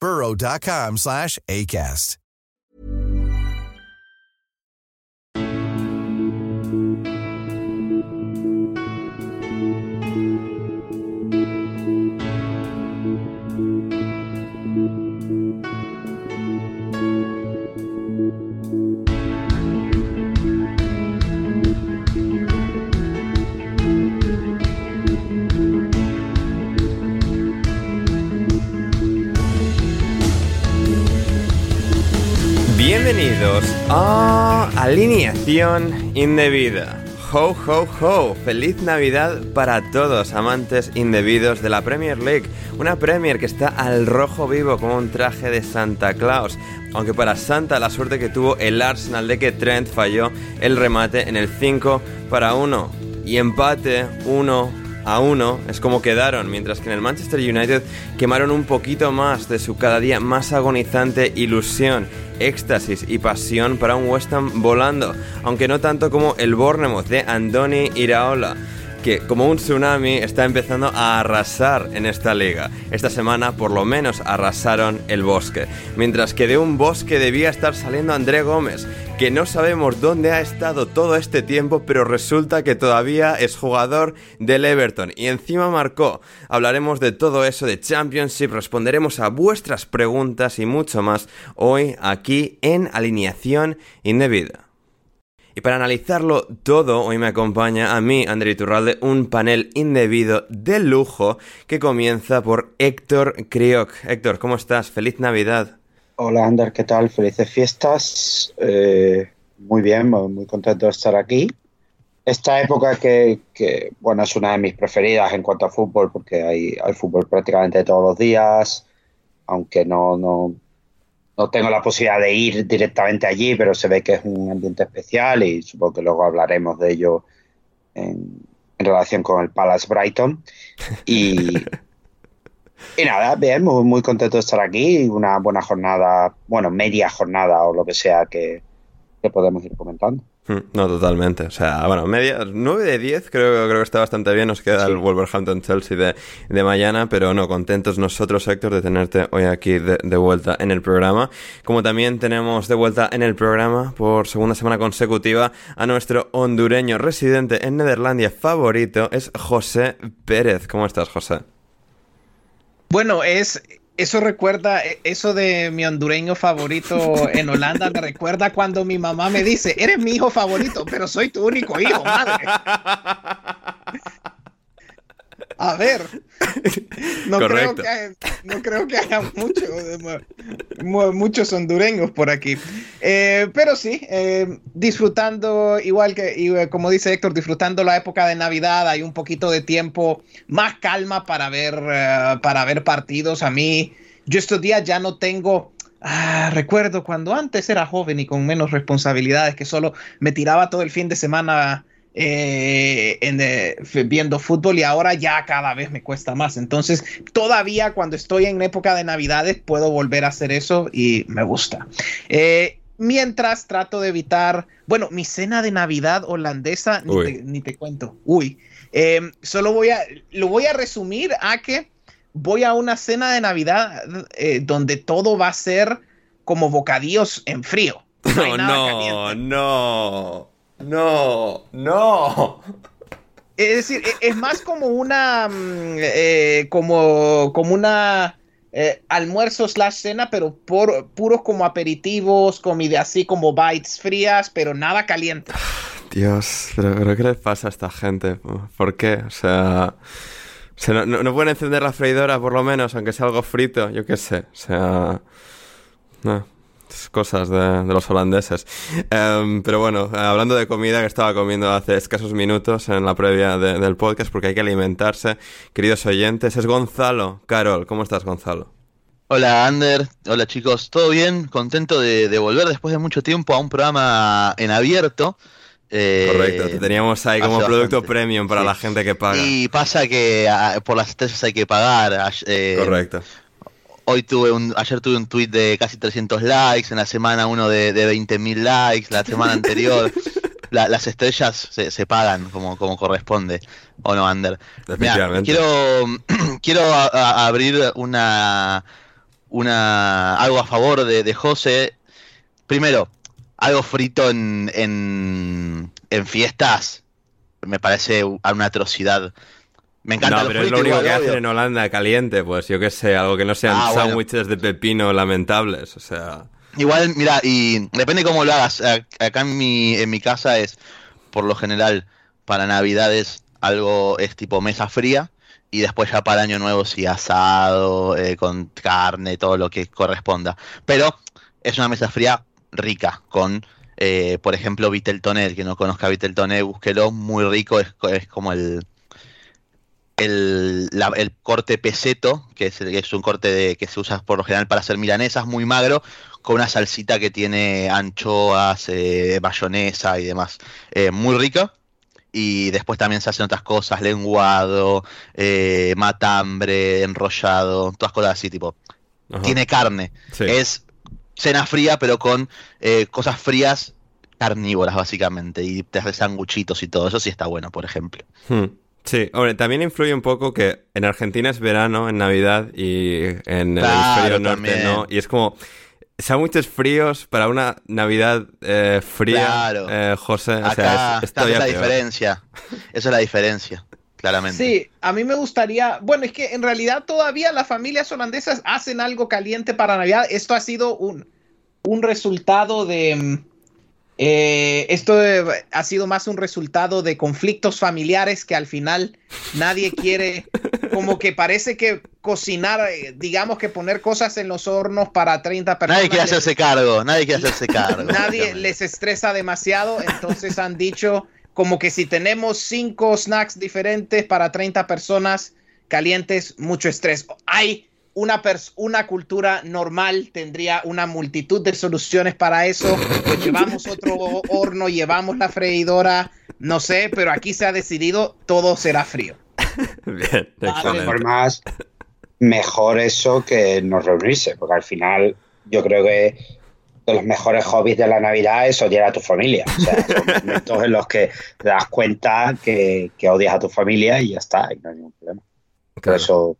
burrow.com slash ACAST. Bienvenidos a Alineación Indebida. Ho, ho, ho. Feliz Navidad para todos, amantes indebidos de la Premier League. Una Premier que está al rojo vivo como un traje de Santa Claus. Aunque para Santa la suerte que tuvo el Arsenal de que Trent falló el remate en el 5 para 1. Y empate 1 a 1 es como quedaron, mientras que en el Manchester United quemaron un poquito más de su cada día más agonizante ilusión, éxtasis y pasión para un West Ham volando, aunque no tanto como el Bournemouth de Andoni Iraola que como un tsunami está empezando a arrasar en esta liga. Esta semana por lo menos arrasaron el bosque, mientras que de un bosque debía estar saliendo André Gómez, que no sabemos dónde ha estado todo este tiempo, pero resulta que todavía es jugador del Everton y encima marcó. Hablaremos de todo eso de Championship, responderemos a vuestras preguntas y mucho más hoy aquí en Alineación Indebida. Y para analizarlo todo, hoy me acompaña a mí, André Iturralde, un panel indebido de lujo que comienza por Héctor Crioc. Héctor, ¿cómo estás? ¡Feliz Navidad! Hola, Ander, ¿qué tal? Felices fiestas. Eh, muy bien, muy contento de estar aquí. Esta época que, bueno, es una de mis preferidas en cuanto a fútbol, porque hay, fútbol prácticamente todos los días, aunque no, no, no tengo la posibilidad de ir directamente allí, pero se ve que es un ambiente especial y supongo que luego hablaremos de ello en, relación con el Palace Brighton. Y, y nada, bien, muy, muy contento de estar aquí. Una buena jornada, bueno, media jornada o lo que sea que, que podemos ir comentando. Hmm, no, totalmente. O sea, bueno, media, 9 de 10 creo, creo que está bastante bien. Nos queda el Wolverhampton-Chelsea de, de, mañana, pero no, contentos nosotros, Héctor, de tenerte hoy aquí de, de, vuelta en el programa. Como también tenemos de vuelta en el programa por segunda semana consecutiva a nuestro hondureño residente en Nederlandia favorito, es José Pérez. ¿Cómo estás, José? Bueno, es eso recuerda, e, eso de mi hondureño favorito en Holanda, me recuerda cuando mi mamá me dice, eres mi hijo favorito, pero soy tu único hijo, madre. A ver, no, creo que, haya, no creo que haya mucho, muchos hondureños por aquí. Eh, pero sí, eh, disfrutando, igual que, eh, como dice Héctor, disfrutando la época de Navidad, hay un poquito de tiempo, más calma para ver, uh, para ver partidos. A mí, yo estos días ya no tengo... Ah, recuerdo cuando antes era joven y con menos responsabilidades, que solo me tiraba todo el fin de semana eh, en, viendo fútbol y ahora ya cada vez me cuesta más. Entonces, todavía cuando estoy en época de Navidades puedo volver a hacer eso y me gusta. mientras trato de evitar, bueno, mi cena de Navidad holandesa, ni te, cuento. Uy, solo voy a, lo voy a resumir a que voy a una cena de Navidad donde todo va a ser como bocadillos en frío. No, no, no, no, no. Es decir, e, es más como una, mm, eh, como, como una eh, almuerzo slash cena, pero por, puros como aperitivos, comida así como bites frías, pero nada caliente. Dios, pero, ¿qué le pasa a esta gente? ¿Por qué? O sea, no, pueden encender la freidora por lo menos, aunque sea algo frito, yo qué sé. O sea, no cosas de, los holandeses. Em, pero bueno, hablando de comida que estaba comiendo hace escasos minutos en la previa del podcast, porque hay que alimentarse, queridos oyentes, es Gonzalo. Carol, ¿cómo estás, Gonzalo? Hola, Ander. Hola, chicos. ¿Todo bien? Contento de, volver después de mucho tiempo a un programa en abierto. Eh, Correcto, te teníamos ahí como producto premium para la gente que paga. Y pasa que por las estrellas hay que pagar. Eh, Correcto. Hoy tuve un, ayer tuve un tweet de casi 300 likes, en la semana uno de, de 20.000 likes, la semana anterior. las estrellas se, se, pagan como, como corresponde, ¿o no, Ander? quiero quiero abrir una, una algo a favor de, de José. Primero, algo frito en, en, en fiestas me parece una atrocidad. Me encanta. No, pero es lo único que hacen en Holanda, caliente, pues yo qué sé, algo que no sean ah, sándwiches de pepino lamentables, o sea. Igual, mira, y depende cómo lo hagas. Acá en mi, en mi casa es, por lo general, para Navidades algo es tipo mesa fría y después ya para Año Nuevo sí asado, eh, con carne, todo lo que corresponda. Pero es una mesa fría rica, con, eh, por ejemplo, Viteltoné. que no conozca Viteltoné, búsquelo, muy rico, es, es como el el, corte peseto, que es, un corte de, que se usa por lo general para hacer milanesas, muy magro, con una salsita que tiene anchoas, eh, mayonesa y demás. Eh, muy rica. Y después también se hacen otras cosas, lenguado, eh, matambre, enrollado, todas cosas así, tipo. Tiene carne. Es cena fría, pero con eh, cosas frías carnívoras, básicamente. Y te hace sanguchitos y todo. Eso sí está bueno, por ejemplo. Hmm. Sí, hombre, también influye un poco que en Argentina es verano, en Navidad, y en el hemisferio norte no. Y es como sándwiches fríos para una Navidad eh, fría, claro. Eh, José. o sea, es, esa es la diferencia. Esa es la diferencia, claramente. Sí, a mí me gustaría. Bueno, es que en realidad todavía las familias holandesas hacen algo caliente para Navidad. Esto ha sido un, un resultado de mm, eh, esto ha sido más un resultado de conflictos familiares que al final nadie quiere, como que parece que cocinar, eh, digamos que poner cosas en los hornos para 30 personas. Nadie quiere hacerse cargo, nadie quiere hacerse cargo. Nadie les estresa demasiado, entonces han dicho como que si tenemos cinco snacks diferentes para 30 personas calientes, mucho estrés. Hay una, una cultura normal tendría una multitud de soluciones para eso. Pues llevamos otro horno, llevamos la freidora, no sé, pero aquí se ha decidido todo será frío. Bien, más, mejor eso que no reunirse, porque al final yo creo que de los mejores hobbies de la Navidad es odiar a tu familia. O sea, son momentos en los que te das cuenta que, odias a tu familia y ya está, y no hay ningún problema. Por eso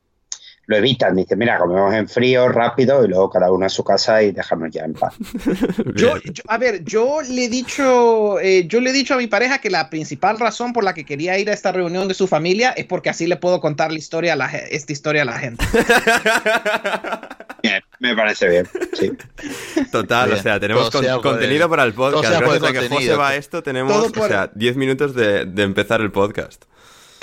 lo evitan. Dicen, mira, comemos en frío, rápido y luego cada uno a su casa y dejarnos ya en paz. yo, a ver, yo le he dicho, eh, yo le he dicho a mi pareja que la principal razón por la que quería ir a esta reunión de su familia es porque así le puedo contar la historia, la, esta historia a la gente. Bien, me parece bien. Sí. Total, o sea, tenemos contenido para el podcast. Gracias a que José va a esto, tenemos 10 minutos de, de empezar el podcast.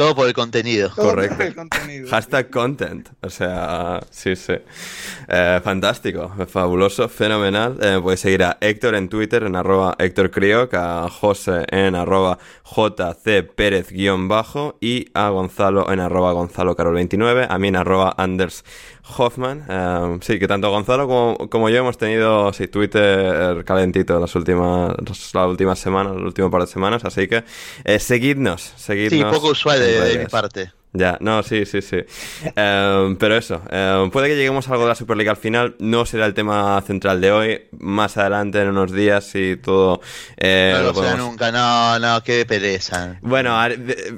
Todo por el contenido. Correcto. Hashtag content. O sea, sí, sí. Eh, fantástico, fabuloso, fenomenal. Eh, puedes seguir a Héctor en Twitter en arroba Héctor Crioc, a José en arroba JC Pérez guion bajo y a Gonzalo en arroba Gonzalo Carol 29, a mí en arroba Anders Hoffman. Eh, sí, que tanto Gonzalo como, yo hemos tenido sí, Twitter calentito las últimas, las últimas semanas, el último par de semanas, así que eh, seguidnos, seguidnos. Sí, poco usual de mi parte. Ya, no, sí, sí, sí. Em, pero eso, em, puede que lleguemos a algo de la Superliga al final, no será el tema central de hoy, más adelante en unos días y todo... Eh, no lo, será nunca, no, no, qué pereza. Bueno,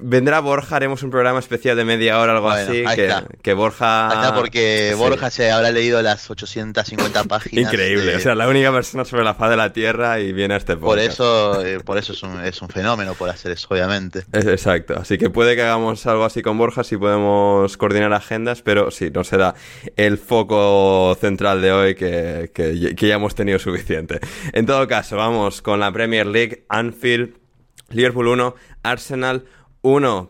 vendrá Borja, haremos un programa especial de media hora, algo así, que, que, Borja... porque Borja se habrá leído las 850 páginas. Increíble, o sea, la única persona sobre la faz de la Tierra y viene a este podcast. Por eso, eh, por eso es un, es un fenómeno por hacer eso, obviamente. exacto, así que puede que hagamos algo así con Borja si podemos coordinar agendas, pero sí, no será el foco central de hoy que, que, ya hemos tenido suficiente. En todo caso, vamos con la Premier League, Anfield, Liverpool 1, Arsenal 1,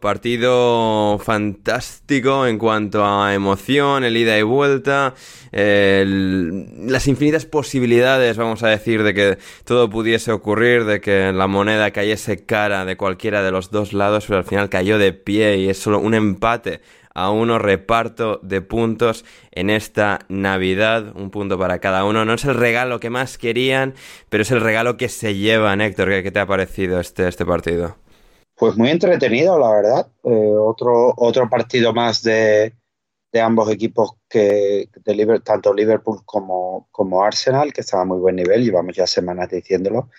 partido fantástico en cuanto a emoción, el ida y vuelta, las infinitas posibilidades, vamos a decir, de que todo pudiese ocurrir, de que la moneda cayese cara de cualquiera de los dos lados, pero al final cayó de pie y es solo un empate a uno reparto de puntos en esta Navidad, un punto para cada uno. No es el regalo que más querían, pero es el regalo que se llevan, Héctor. ¿Qué, te ha parecido este, este partido? Pues muy entretenido, la verdad. Eh, otro, otro partido más de, ambos equipos que de tanto Liverpool como, como Arsenal, que estaba a muy buen nivel, llevamos ya semanas diciéndolo.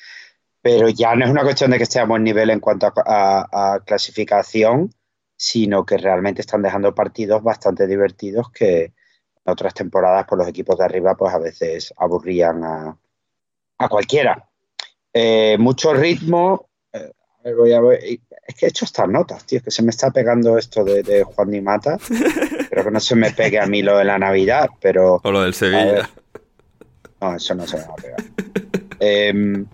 Pero ya no es una cuestión de que esté a buen nivel en cuanto a, clasificación, sino que realmente están dejando partidos bastante divertidos que en otras temporadas por los equipos de arriba pues a veces aburrían a, cualquiera. Eh, mucho ritmo, es que he hecho estas notas, tío, que se me está pegando esto de, Juan Di Mata. Pero que no se me pegue a mí lo de la Navidad, pero. O lo del Sevilla. No, eso no se me va a pegar. Em,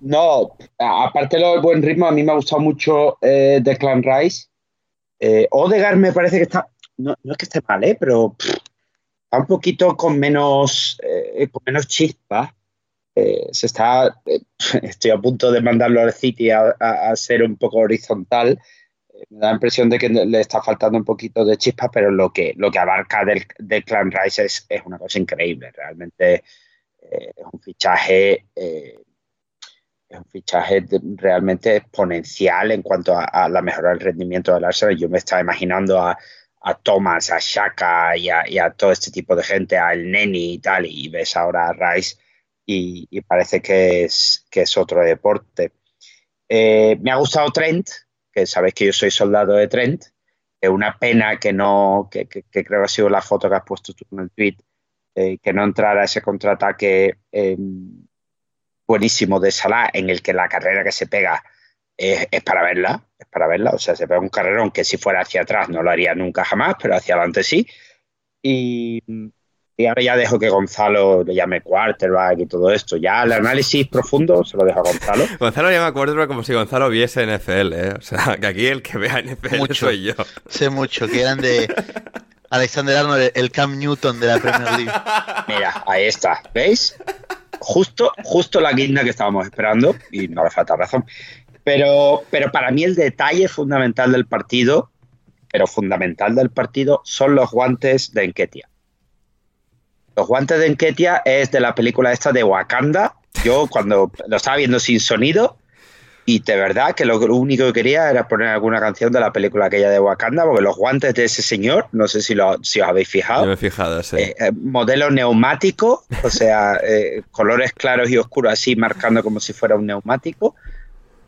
no, aparte del buen ritmo, a mí me ha gustado mucho eh, Declan Rice. Eh, Odegar me parece que está. No, es que esté mal, ¿eh? pero está un poquito con menos, eh, con menos chispa. Eh, se está, eh, estoy a punto de mandarlo al City a, ser un poco horizontal. Eh, me da la impresión de que le está faltando un poquito de chispa, pero lo que, lo que abarca del, del Clan Rice es, una cosa increíble. Realmente es un fichaje, es un fichaje realmente exponencial en cuanto a, la mejora del rendimiento del Arsenal. Yo me estaba imaginando a, Thomas, a Shaka y a, y a, todo este tipo de gente, al Neni y tal, y ves ahora a Rice y, parece que es, que es otro deporte. Eh, me ha gustado Trent, que sabéis que yo soy soldado de Trent. Es una pena que no, que, creo que ha sido la foto que has puesto tú en el tweet, eh, que no entrara ese contraataque eh, buenísimo de Salah, en el que la carrera que se pega es, es, para verla, es para verla. O sea, se pega un carrerón que si fuera hacia atrás no lo haría nunca jamás, pero hacia adelante sí. Y, y ahora ya dejo que Gonzalo le llame quarterback y todo esto. Ya el análisis profundo se lo dejo a Gonzalo. Gonzalo llama quarterback como si Gonzalo viese NFL, ¿eh? O sea, que aquí el que vea NFL mucho, soy yo. Sé mucho, que eran de Alexander Arnold, el Cam Newton de la Premier League. Mira, ahí está. ¿Veis? Justo, justo la guinda que estábamos esperando, y no le falta razón. Pero, pero para mí el detalle fundamental del partido, pero fundamental del partido, son los guantes de Enquetia. Los guantes de Enketia es de la película esta de Wakanda. Yo cuando lo estaba viendo sin sonido y de verdad que lo único que quería era poner alguna canción de la película aquella de Wakanda, porque los guantes de ese señor, no sé si, lo, si os habéis fijado. me he fijado, sí. Eh, eh, modelo neumático, o sea, eh, colores claros y oscuros así, marcando como si fuera un neumático.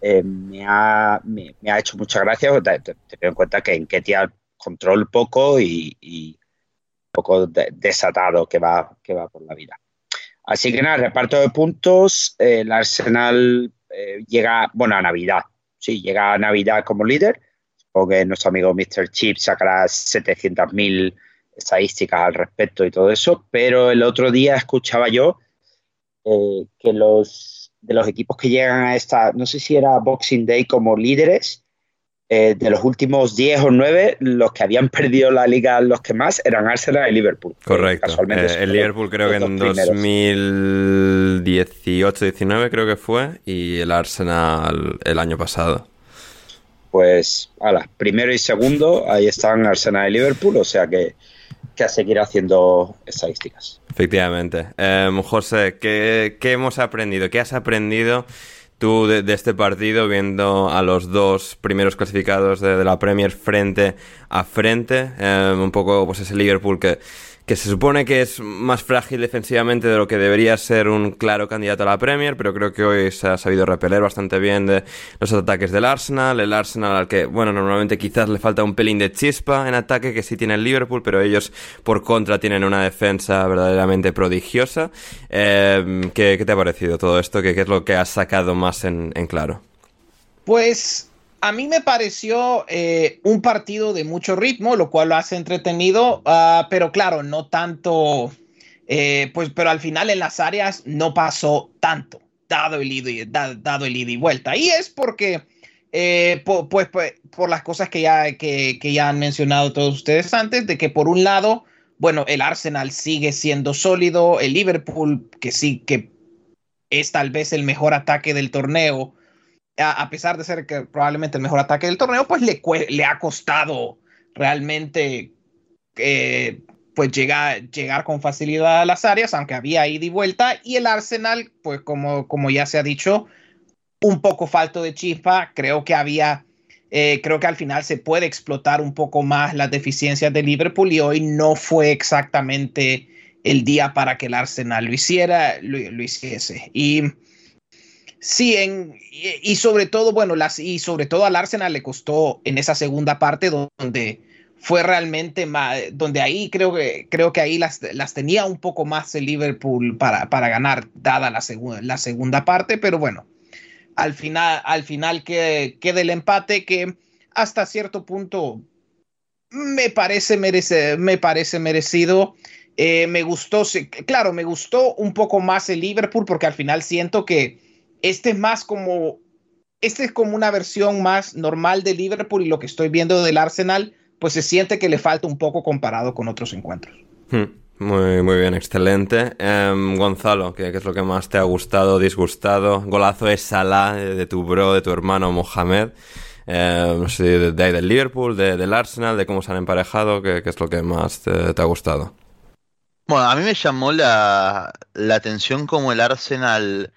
me, ha, me, ha hecho mucha gracia, teniendo en cuenta que en Ketia control poco y poco desatado que va, que va por la vida. Así que nada, reparto de puntos. Eh, el Arsenal eh, llega, bueno, a Navidad. Sí, llega a Navidad como líder. porque nuestro amigo Mr. Chip sacará 700.000 estadísticas al respecto y todo eso. Pero el otro día escuchaba yo eh, que los de los equipos que llegan a esta, no sé si era Boxing Day como líderes, eh, de los últimos 10 o 9, los que habían perdido la liga, los que más, eran Arsenal y Liverpool. Correcto. Eh, el Liverpool creo que en 2018-19 creo que fue y el Arsenal el año pasado. Pues, ala, primero y segundo, ahí están Arsenal y Liverpool, o sea que, que a seguir haciendo estadísticas. Efectivamente. Em, José, ¿qué, ¿qué hemos aprendido? ¿Qué has aprendido? Tú de, este partido, viendo a los dos primeros clasificados de, la Premier frente a frente, em, un poco pues ese Liverpool que que se supone que es más frágil defensivamente de lo que debería ser un claro candidato a la Premier, pero creo que hoy se ha sabido repeler bastante bien de los ataques del Arsenal, el Arsenal al que, bueno, normalmente quizás le falta un pelín de chispa en ataque que sí tiene el Liverpool, pero ellos por contra tienen una defensa verdaderamente prodigiosa. Eh, ¿qué, te ha parecido todo esto? ¿Qué, es lo que has sacado más en claro? Pues a mí me pareció eh, un partido de mucho ritmo, lo cual lo hace entretenido, ah, pero claro, no tanto, eh, pues, pero al final en las áreas no pasó tanto, dado el ida y, dado el ida y vuelta. Y es porque, eh, pues, pues, por las cosas que ya, que, que ya han mencionado todos ustedes antes, de que por un lado, bueno, el Arsenal sigue siendo sólido, el Liverpool, que sí, que es tal vez el mejor ataque del torneo, a, pesar de ser que probablemente el mejor ataque del torneo, pues le, le ha costado realmente eh, pues llegar, llegar con facilidad a las áreas, aunque había ida y vuelta. Y el Arsenal, pues como, como ya se ha dicho, un poco falto de chispa. Creo que había, eh, creo que al final se puede explotar un poco más las deficiencias de Liverpool y hoy no fue exactamente el día para que el Arsenal lo hiciera, lo, lo hiciese. Y Sí, y, sobre todo, bueno, las, y sobre todo al Arsenal le costó en esa segunda parte donde fue realmente donde ahí creo que, creo que ahí las, las tenía un poco más el Liverpool para, para ganar, dada la, segunda la segunda parte, pero bueno, al final, al final que, queda el empate que hasta cierto punto me parece, merece, me parece merecido. Eh, me gustó, claro, me gustó un poco más el Liverpool porque al final siento que este es más como, este es como una versión más normal de Liverpool y lo que estoy viendo del Arsenal, pues se siente que le falta un poco comparado con otros encuentros. Hmm, muy, muy bien, excelente. Em, Gonzalo, ¿qué, es lo que más te ha gustado, disgustado? Golazo de Salah, de tu bro, de tu hermano Mohamed. Eh, no sé, de, del Liverpool, del Arsenal, de cómo se han emparejado, ¿qué, es lo que más te, ha gustado? Bueno, a mí me llamó la, la atención como el Arsenal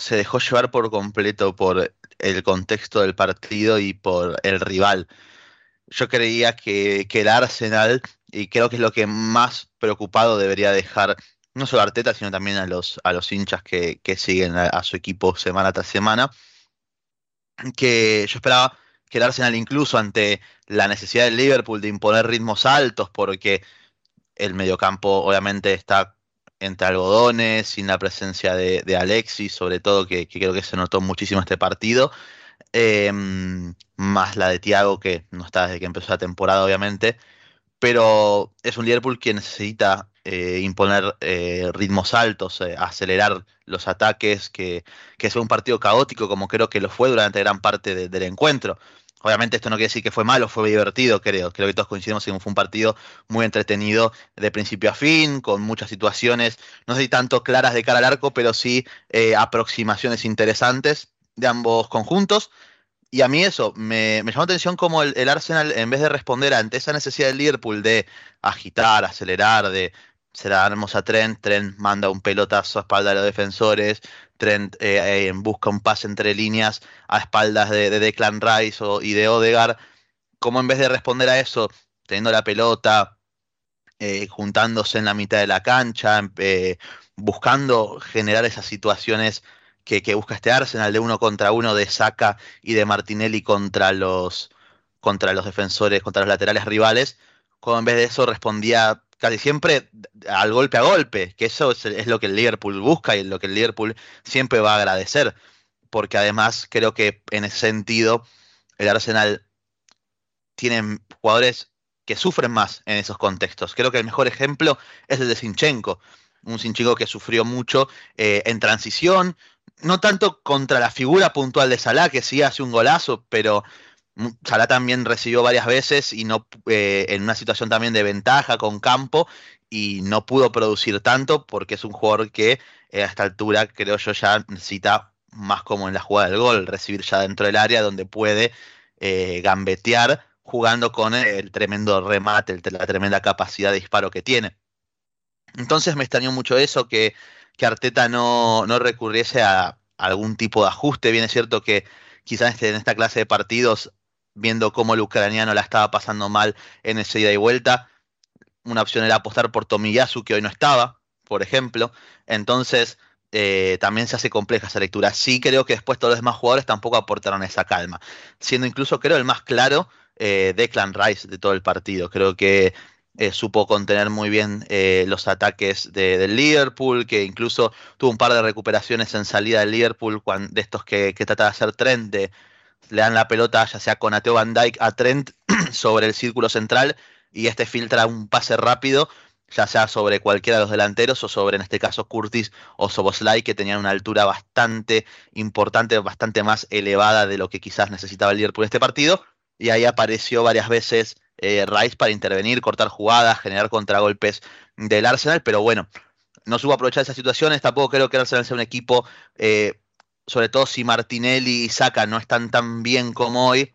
se dejó llevar por completo por el contexto del partido y por el rival. Yo creía que, el Arsenal, y creo que es lo que más preocupado debería dejar no solo a Arteta, sino también a los, a los hinchas que, siguen a, su equipo semana tras semana, que yo esperaba que el Arsenal incluso ante la necesidad del Liverpool de imponer ritmos altos, porque el mediocampo obviamente está entre algodones, sin la presencia de, Alexis, sobre todo, que, creo que se notó muchísimo este partido. Em, más la de Thiago, que no está desde que empezó la temporada, obviamente. Pero es un Liverpool que necesita eh, imponer eh, ritmos altos, eh, acelerar los ataques, que, que sea un partido caótico, como creo que lo fue durante gran parte del encuentro. Obviamente esto no quiere decir que fue malo, fue divertido, creo. Creo que todos coincidimos en que fue un partido muy entretenido de principio a fin, con muchas situaciones, no sé si tanto claras de cara al arco, pero sí eh, aproximaciones interesantes de ambos conjuntos. Y a mí eso, me, llamó la atención como el, Arsenal, en vez de responder ante esa necesidad del Liverpool de agitar, acelerar, de se la damos a Trent, Trent manda un pelotazo a espalda de los defensores, Trent eh, eh, busca un pase entre líneas a espaldas de, Declan Rice y de Odegar, como en vez de responder a eso, teniendo la pelota, eh, juntándose en la mitad de la cancha, buscando generar esas situaciones que, busca este Arsenal de uno contra uno de Saka y de Martinelli contra los, contra los defensores, contra los laterales rivales, como en vez de eso respondía casi siempre al golpe a golpe, que eso es, lo que el Liverpool busca y lo que el Liverpool siempre va a agradecer, porque además creo que en ese sentido el Arsenal tiene jugadores que sufren más en esos contextos. Creo que el mejor ejemplo es el de Sinchenko, un Sinchenko que sufrió mucho eh, en transición, no tanto contra la figura puntual de Salah, que sí hace un golazo, pero Salah también recibió varias veces y no eh, en una situación también de ventaja con campo y no pudo producir tanto porque es un jugador que eh, a esta altura creo yo ya necesita más como en la jugada del gol, recibir ya dentro del área donde puede eh, gambetear jugando con el tremendo remate, la tremenda capacidad de disparo que tiene. Entonces me extrañó mucho eso, que, que Arteta no, no recurriese a, algún tipo de ajuste. Bien es cierto que quizás en esta clase de partidos, viendo cómo el ucraniano la estaba pasando mal en ese ida y vuelta, una opción era apostar por Tomiyasu, que hoy no estaba, por ejemplo. Entonces, eh, también se hace compleja esa lectura. Sí creo que después todos los demás jugadores tampoco aportaron esa calma, siendo incluso creo el más claro eh, Declan Rice de todo el partido. Creo que eh, supo contener muy bien los ataques del Liverpool, que incluso tuvo un par de recuperaciones en salida del Liverpool de estos que, trata de hacer Trent, de, le dan la pelota ya sea con Ateo Van Dyke a Trent sobre el círculo central y este filtra un pase rápido, ya sea sobre cualquiera de los delanteros o sobre en este caso Curtis o Soboslai, que tenían una altura bastante importante, bastante más elevada de lo que quizás necesitaba el Liverpool este partido. Y ahí apareció varias veces eh, Rice para intervenir, cortar jugadas, generar contragolpes del Arsenal, pero bueno, no supo aprovechar esas situaciones, tampoco creo que el Arsenal sea un equipo, eh, sobre todo si Martinelli y Saka no están tan bien como hoy,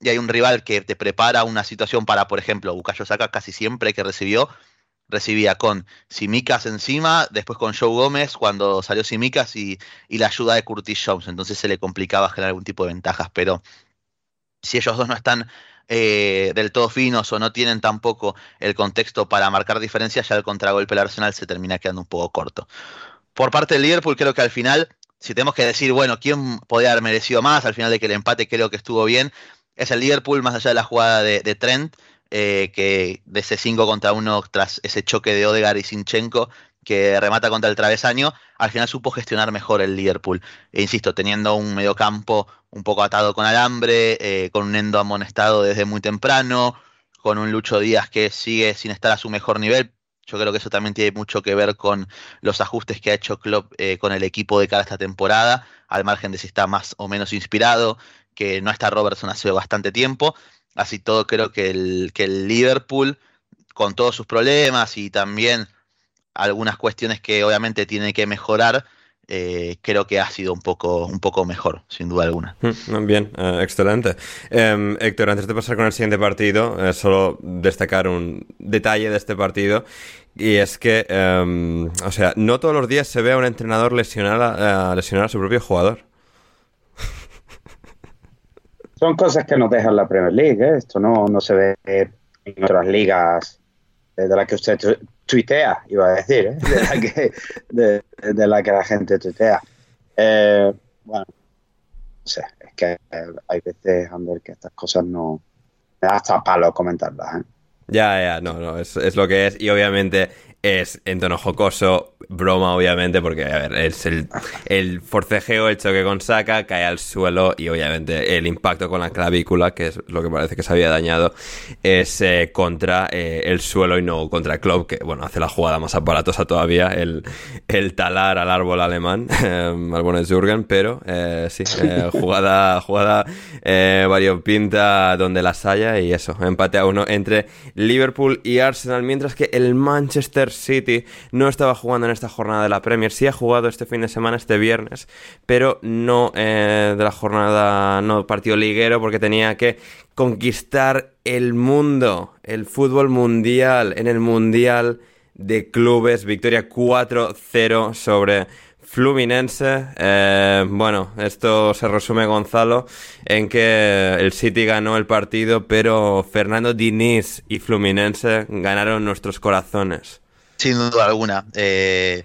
y hay un rival que te prepara una situación para, por ejemplo, Bukayo Saka casi siempre que recibió, recibía con Simicas encima, después con Joe Gómez cuando salió Simicas y, y la ayuda de Curtis Jones, entonces se le complicaba generar algún tipo de ventajas, pero si ellos dos no están eh, del todo finos o no tienen tampoco el contexto para marcar diferencias, ya el contragolpe del Arsenal se termina quedando un poco corto. Por parte del Liverpool, creo que al final, si tenemos que decir, bueno, ¿quién podría haber merecido más? Al final de que el empate creo que estuvo bien, es el Liverpool, más allá de la jugada de, Trent, eh, que de ese 5 contra 1 tras ese choque de Odegar y Sinchenko, que remata contra el travesaño, al final supo gestionar mejor el Liverpool. E insisto, teniendo un mediocampo un poco atado con alambre, eh, con un Endo amonestado desde muy temprano, con un Lucho Díaz que sigue sin estar a su mejor nivel. Yo creo que eso también tiene mucho que ver con los ajustes que ha hecho Klopp eh, con el equipo de cara a esta temporada, al margen de si está más o menos inspirado, que no está Robertson hace bastante tiempo. Así todo creo que el, que el Liverpool, con todos sus problemas y también algunas cuestiones que obviamente tiene que mejorar, eh, creo que ha sido un poco, un poco mejor, sin duda alguna. Mm, bien, eh, excelente. Em, Héctor, antes de pasar con el siguiente partido, eh, solo destacar un detalle de este partido. Y es que, em, o sea, no todos los días se ve a un entrenador lesionar a, lesionar a su propio jugador. Son cosas que nos dejan la Premier League, esto no, no se ve en otras ligas de las que usted tuitea, iba a decir, ¿eh? de, la que, de, la que la gente tuitea. Eh, bueno, no sé, es que hay veces, Ander, que estas cosas no... Me da hasta palo comentarlas. ¿eh? Ya, ya, no, no, es, es, lo que es. Y obviamente es en tono jocoso, broma obviamente, porque a ver, es el, el forcejeo, el choque con Saka, cae al suelo y obviamente el impacto con la clavícula, que es lo que parece que se había dañado, es eh, contra eh, el suelo y no contra Klopp, que bueno, hace la jugada más aparatosa todavía, el, el talar al árbol alemán, al buen Jürgen, pero eh, sí, jugada, jugada variopinta donde las haya y eso, empate a uno entre Liverpool y Arsenal, mientras que el Manchester City no estaba jugando en esta jornada de la Premier. Sí ha jugado este fin de semana, este viernes, pero no eh, de la jornada, no partido liguero, porque tenía que conquistar el mundo, el fútbol mundial, en el mundial de clubes. Victoria 4-0 sobre Fluminense. Eh, bueno, esto se resume, Gonzalo, en que el City ganó el partido, pero Fernando Diniz y Fluminense ganaron nuestros corazones. Sin duda alguna. Eh,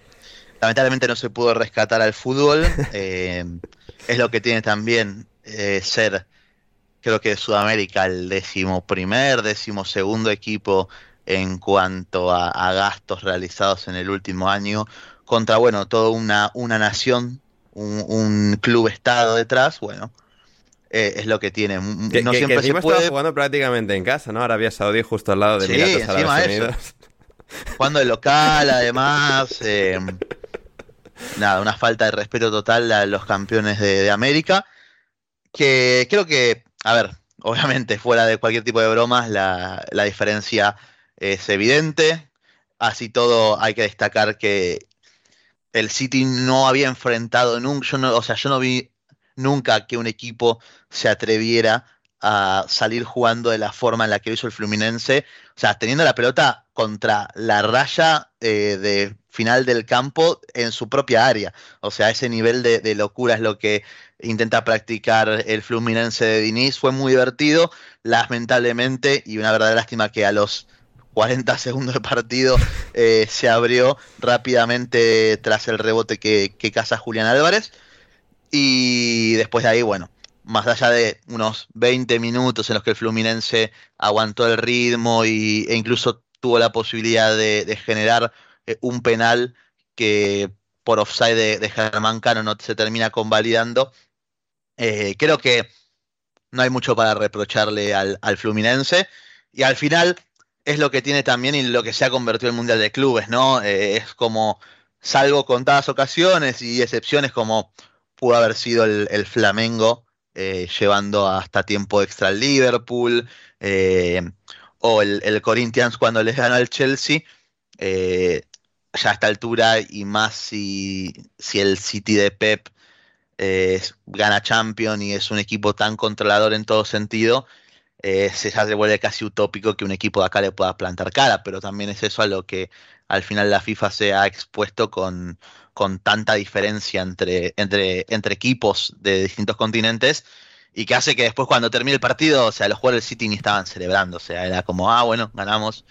lamentablemente no se pudo rescatar al fútbol. Eh, es lo que tiene también eh, ser, creo que de Sudamérica, el décimo primer, décimo segundo equipo en cuanto a, gastos realizados en el último año contra, bueno, toda una, una nación, un, club estado detrás, bueno. es lo que tiene. no siempre se puede... jugando prácticamente en casa, ¿no? Arabia Saudí justo al lado de sí, Emiratos Árabes Unidos. Jugando de local, además. Eh, nada, una falta de respeto total a los campeones de, América. Que creo que, a ver, obviamente, fuera de cualquier tipo de bromas, la, diferencia es evidente. Así todo, hay que destacar que el City no había enfrentado nunca, o sea, yo no vi nunca que un equipo se atreviera a salir jugando de la forma en la que hizo el Fluminense, o sea, teniendo la pelota contra la raya eh, de final del campo en su propia área. O sea, ese nivel de, locura es lo que intenta practicar el Fluminense de Diniz. Fue muy divertido, lamentablemente, y una verdadera lástima que a los 40 segundos de partido eh, se abrió rápidamente tras el rebote que, que caza Julián Álvarez. Y después de ahí, bueno, más allá de unos 20 minutos en los que el Fluminense aguantó el ritmo y, e incluso tuvo la posibilidad de, generar eh, un penal que por offside de, Germán Cano no se termina convalidando, eh, creo que no hay mucho para reprocharle al, Fluminense y al final es lo que tiene también y lo que se ha convertido en Mundial de Clubes, ¿no? Eh, es como, salvo contadas ocasiones y excepciones como pudo haber sido el Flamengo llevando hasta tiempo extra al Liverpool, o el, Corinthians cuando les ganó al Chelsea, eh, ya a esta altura, y más si, si el City de Pep gana Champion y es un equipo tan controlador en todo sentido, se ya se vuelve casi utópico que un equipo de acá le pueda plantar cara, pero también es eso a lo que al final la FIFA se ha expuesto con, con tanta diferencia entre, entre, entre equipos de distintos continentes y que hace que después cuando termine el partido, o sea, los jugadores del City ni estaban celebrando, o sea, era como, ah, bueno, ganamos,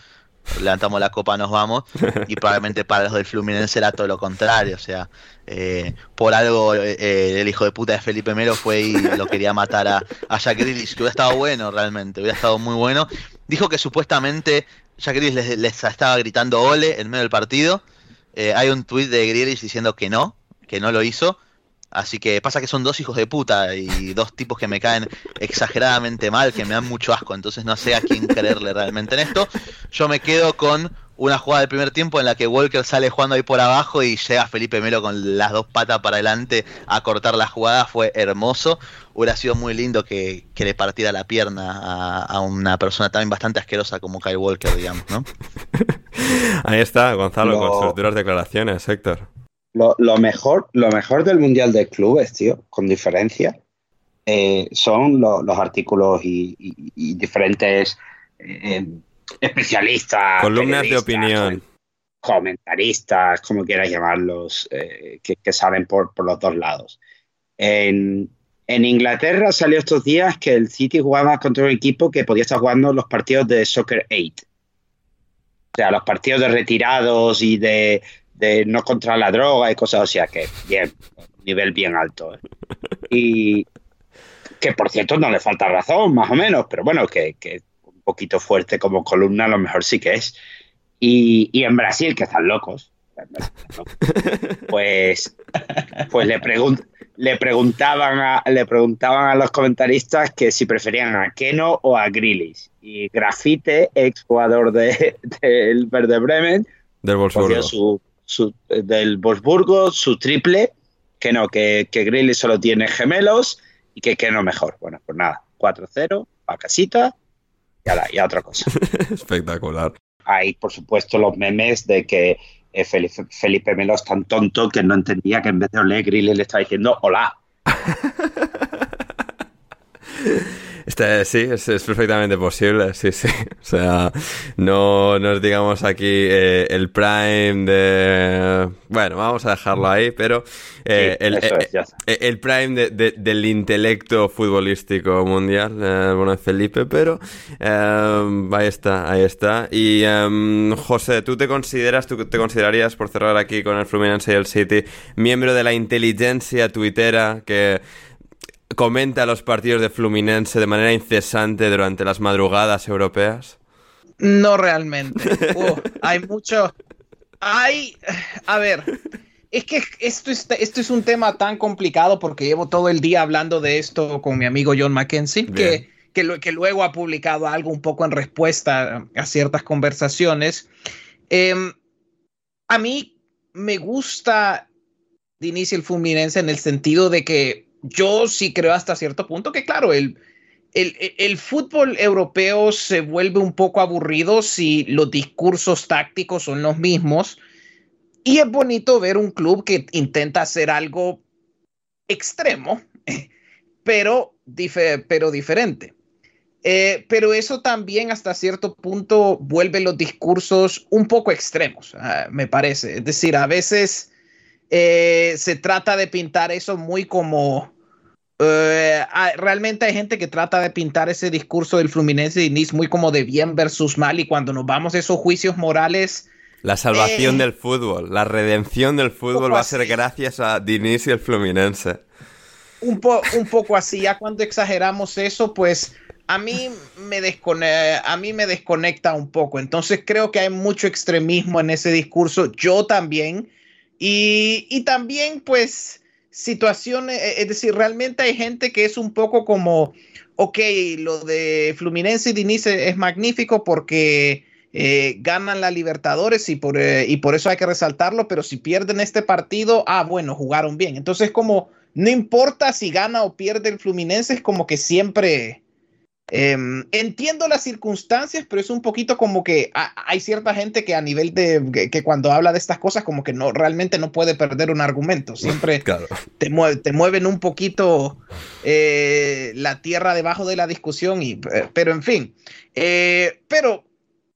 levantamos la copa, nos vamos, y probablemente para los del Fluminense era todo lo contrario, o sea, eh, por algo eh, el hijo de puta de Felipe Melo fue y lo quería matar a, a Jack Grealish, que hubiera estado bueno realmente, hubiera estado muy bueno. Dijo que supuestamente Jack Grealish les, les estaba gritando ole en medio del partido, eh, hay un tuit de Grealish diciendo que no, que no lo hizo. Así que pasa que son dos hijos de puta y dos tipos que me caen exageradamente mal, que me dan mucho asco. Entonces no sé a quién creerle realmente en esto. Yo me quedo con una jugada del primer tiempo en la que Walker sale jugando ahí por abajo y llega Felipe Melo con las dos patas para adelante a cortar la jugada. Fue hermoso. Hubiera sido muy lindo que, le partiera la pierna a, una persona también bastante asquerosa como Kyle Walker, digamos, ¿no? ahí está, Gonzalo, con sus duras declaraciones, Héctor. Lo, mejor, lo mejor del Mundial de Clubes, tío, con diferencia, eh, son los artículos y, diferentes... Eh, especialistas. Columnas de opinión. Comentaristas, como quieras llamarlos, eh, que, saben por, los dos lados. En, Inglaterra salió estos días que el City jugaba contra un equipo que podía estar jugando los partidos de Soccer 8. O sea, los partidos de retirados y de, no contra la droga y cosas así. O sea, que bien, nivel bien alto. ¿eh? Y que por cierto no le falta razón, más o menos, pero bueno, que, que poquito fuerte como columna, a lo mejor sí que es. Y, en Brasil, que están locos, pues, pues le, le, preguntaban a, le preguntaban a los comentaristas que si preferían a Keno o a Grillis. Y Grafite, ex jugador del de, Verde Bremen, del Wolfsburgo. Su, del Wolfsburgo, su triple, que no, que, que solo tiene gemelos y que Keno mejor. Bueno, pues nada, 4-0, a casita y a, otra cosa. Espectacular. Hay, por supuesto, los memes de que eh, Felipe, Felipe, Melo es tan tonto que no entendía que en vez de oler Grilly le estaba diciendo hola. Este, sí, es, perfectamente posible, sí, sí. O sea, no nos digamos aquí eh, el prime de... Bueno, vamos a dejarlo ahí, pero eh, el, eh, el, prime del intelecto futbolístico mundial, bueno, Felipe, pero ahí está, ahí está. Y José, ¿tú te consideras, tú te considerarías, por cerrar aquí con el Fluminense y el City, miembro de la inteligencia tuitera que comenta los partidos de Fluminense de manera incesante durante las madrugadas europeas? No realmente. hay mucho. Hay. A ver. Es que esto es, esto es un tema tan complicado porque llevo todo el día hablando de esto con mi amigo John Mackenzie, que, que, que, luego ha publicado algo un poco en respuesta a ciertas conversaciones. Em, a mí me gusta de inicio el Fluminense en el sentido de que yo sí creo hasta cierto punto que, claro, el, el, fútbol europeo se vuelve un poco aburrido si los discursos tácticos son los mismos. Y es bonito ver un club que intenta hacer algo extremo, pero, pero diferente. Eh, pero eso también hasta cierto punto vuelve los discursos un poco extremos, ah, me parece. Es decir, a veces eh, se trata de pintar eso muy como eh, realmente hay gente que trata de pintar ese discurso del Fluminense y Nice muy como de bien versus mal y cuando nos vamos a esos juicios morales... La salvación eh, del fútbol, la redención del fútbol va a ser gracias a Diniz y el Fluminense. Un, un poco así, ya cuando exageramos eso, pues a mí, me a mí me desconecta un poco. Entonces creo que hay mucho extremismo en ese discurso, yo también. Y, y también, pues, situaciones, eh, es decir, realmente hay gente que es un poco como, ok, lo de Fluminense y Dinice es magnífico porque eh, ganan la Libertadores y por, eh, y por eso hay que resaltarlo, pero si pierden este partido, ah, bueno, jugaron bien. Entonces, como no importa si gana o pierde el Fluminense, es como que siempre Em, entiendo las circunstancias, pero es un poquito como que hay cierta gente que a nivel de que, cuando habla de estas cosas como que no realmente no puede perder un argumento. Siempre te, te, mueven un poquito eh, la tierra debajo de la discusión. Y, eh, pero en fin, eh, pero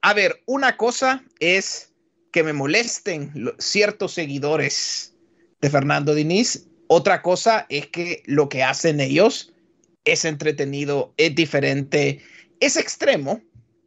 a ver, una cosa es que me molesten ciertos seguidores de Fernando Diniz. Otra cosa es que lo que hacen ellos es entretenido, es diferente, es extremo.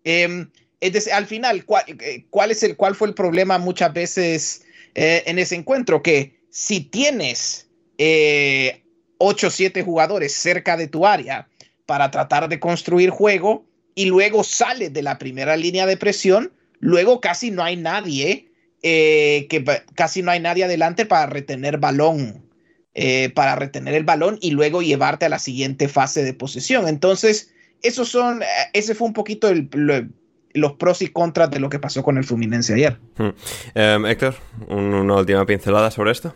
Em, es al final, eh, ¿cuál, es el, ¿cuál fue el problema muchas veces eh, en ese encuentro? Que si tienes eh, 8 o 7 jugadores cerca de tu área para tratar de construir juego y luego sales de la primera línea de presión, luego casi no hay nadie, eh, que casi no hay nadie adelante para retener balón eh, para retener el balón y luego llevarte a la siguiente fase de posesión. Entonces, esos son, eh, ese fue un poquito los pros y contras de lo que pasó con el Fluminense ayer. Hmm. Em, Héctor, una última pincelada sobre esto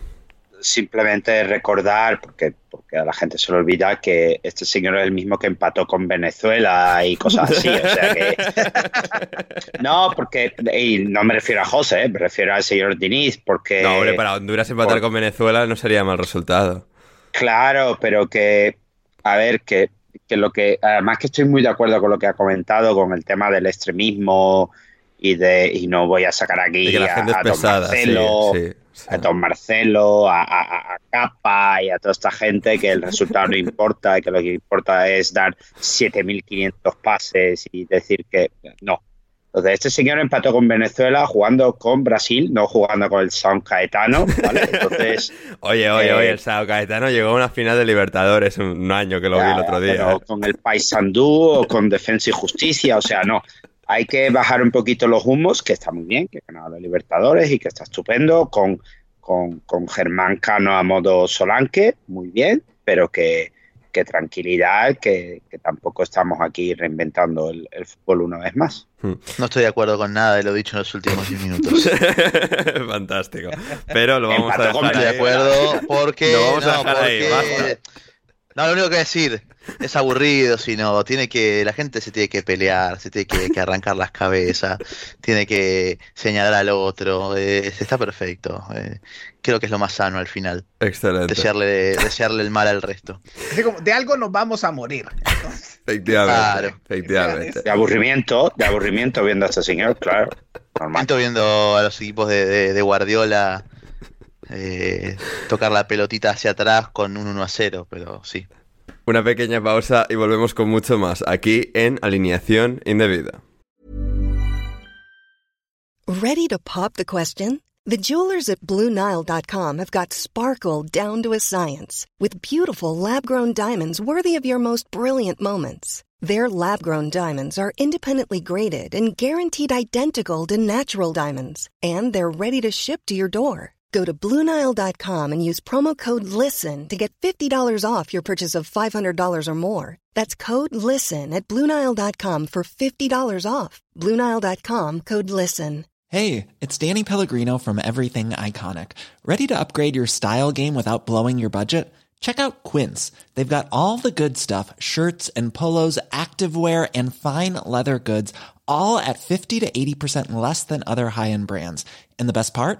simplemente recordar, porque, porque a la gente se le olvida que este señor es el mismo que empató con Venezuela y cosas así. o sea que. No, porque. Y no me refiero a José, me refiero al señor Diniz, porque. No, hombre, para Honduras empatar con Venezuela no sería mal resultado. Claro, pero que. A ver, que, que lo que. Además, que estoy muy de acuerdo con lo que ha comentado, con el tema del extremismo y de. Y no voy a sacar aquí. que la gente a, es pesada, sí, sí a Don Marcelo, a, Capa y a toda esta gente que el resultado no importa y que lo que importa es dar 7.500 pases y decir que no. Entonces, este señor empató con Venezuela jugando con Brasil, no jugando con el Sao Caetano, Entonces... oye, oye, oye, eh, el Sao Caetano llegó a una final de Libertadores un año que lo vi el otro día. ¿eh? Con el Paysandú o con Defensa y Justicia, o sea, no hay que bajar un poquito los humos, que está muy bien, que ha ganado los Libertadores y que está estupendo, con, con, Germán Cano a modo Solanque, muy bien, pero que, tranquilidad, que, tampoco estamos aquí reinventando el, fútbol una vez más. Hmm. No estoy de acuerdo con nada de lo dicho en los últimos 10 minutos. Fantástico. Pero lo vamos a dejar de acuerdo porque... Lo vamos a dejar ahí, No, lo único que decir es aburrido, sino tiene que, la gente se tiene que pelear, se tiene que, arrancar las cabezas, tiene que señalar al otro, eh, está perfecto. Eh, creo que es lo más sano al final. Excelente. Desearle, desearle el mal al resto. De algo nos vamos a morir. Efectivamente, efectivamente. De aburrimiento, de aburrimiento viendo a este señor, claro. Normal. viendo a los equipos de, Guardiola eh, tocar la pelotita hacia atrás con un 1 a 0, pero sí. Una pequeña pausa y volvemos con mucho más aquí en Alineación Indebida. Ready to pop the question? The jewelers at BlueNile.com have got sparkle down to a science with beautiful lab-grown diamonds worthy of your most brilliant moments. Their lab-grown diamonds are independently graded and guaranteed identical to natural diamonds, and they're ready to ship to your door. Go to Bluenile.com and use promo code LISTEN to get $50 off your purchase of $500 or more. That's code LISTEN at Bluenile.com for $50 off. Bluenile.com code LISTEN. Hey, it's Danny Pellegrino from Everything Iconic. Ready to upgrade your style game without blowing your budget? Check out Quince. They've got all the good stuff shirts and polos, activewear, and fine leather goods, all at 50 to 80% less than other high end brands. And the best part?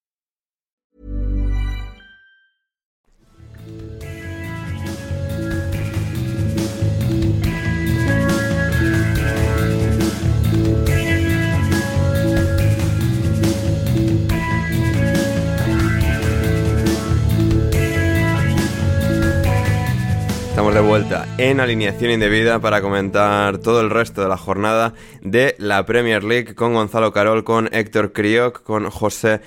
Estamos de vuelta en alineación indebida para comentar todo el resto de la jornada de la Premier League con Gonzalo Carol, con Héctor Crioc, con José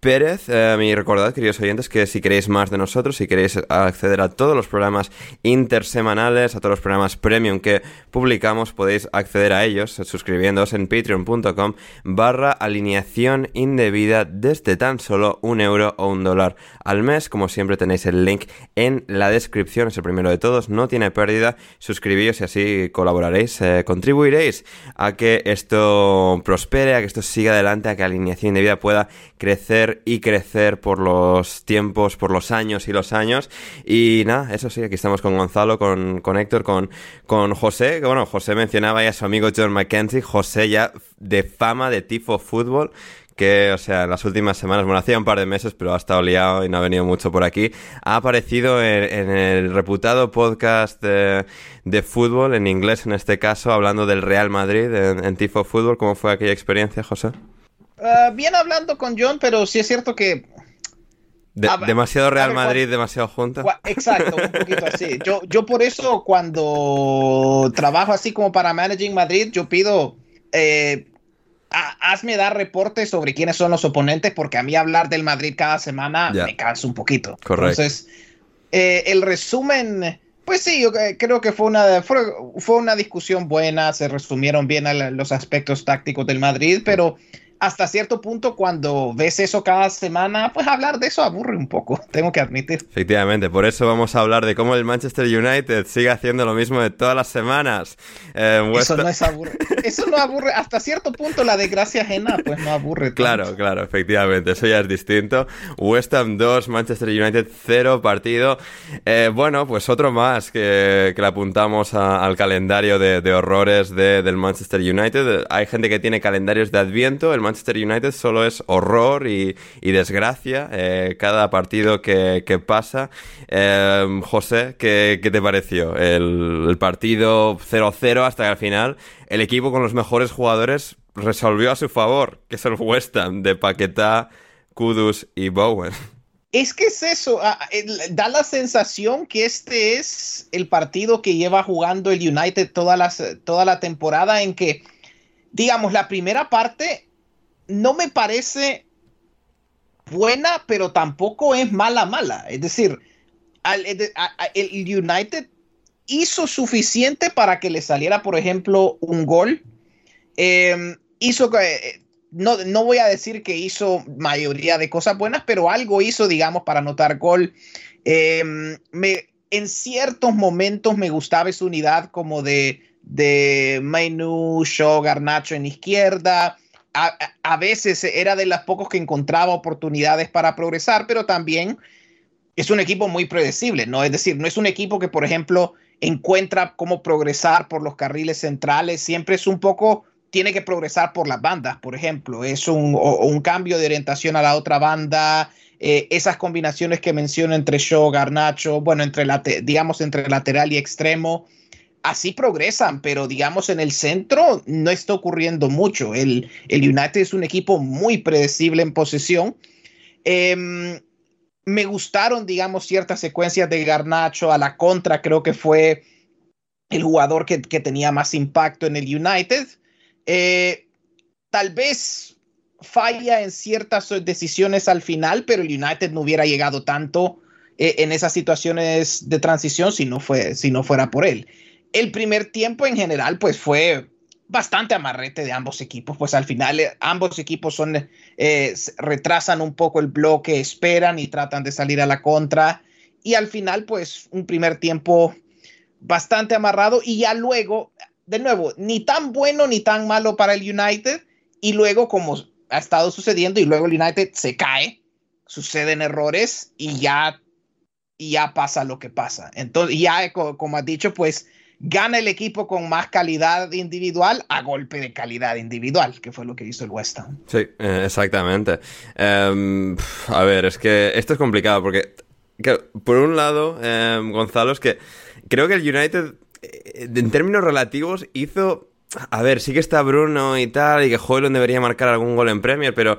Pérez. Eh, y recordad, queridos oyentes, que si queréis más de nosotros, si queréis acceder a todos los programas intersemanales, a todos los programas premium que publicamos, podéis acceder a ellos suscribiéndoos en patreon.com barra alineación indebida desde tan solo un euro o un dólar al mes. Como siempre tenéis el link en la descripción, es el primero de todos, no tiene pérdida. Suscribíos y así colaboraréis, eh, contribuiréis a que esto prospere, a que esto siga adelante, a que alineación indebida pueda crecer y crecer por los tiempos, por los años y los años. Y nada, eso sí, aquí estamos con Gonzalo, con, con Héctor, con, con José, que bueno, José mencionaba ya a su amigo John McKenzie, José ya de fama de tifo fútbol, que, o sea, en las últimas semanas, bueno, hacía un par de meses, pero ha estado liado y no ha venido mucho por aquí, ha aparecido en, el reputado podcast de, fútbol, en inglés en este caso, hablando del Real Madrid en, en Tifo Fútbol. ¿Cómo fue aquella experiencia, José? Ah, bien hablando con John, pero sí es cierto que. demasiado Real Madrid, demasiado junto. Exacto, un poquito así. Yo, yo por eso cuando trabajo así como para Managing Madrid, yo pido, eh, hazme dar reportes sobre quiénes son los oponentes, porque a mí hablar del Madrid cada semana me cansa un poquito. Correcto. Entonces, eh, el resumen, pues sí, yo creo que fue una, fue, fue una discusión buena, se resumieron bien los aspectos tácticos del Madrid, pero hasta cierto punto cuando ves eso cada semana, pues hablar de eso aburre un poco, tengo que admitir. Efectivamente, por eso vamos a hablar de cómo el Manchester United sigue haciendo lo mismo de todas las semanas. Eh, eso no es aburre. Eso no aburre. Hasta cierto punto la desgracia ajena, pues no aburre. Claro, claro, efectivamente, eso ya es distinto. West Ham 2, Manchester United 0 partido. Eh, bueno, pues otro más que, que le apuntamos al calendario de, horrores del Manchester United. Hay gente que tiene calendarios de Adviento, el Manchester United solo es horror y, desgracia eh, cada partido que, pasa. Em, José, ¿qué, te pareció? El, partido 0-0 hasta al final el equipo con los mejores jugadores resolvió a su favor, que es el West Ham de Paquetá, Kudus y Bowen. Es que es eso, ah, da la sensación que este es el partido que lleva jugando el United toda la temporada en que, digamos, la primera parte no me parece buena, pero tampoco es mala, mala. Es decir, el United hizo suficiente para que le saliera, por ejemplo, un gol. Em, hizo que, no, no voy a decir que hizo mayoría de cosas buenas, pero algo hizo, digamos, para anotar gol. Em, me, en ciertos momentos me gustaba esa unidad como de, de Mainu, Shaw, Garnacho en izquierda a, veces era de las pocos que encontraba oportunidades para progresar, pero también es un equipo muy predecible, ¿no? Es decir, no es un equipo que, por ejemplo, encuentra cómo progresar por los carriles centrales, siempre es un poco, tiene que progresar por las bandas, por ejemplo, es un, cambio de orientación a la otra banda, eh, esas combinaciones que menciono entre Shaw, Garnacho, bueno, entre digamos entre lateral y extremo, así progresan, pero digamos en el centro no está ocurriendo mucho. El, United es un equipo muy predecible en posesión. Em, me gustaron, digamos, ciertas secuencias de Garnacho a la contra, creo que fue el jugador que, tenía más impacto en el United. Eh, tal vez falla en ciertas decisiones al final, pero el United no hubiera llegado tanto eh, en esas situaciones de transición si no, fue, si no fuera por él el primer tiempo en general, pues fue bastante amarrete de ambos equipos, pues al final eh, ambos equipos son, eh, retrasan un poco el bloque, esperan y tratan de salir a la contra. y al final pues un primer tiempo bastante amarrado y ya luego, de nuevo, ni tan bueno ni tan malo para el United y luego como ha estado sucediendo y luego el United se cae, suceden errores y ya, y ya pasa lo que pasa. Entonces, ya como has dicho, pues gana el equipo con más calidad individual a golpe de calidad individual, que fue lo que hizo el West Ham. Sí, eh, exactamente. Em, a ver, es que esto es complicado porque, por un lado, em, Gonzalo, es que creo que el United, eh, en términos relativos, hizo... A ver, sí que está Bruno y tal, y que Hoylund debería marcar algún gol en Premier, pero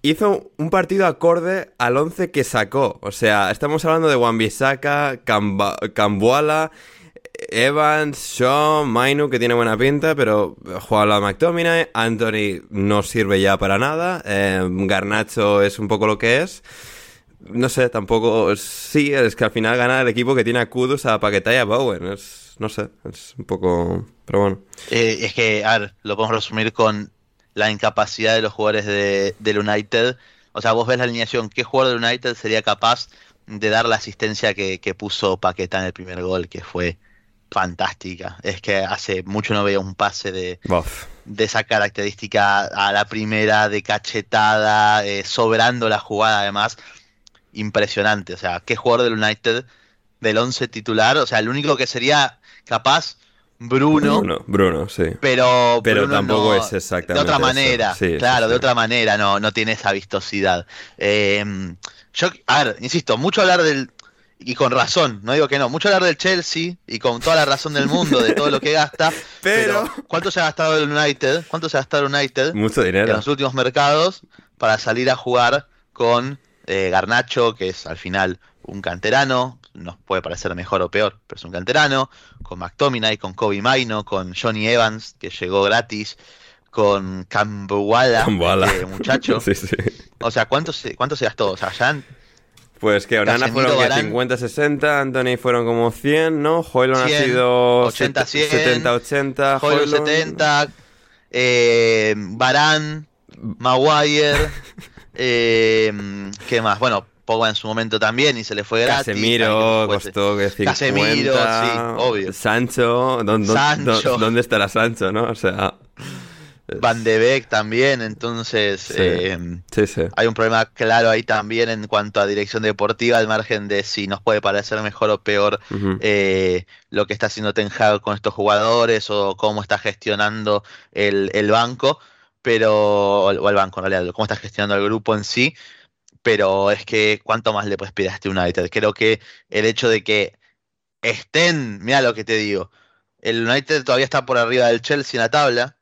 hizo un partido acorde al 11 que sacó. O sea, estamos hablando de Wan-Bissaka, Cambuala, Evans, Shaw, Mainu, que tiene buena pinta, pero juega la McTominay. Anthony no sirve ya para nada. Eh, Garnacho es un poco lo que es. No sé, tampoco. Sí, es que al final gana el equipo que tiene a Kudus, a Paquetá y a Bowen. Es, no sé, es un poco. Pero bueno. Eh, es que, a ver, lo podemos resumir con la incapacidad de los jugadores de, del United. O sea, vos ves la alineación, ¿qué jugador del United sería capaz de dar la asistencia que, que puso Paquetá en el primer gol, que fue fantástica. Es que hace mucho no veía un pase de, de esa característica a la primera, de cachetada, eh, sobrando la jugada además. Impresionante. O sea, qué jugador del United del 11 titular. O sea, el único que sería capaz, Bruno. Bruno, Bruno sí. Pero, pero tampoco es exactamente. De otra manera, claro, de otra manera no, no tiene esa vistosidad. Eh, yo, a ver, insisto, mucho hablar del, y con razón, no digo que no, mucho hablar del Chelsea y con toda la razón del mundo de todo lo que gasta, pero, ¿cuánto se ha gastado el United? ¿Cuánto se ha gastado el United? Mucho dinero. En los últimos mercados para salir a jugar con eh, Garnacho, que es al final un canterano, nos puede parecer mejor o peor, pero es un canterano, con McTominay, con Kobe Maino, con Johnny Evans, que llegó gratis, con Cambuala, este muchacho. O sea, ¿cuánto se, ¿cuánto se gastó? O sea, ya pues que Onana fueron 50-60, Anthony fueron como 100, ¿no? Hoylon ha sido 70-80. Hoylon 70, eh, Barán, Maguire, eh, ¿qué más? Bueno, Pogba en su momento también y se le fue gratis. Casemiro costó que 50. Casemiro, sí, obvio. Sancho, ¿dónde, Sancho. ¿dónde estará Sancho, no? O sea... Van de Beek también, entonces eh, hay un problema claro ahí también en cuanto a dirección deportiva, al margen de si nos puede parecer mejor o peor eh, lo que está haciendo Ten Hag con estos jugadores o cómo está gestionando el, banco, pero, o el banco en realidad, cómo está gestionando el grupo en sí, pero es que cuánto más le puedes pedir a este United. Creo que el hecho de que estén, mira lo que te digo, el United todavía está por arriba del Chelsea en la tabla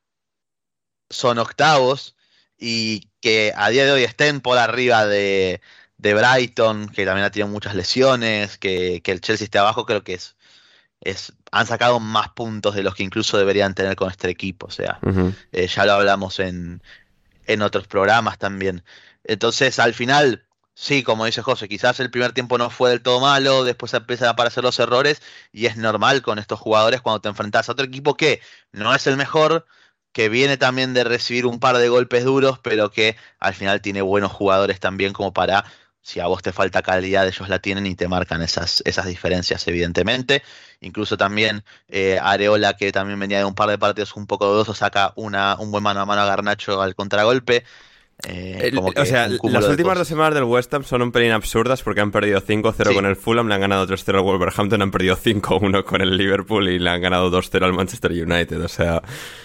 son octavos y que a día de hoy estén por arriba de, Brighton, que también ha tenido muchas lesiones, que, el Chelsea esté abajo, creo que es, es, han sacado más puntos de los que incluso deberían tener con este equipo. O sea, eh, ya lo hablamos en, en otros programas también. Entonces, al final, sí, como dice José, quizás el primer tiempo no fue del todo malo, después empiezan a aparecer los errores y es normal con estos jugadores cuando te enfrentas a otro equipo que no es el mejor, que viene también de recibir un par de golpes duros, pero que al final tiene buenos jugadores también como para, si a vos te falta calidad, ellos la tienen y te marcan esas, esas diferencias, evidentemente. Incluso también eh, Areola, que también venía de un par de partidos un poco dudosos, saca una, un buen mano a mano a Garnacho al contragolpe. Eh, o sea, las últimas dos semanas del West Ham son un pelín absurdas porque han perdido 5-0 con el Fulham, le han ganado 3-0 al Wolverhampton, han perdido 5-1 con el Liverpool y le han ganado 2-0 al Manchester United. O sea.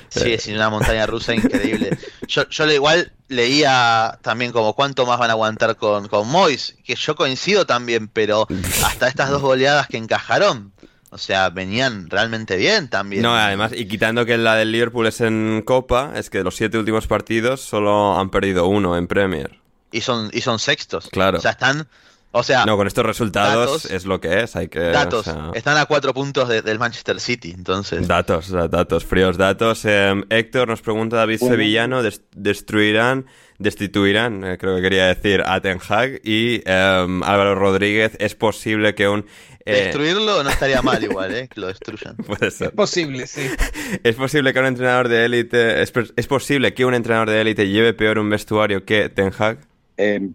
Sí, eh. es una montaña rusa increíble. Yo, yo igual leía también como cuánto más van a aguantar con, con Mois, que yo coincido también, pero hasta estas dos goleadas que encajaron. O sea, venían realmente bien también. No, además, y quitando que la del Liverpool es en Copa, es que los siete últimos partidos solo han perdido uno en Premier. Y son, y son sextos. Claro. O sea, están. O sea. No, con estos resultados es lo que es. Hay que. Datos. Están a cuatro puntos del Manchester City, entonces. Datos, datos, fríos datos. Em, Héctor nos pregunta David Sevillano: ¿destruirán, destituirán, eh, creo que quería decir, a Ten Hag? Y em, Álvaro Rodríguez: ¿es posible que un Destruirlo no estaría mal igual, ¿eh? Que lo destruyan. Puede ser. Es posible, sí. Es posible que un entrenador de élite... Es, posible que un entrenador de élite lleve peor un vestuario que Ten Hag? Eh,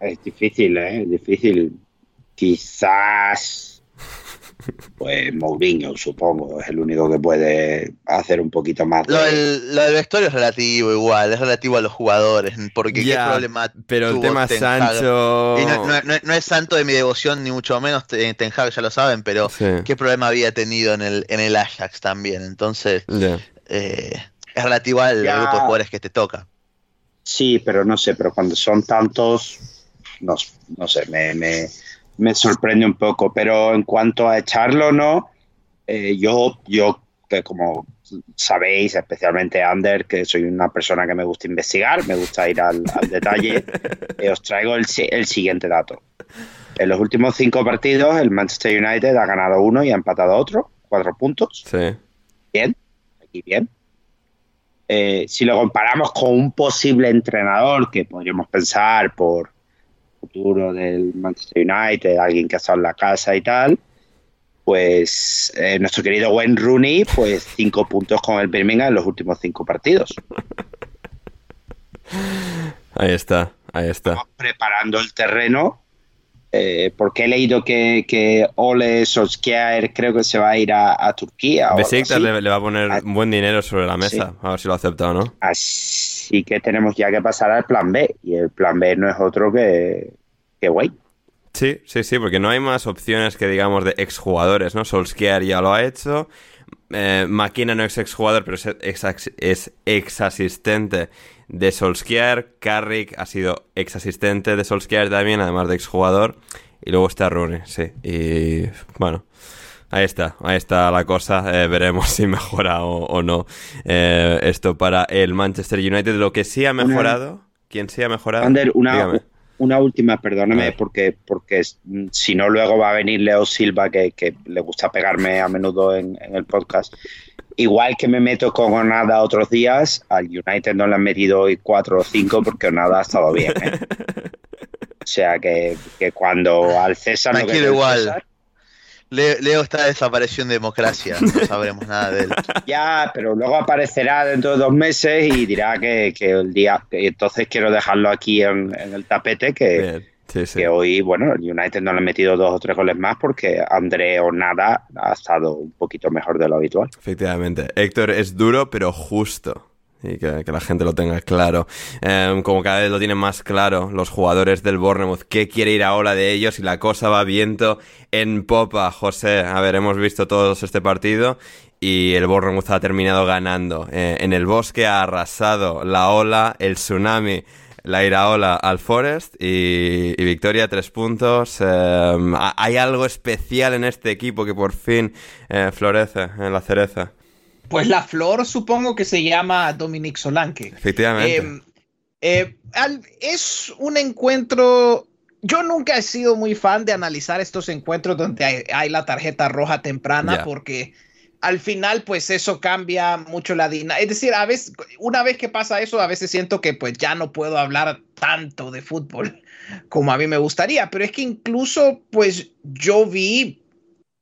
es difícil, ¿eh? Es difícil. Quizás pues Mourinho, supongo, es el único que puede hacer un poquito más. Lo, del, vestuario es relativo igual, es relativo a los jugadores, porque qué problema Pero el tema Sancho... no, es santo de mi devoción, ni mucho menos, Ten Hag ya lo saben, pero qué problema había tenido en el, en el Ajax también, entonces eh, es relativo al grupo de jugadores que te toca. Sí, pero no sé, pero cuando son tantos, no, no sé, me me sorprende un poco. Pero en cuanto a echarlo no, eh, yo, yo, que como sabéis, especialmente Ander, que soy una persona que me gusta investigar, me gusta ir al, detalle, eh, os traigo el, el, siguiente dato. En los últimos cinco partidos, el Manchester United ha ganado uno y ha empatado otro, cuatro puntos. Sí. Bien, aquí bien. Eh, si lo comparamos con un posible entrenador que podríamos pensar por futuro del Manchester United, alguien que ha estado en la casa y tal, pues eh, nuestro querido Wayne Rooney, pues cinco puntos con el Birmingham en los últimos cinco partidos. Ahí está, ahí está. Estamos preparando el terreno eh, porque he leído que, que, Ole Solskjaer creo que se va a ir a, Turquía. Besiktas le, le, va a poner un buen dinero sobre la mesa, a ver si lo acepta o no. Así que tenemos ya que pasar al plan B, y el plan B no es otro que, que guay. Sí, sí, sí, porque no hay más opciones que digamos de exjugadores, ¿no? Solskjaer ya lo ha hecho, eh, Makina no es exjugador, pero es ex, asistente de Solskjaer. Carrick ha sido ex asistente de Solskjaer también, además de exjugador. Y luego está Rooney, sí. Y bueno, ahí está, ahí está la cosa. Eh, veremos si mejora o, no eh, esto para el Manchester United. Lo que sí ha mejorado, ¿quién sí ha mejorado? una, una última, perdóname, porque, porque si no luego va a venir Leo Silva, que, le gusta pegarme a menudo en, el podcast. Igual que me meto con Onada otros días, al United no le han metido hoy cuatro o cinco porque Onada ha estado bien. ¿eh? O sea que, cuando al César... no igual. Leo, está desapareció en democracia, no sabremos nada de él. Ya, pero luego aparecerá dentro de dos meses y dirá que, el día. entonces quiero dejarlo aquí en, el tapete, que, que hoy, bueno, el United no le ha metido dos o tres goles más porque André o nada ha estado un poquito mejor de lo habitual. Efectivamente. Héctor es duro, pero justo y que, la gente lo tenga claro. Em, como cada vez lo tienen más claro los jugadores del Bournemouth, qué quiere ir ahora de ellos y la cosa va viento en popa, José. A ver, hemos visto todos este partido y el Bournemouth ha terminado ganando. Eh, en el bosque ha arrasado la ola, el tsunami. La iraola al Forest y, victoria, tres puntos. Em, hay algo especial en este equipo que por fin eh, florece en la cereza. Pues la flor supongo que se llama Dominic Solanke. Efectivamente. Em, eh, es un encuentro. Yo nunca he sido muy fan de analizar estos encuentros donde hay, la tarjeta roja temprana porque al final pues eso cambia mucho la dinámica. Es decir, a veces, una vez que pasa eso, a veces siento que pues ya no puedo hablar tanto de fútbol como a mí me gustaría, pero es que incluso pues yo vi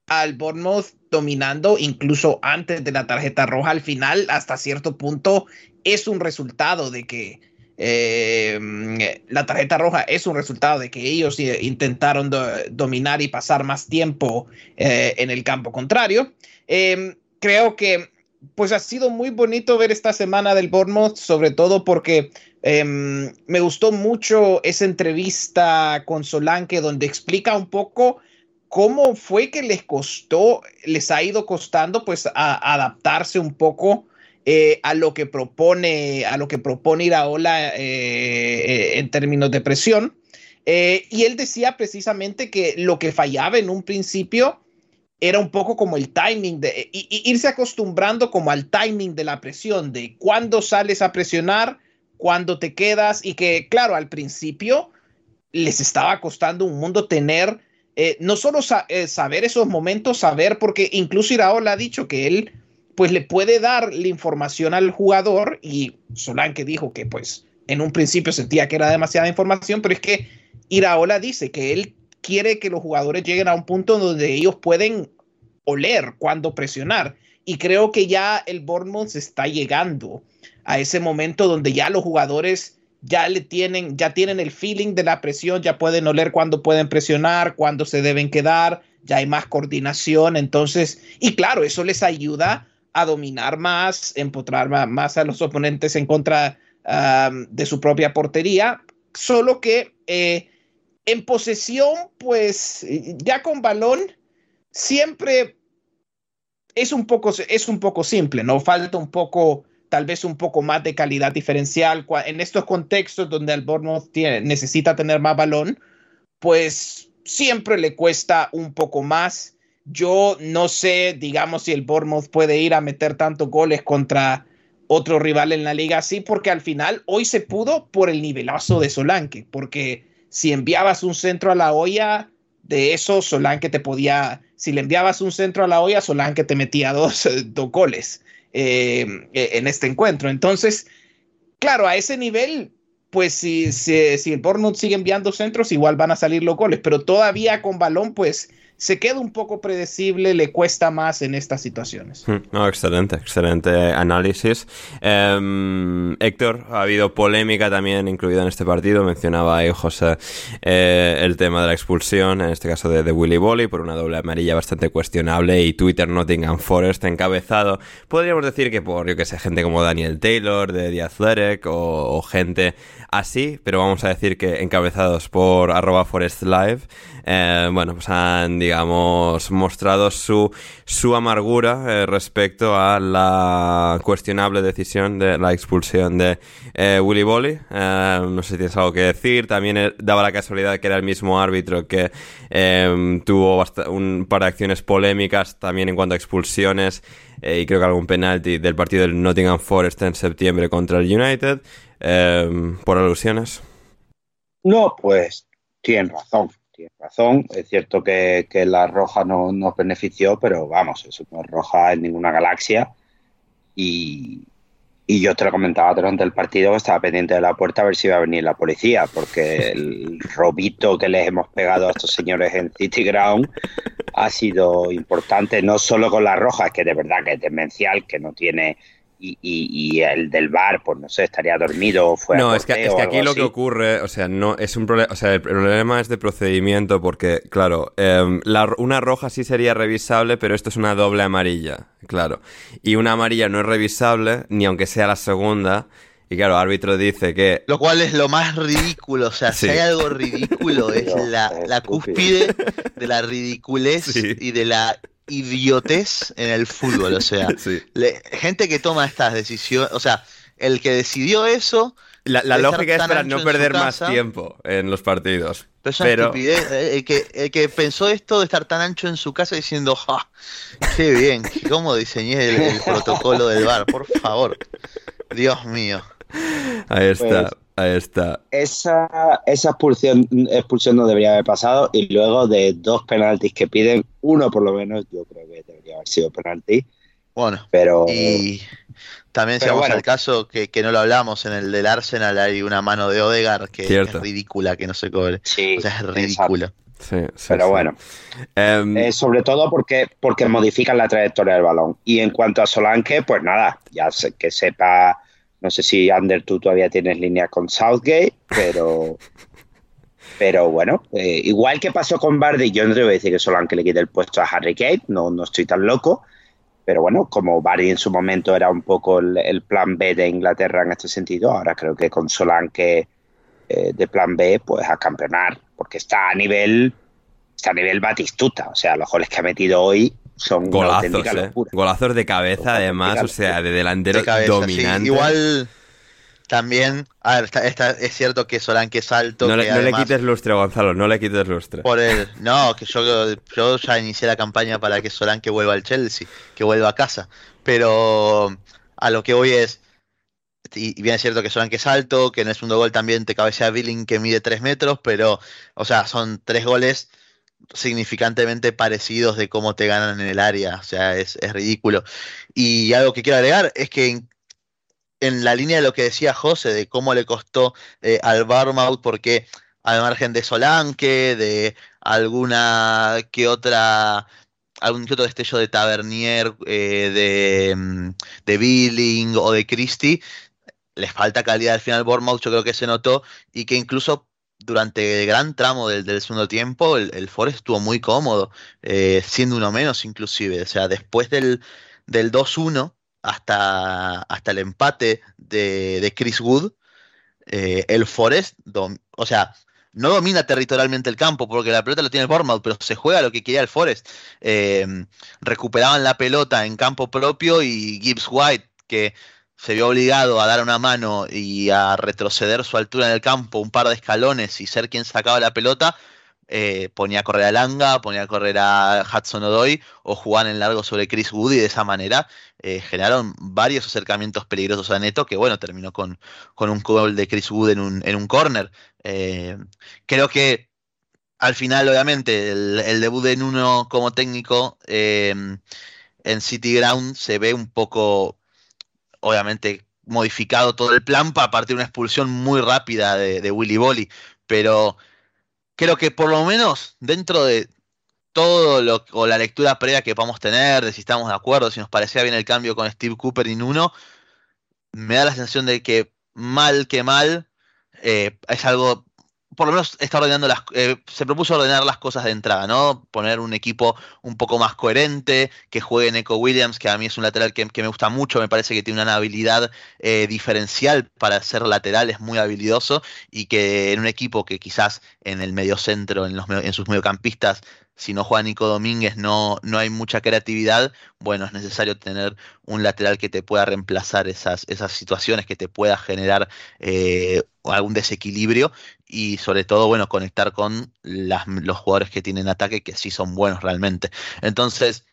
al Bournemouth dominando incluso antes de la tarjeta roja al final hasta cierto punto es un resultado de que eh, la tarjeta roja es un resultado de que ellos eh, intentaron dominar y pasar más tiempo eh, en el campo contrario. Em, creo que pues ha sido muy bonito ver esta semana del Bournemouth, sobre todo porque em, me gustó mucho esa entrevista con Solanke donde explica un poco ¿cómo fue que les costó, les ha ido costando pues a, adaptarse un poco eh, a lo que propone, a lo que propone Iraola eh, eh, en términos de presión? y él decía precisamente que lo que fallaba en un principio era un poco como el timing de irse acostumbrando como al timing de la presión, de cuándo sales a presionar, cuándo te quedas y que claro, al principio les estaba costando un mundo tener eh, no solo eh, saber esos momentos, saber, porque incluso Iraola ha dicho que él pues le puede dar la información al jugador y Solanke dijo que pues en un principio sentía que era demasiada información, pero es que Iraola dice que él quiere que los jugadores lleguen a un punto donde ellos pueden oler cuando presionar. Y creo que ya el Bournemouth está llegando a ese momento donde ya los jugadores ya le tienen, ya tienen el feeling de la presión, ya pueden oler cuándo pueden presionar, cuándo se deben quedar, ya hay más coordinación, entonces, y claro, eso les ayuda a dominar más, empotrar más a los oponentes en contra de su propia portería, solo que eh, en posesión, pues ya con balón, siempre es un poco, es un poco simple, ¿no? Falta un poco, tal vez un poco más de calidad diferencial. En estos contextos donde el Bournemouth necesita tener más balón, pues siempre le cuesta un poco más. Yo no sé, digamos, si el Bournemouth puede ir a meter tantos goles contra otro rival en la liga así, porque al final hoy se pudo por el nivelazo de Solanque, porque si enviabas un centro a la olla, de eso Solanque te podía, si le enviabas un centro a la olla, Solanque te metía dos, dos goles eh, en este encuentro. Entonces, claro, a ese nivel, pues si, si, si el Bournemouth sigue enviando centros, igual van a salir los goles, pero todavía con balón, pues se queda un poco predecible, le cuesta más en estas situaciones. Hmm, no, excelente, excelente análisis. Em, Héctor, ha habido polémica también incluida en este partido. Mencionaba ahí José eh, el tema de la expulsión, en este caso de, de Willy Bolly, por una doble amarilla bastante cuestionable y Twitter Nottingham Forest encabezado. Podríamos decir que por, yo que sé, gente como Daniel Taylor de The Athletic o, gente así, pero vamos a decir que encabezados por arroba Forest Live, eh, bueno, pues han digamos, mostrado su, su amargura eh, respecto a la cuestionable decisión de la expulsión de eh, Willy Bolly. Eh, no sé si tienes algo que decir. También daba la casualidad que era el mismo árbitro que tuvo un par de acciones polémicas también en cuanto a expulsiones y creo que algún penalti del partido del Nottingham Forest en septiembre contra el United. por alusiones. No, pues tienen razón tienes razón. Es cierto que, la roja no nos benefició, pero vamos, eso no es roja en ninguna galaxia. Y, yo te lo comentaba durante el partido que estaba pendiente de la puerta a ver si iba a venir la policía, porque el robito que les hemos pegado a estos señores en City Ground ha sido importante, no solo con la roja, que de verdad que es demencial, que no tiene y, el del bar, pues no sé, estaría dormido o fue No, es que, es que aquí lo que ocurre, o sea, no es un problema, o sea, el problema es de procedimiento porque, claro, em, una roja sí sería revisable, pero esto es una doble amarilla, claro. Y una amarilla no es revisable, ni aunque sea la segunda. Y claro, el árbitro dice que... Lo cual es lo más ridículo, o sea, si hay algo ridículo es la, la cúspide de la ridiculez y de la idiotez en el fútbol, o sea, gente que toma estas decisiones, o sea, el que decidió eso... La, lógica es para no perder más tiempo en los partidos. Pero, eh, El, que, el que pensó esto de estar tan ancho en su casa diciendo, ¡ja! ¡Qué bien! ¿Cómo diseñé el, protocolo del bar? Por favor. Dios mío. Ahí está. Pues, Ahí está. Esa, esa expulsión, expulsión no debería haber pasado y luego de dos penaltis que piden, uno por lo menos, yo creo que debería haber sido penalti. Bueno, pero... Y también si vamos al caso que, no lo hablamos, en el del Arsenal hay una mano de Odegar que es ridícula que no se cobre. Sí, o sea, es ridículo. Sí, pero bueno, em, eh, sobre todo porque, porque modifican la trayectoria del balón. Y en cuanto a Solanke, pues nada, ya sé, que sepa no sé si Ander tú todavía tienes línea con Southgate, pero pero bueno, eh, igual que pasó con Bardi, yo no te voy a decir que solo le quite el puesto a Harry Kane, no, no estoy tan loco, pero bueno, como Bardi en su momento era un poco el, plan B de Inglaterra en este sentido, ahora creo que con Solanke eh, de plan B, pues a campeonar, porque está a nivel está a nivel Batistuta, o sea, los goles que ha metido hoy son golazos, eh. golazos de cabeza además, o sea, de delantero dominante. Igual también, a ver, está, es cierto que Solanke es alto. No, le, no le quites lustre, Gonzalo, no le quites lustre. Por él, no, que yo, yo ya inicié la campaña para que Solanke vuelva al Chelsea, que vuelva a casa. Pero a lo que voy es, y bien es cierto que Solanke es alto, que en el segundo gol también te cabecea Billing que mide 3 metros, pero, o sea, son tres goles significantemente parecidos de cómo te ganan en el área. O sea, es, ridículo. Y algo que quiero agregar es que en, la línea de lo que decía José, de cómo le costó eh, al Barmouth, porque al margen de Solanke, de alguna que otra algún que otro destello de Tavernier, eh, de, mm, de Billing o de Christie, les falta calidad al final Bournemouth, yo creo que se notó, y que incluso durante el gran tramo del, segundo tiempo, el, el, Forest estuvo muy cómodo, eh, siendo uno menos inclusive. O sea, después del, del 2-1 hasta, hasta el empate de, Chris Wood, eh, el Forest, o sea, no domina territorialmente el campo porque la pelota lo tiene Bournemouth, pero se juega lo que quería el Forest. Eh, recuperaban la pelota en campo propio y Gibbs White, que se vio obligado a dar una mano y a retroceder su altura en el campo un par de escalones y ser quien sacaba la pelota, eh, ponía a correr a Langa, ponía a correr a Hudson Odoy o jugaban en largo sobre Chris Wood y de esa manera eh, generaron varios acercamientos peligrosos a Neto que bueno, terminó con, con un gol de Chris Wood en un, en un corner. Eh, creo que al final obviamente el, debut de Nuno como técnico en City Ground se ve un poco obviamente modificado todo el plan para partir de una expulsión muy rápida de, Willy Bolly, pero creo que por lo menos dentro de todo lo o la lectura previa que podamos tener, de si estamos de acuerdo, si nos parecía bien el cambio con Steve Cooper y Nuno, me da la sensación de que mal que mal eh, es algo por lo menos está ordenando las, eh, se propuso ordenar las cosas de entrada, ¿no? Poner un equipo un poco más coherente, que juegue Neko Williams, que a mí es un lateral que, me gusta mucho, me parece que tiene una habilidad eh, diferencial para ser lateral, es muy habilidoso, y que en un equipo que quizás en el medio centro, en, los, en sus mediocampistas, si no juega Nico Domínguez no, no hay mucha creatividad, bueno, es necesario tener un lateral que te pueda reemplazar esas, esas situaciones, que te pueda generar eh, algún desequilibrio y sobre todo, bueno, conectar con los jugadores que tienen ataque, que sí son buenos realmente. Entonces,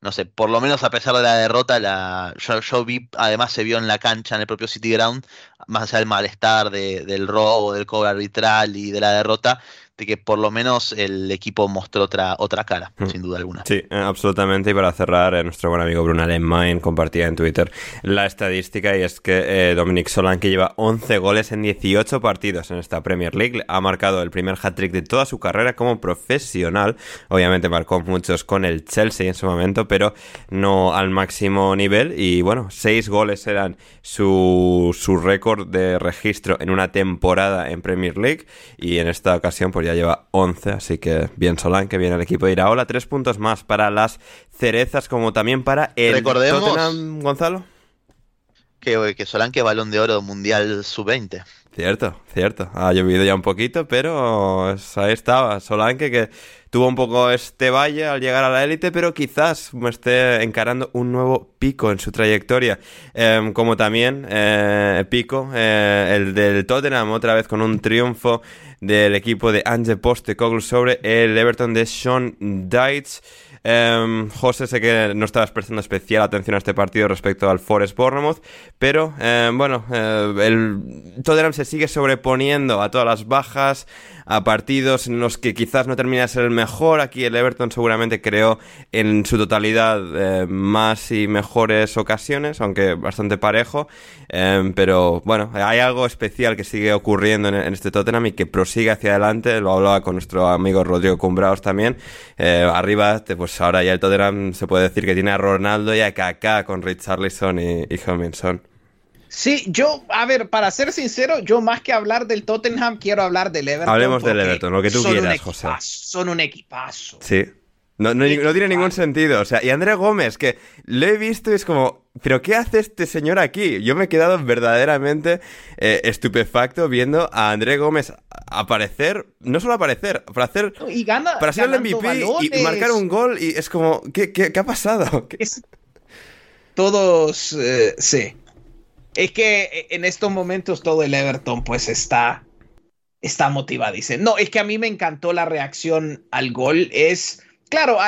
no sé, por lo menos a pesar de la derrota, la, yo, vi, además se vio en la cancha, en el propio City Ground, más allá del malestar del robo, del cobro arbitral y de la derrota, de que por lo menos el equipo mostró otra, otra cara, mm. sin duda alguna. Sí, absolutamente. Y para cerrar, eh, nuestro buen amigo Bruno Alemán compartía en Twitter la estadística y es que eh, Dominic Solanke lleva 11 goles en 18 partidos en esta Premier League. Ha marcado el primer hat-trick de toda su carrera como profesional. Obviamente marcó muchos con el Chelsea en su momento, pero no al máximo nivel. Y bueno, 6 goles eran su, su récord de registro en una temporada en Premier League. Y en esta ocasión, pues ya lleva 11, así que bien Solán, que viene el equipo de Iraola. Tres puntos más para las cerezas, como también para el Recordemos Tottenham, Gonzalo. Que, que Solán que balón de oro mundial sub-20. Cierto, cierto. Ha llovido ya un poquito, pero ahí estaba. Solanke que tuvo un poco este valle al llegar a la élite, pero quizás me esté encarando un nuevo pico en su trayectoria. Em, como también eh, pico, eh, el del Tottenham, otra vez con un triunfo del equipo de Ange Postecoglou sobre el Everton de Sean Deitz. Em, José, sé que no estabas prestando especial atención a este partido respecto al Forest Bournemouth, pero em, bueno, eh, el Tottenham se sigue sobreponiendo a todas las bajas, a partidos en los que quizás no termina de ser el mejor. Aquí el Everton seguramente creó en su totalidad eh, más y mejores ocasiones, aunque bastante parejo. Em, pero bueno, hay algo especial que sigue ocurriendo en, este Tottenham y que prosigue hacia adelante. Lo hablaba con nuestro amigo Rodrigo Cumbraos también. Eh, arriba, pues ahora ya el Tottenham se puede decir que tiene a Ronaldo y a Kaká con Richarlison y, y Sí, yo, a ver, para ser sincero, yo más que hablar del Tottenham, quiero hablar del Everton. Hablemos del Everton, lo que tú quieras, José. Son un equipazo. Sí. No, no, tiene ningún sentido. O sea, y André Gómez, que lo he visto y es como, ¿pero qué hace este señor aquí? Yo me he quedado verdaderamente eh, estupefacto viendo a André Gómez aparecer, no solo aparecer, para hacer. Y gana, para ser el MVP y marcar un gol. Y es como, ¿qué, qué, ha pasado? Todos, eh, sí. Es que eh, en estos momentos todo el Everton pues está, está motivadísimo. No, es que a mí me encantó la reacción al gol. Es, claro,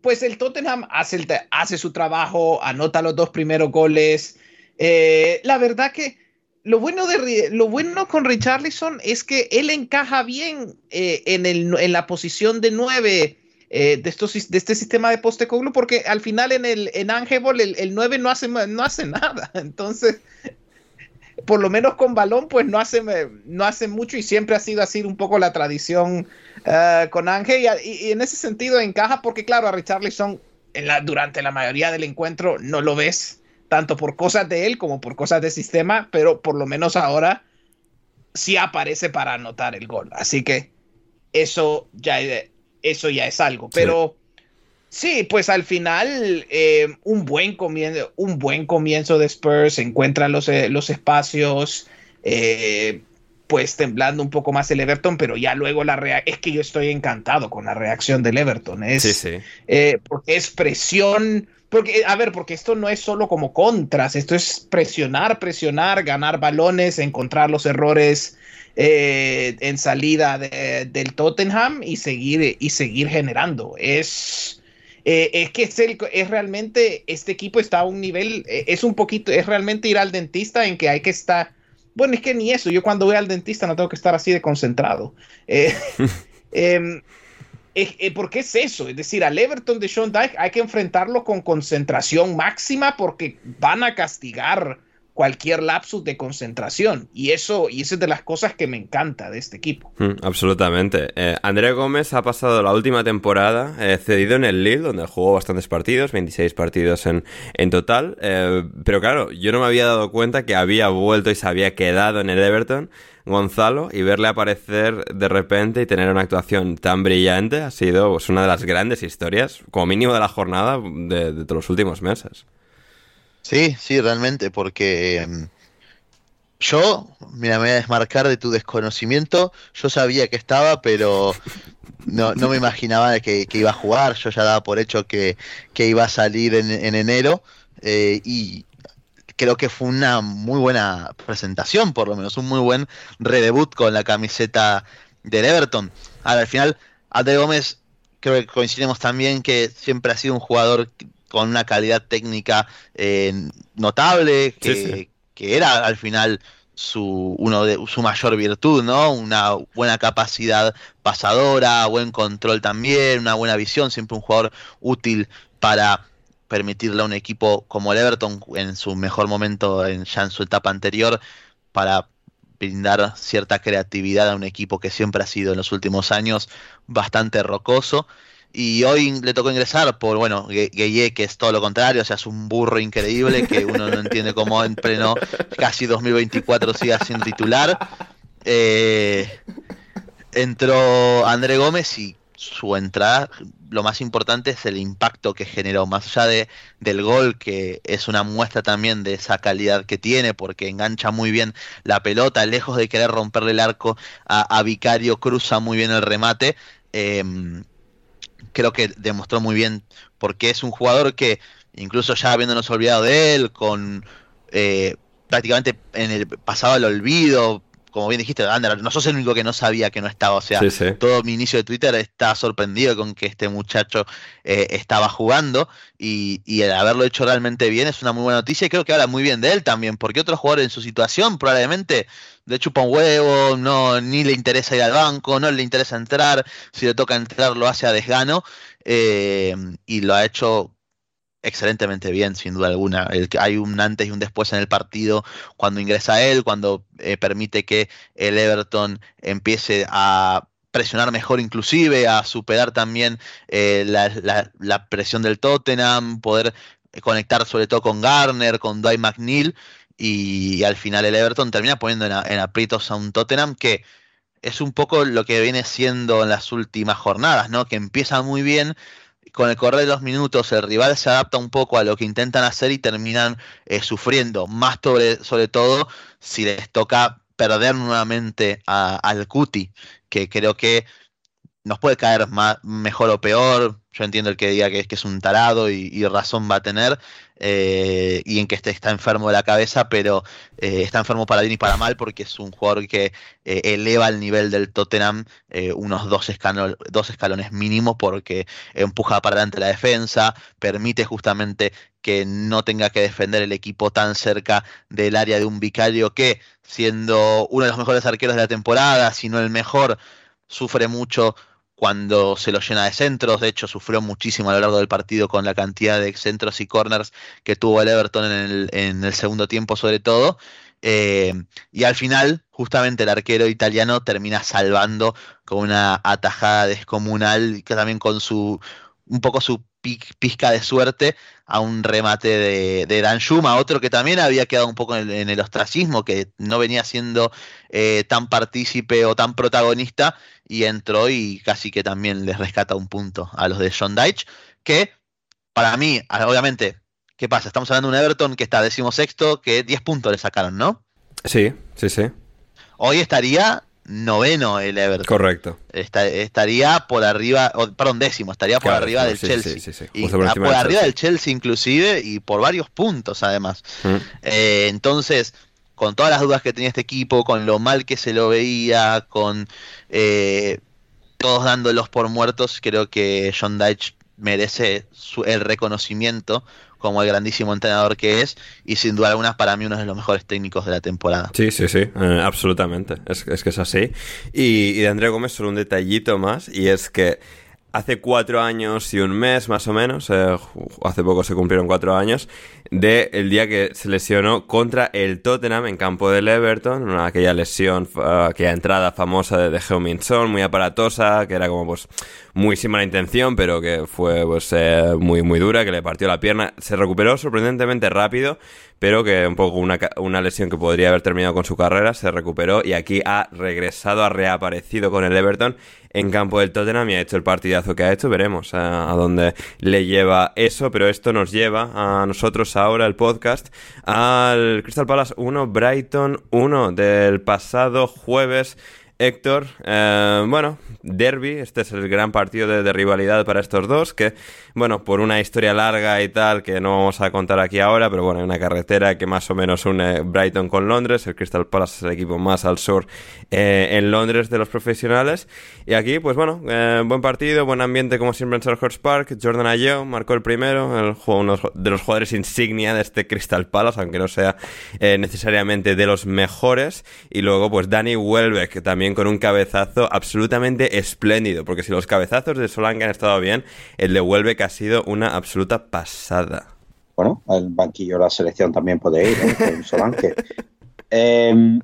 pues el Tottenham hace, su trabajo, anota los dos primeros goles. Eh, la verdad que lo bueno, de, lo bueno con Richarlison es que él encaja bien eh, en, el, en la posición de nueve eh, de, de este sistema de Postecoglou, porque al final en el en Angebol el, el 9 no hace, no hace nada. Entonces, por lo menos con balón, pues no hace, no hace mucho y siempre ha sido así un poco la tradición eh, con Ángel. Y, en ese sentido encaja porque, claro, a Richarlison en la, durante la mayoría del encuentro no lo ves. tanto por cosas de él como por cosas del sistema, pero por lo menos ahora sí aparece para anotar el gol. Así que eso ya, eso ya es algo. Pero sí, pues al final eh, un, buen comienzo, un buen comienzo de Spurs, encuentra los, eh, los espacios, eh, pues temblando un poco más el Everton, pero ya luego la reacción, es que yo estoy encantado con la reacción del Everton, es, sí, sí. porque es presión porque, a ver, porque esto no es solo como contras, esto es presionar, presionar, ganar balones, encontrar los errores eh, en salida del Tottenham y seguir, y seguir generando. Es, eh, es que es, es, realmente, este equipo está a un nivel, eh, es un poquito, es realmente ir al dentista en que hay que estar, bueno, es que ni eso, yo cuando voy al dentista no tengo que estar así de concentrado. Em, eh, ¿Por qué es eso? Es decir, al Everton de Sean Dyke hay que enfrentarlo con concentración máxima porque van a castigar cualquier lapsus de concentración. Y eso, y eso es de las cosas que me encanta de este equipo. Mm, absolutamente. Eh, André Gómez ha pasado la última temporada eh, cedido en el Lille, donde jugó bastantes partidos, 26 partidos en, en total. pero claro, yo no me había dado cuenta que había vuelto y se había quedado en el Everton. Gonzalo y verle aparecer de repente y tener una actuación tan brillante ha sido pues, una de las grandes historias, como mínimo de la jornada de, de los últimos meses. Sí, sí, realmente, porque em, yo, mira, me voy a desmarcar de tu desconocimiento, yo sabía que estaba, pero no, no me imaginaba que, iba a jugar, yo ya daba por hecho que, iba a salir en, enero. Eh, y creo que fue una muy buena presentación, por lo menos un muy buen redebut con la camiseta del Everton. Ahora, al final, Ade Gómez, creo que coincidimos también que siempre ha sido un jugador con una calidad técnica eh, notable, que, que, era al final su, uno de, su mayor virtud, ¿no? Una buena capacidad pasadora, buen control también, una buena visión, siempre un jugador útil para permitirle a un equipo como el Everton en su mejor momento en, ya en su etapa anterior para brindar cierta creatividad a un equipo que siempre ha sido en los últimos años bastante rocoso. Y hoy le tocó ingresar por, bueno, Gueye, que es todo lo contrario, o sea, es un burro increíble que uno no entiende cómo en pleno casi 2024 siga siendo titular. Eh, entró André Gómez y su entrada, lo más importante es el impacto que generó, más allá de, del gol, que es una muestra también de esa calidad que tiene, porque engancha muy bien la pelota, lejos de querer romperle el arco a, Vicario, cruza muy bien el remate. Em, creo que demostró muy bien, porque es un jugador que, incluso ya habiéndonos olvidado de él, con eh, prácticamente en el pasado al olvido, como bien dijiste, Ander, no sos el único que no sabía que no estaba. O sea, todo mi inicio de Twitter está sorprendido con que este muchacho eh, estaba jugando y, el haberlo hecho realmente bien es una muy buena noticia y creo que habla muy bien de él también, porque otros jugadores en su situación probablemente le chupa un huevo, no, ni le interesa ir al banco, no le interesa entrar, si le toca entrar lo hace a desgano eh, y lo ha hecho excelentemente bien, sin duda alguna. El, hay un antes y un después en el partido cuando ingresa él, cuando eh, permite que el Everton empiece a presionar mejor inclusive, a superar también eh, la, presión del Tottenham, poder conectar sobre todo con Garner, con Dwight McNeil y, al final el Everton termina poniendo en, en aprietos a un Tottenham que es un poco lo que viene siendo en las últimas jornadas, ¿no? Que empieza muy bien, con el correr de los minutos el rival se adapta un poco a lo que intentan hacer y terminan eh, sufriendo, más sobre, sobre todo si les toca perder nuevamente al Cuti, que creo que nos puede caer más, mejor o peor. Yo entiendo el que diga que, que es un tarado y, razón va a tener, eh, y en que este está enfermo de la cabeza, pero eh, está enfermo para bien y para mal porque es un jugador que eh, eleva el nivel del Tottenham unos dos, dos escalones mínimo porque empuja para adelante la defensa, permite justamente que no tenga que defender el equipo tan cerca del área de un vicario que, siendo uno de los mejores arqueros de la temporada, si no el mejor, sufre mucho cuando se lo llena de centros. De hecho, sufrió muchísimo a lo largo del partido con la cantidad de centros y corners que tuvo el Everton en el, segundo tiempo, sobre todo. Eh, y al final, justamente el arquero italiano termina salvando con una atajada descomunal, que también con su un poco su pizca de suerte a un remate de, de Dan Shuma, otro que también había quedado un poco en el, ostracismo, que no venía siendo eh, tan partícipe o tan protagonista, y entró y casi que también les rescata un punto a los de John Deitch, que para mí, obviamente, ¿qué pasa? Estamos hablando de un Everton que está decimosexto, que 10 puntos le sacaron, ¿no? Sí, sí, sí. Hoy estaría noveno el Everton. Correcto. estaría por arriba, perdón, décimo, estaría por arriba del Chelsea. y por, arriba del Chelsea inclusive y por varios puntos además. Mm. Eh, entonces, con todas las dudas que tenía este equipo, con lo mal que se lo veía, con eh, todos dándolos por muertos, creo que John Dyche merece el reconocimiento como el grandísimo entrenador que es y sin duda alguna para mí uno de los mejores técnicos de la temporada. Sí, sí, sí, eh, absolutamente. Es, que es así. Y, y de André Gómez solo un detallito más y es que hace cuatro años y un mes más o menos, eh, hace poco se cumplieron cuatro años, del el día que se lesionó contra el Tottenham en campo del Everton, aquella lesión, aquella entrada famosa de, de heung Son, muy aparatosa, que era como pues muy sin mala intención, pero que fue pues eh, muy, muy dura, que le partió la pierna, se recuperó sorprendentemente rápido, pero que un poco una, una lesión que podría haber terminado con su carrera, se recuperó y aquí ha regresado, ha reaparecido con el Everton en campo del Tottenham y ha hecho el partidazo que ha hecho. Veremos a, dónde le lleva eso, pero esto nos lleva a nosotros ahora el podcast al Crystal Palace 1, Brighton 1 del pasado jueves. Héctor, eh, bueno, derby, este es el gran partido de, rivalidad para estos dos, que, bueno, por una historia larga y tal, que no vamos a contar aquí ahora, pero bueno, hay una carretera que más o menos une Brighton con Londres, el Crystal Palace es el equipo más al sur eh, en Londres de los profesionales, y aquí, pues bueno, eh, buen partido, buen ambiente como siempre en Selhurst Park, Jordan Ayew marcó el primero, el uno de los jugadores insignia de este Crystal Palace, aunque no sea necesariamente de los mejores, y luego pues Danny Welbeck también con un cabezazo absolutamente espléndido, porque si los cabezazos de Solanke han estado bien, el de Welbeck ha sido una absoluta pasada. Bueno, el banquillo de la selección también puede ir, ¿eh? con Solanke. Em,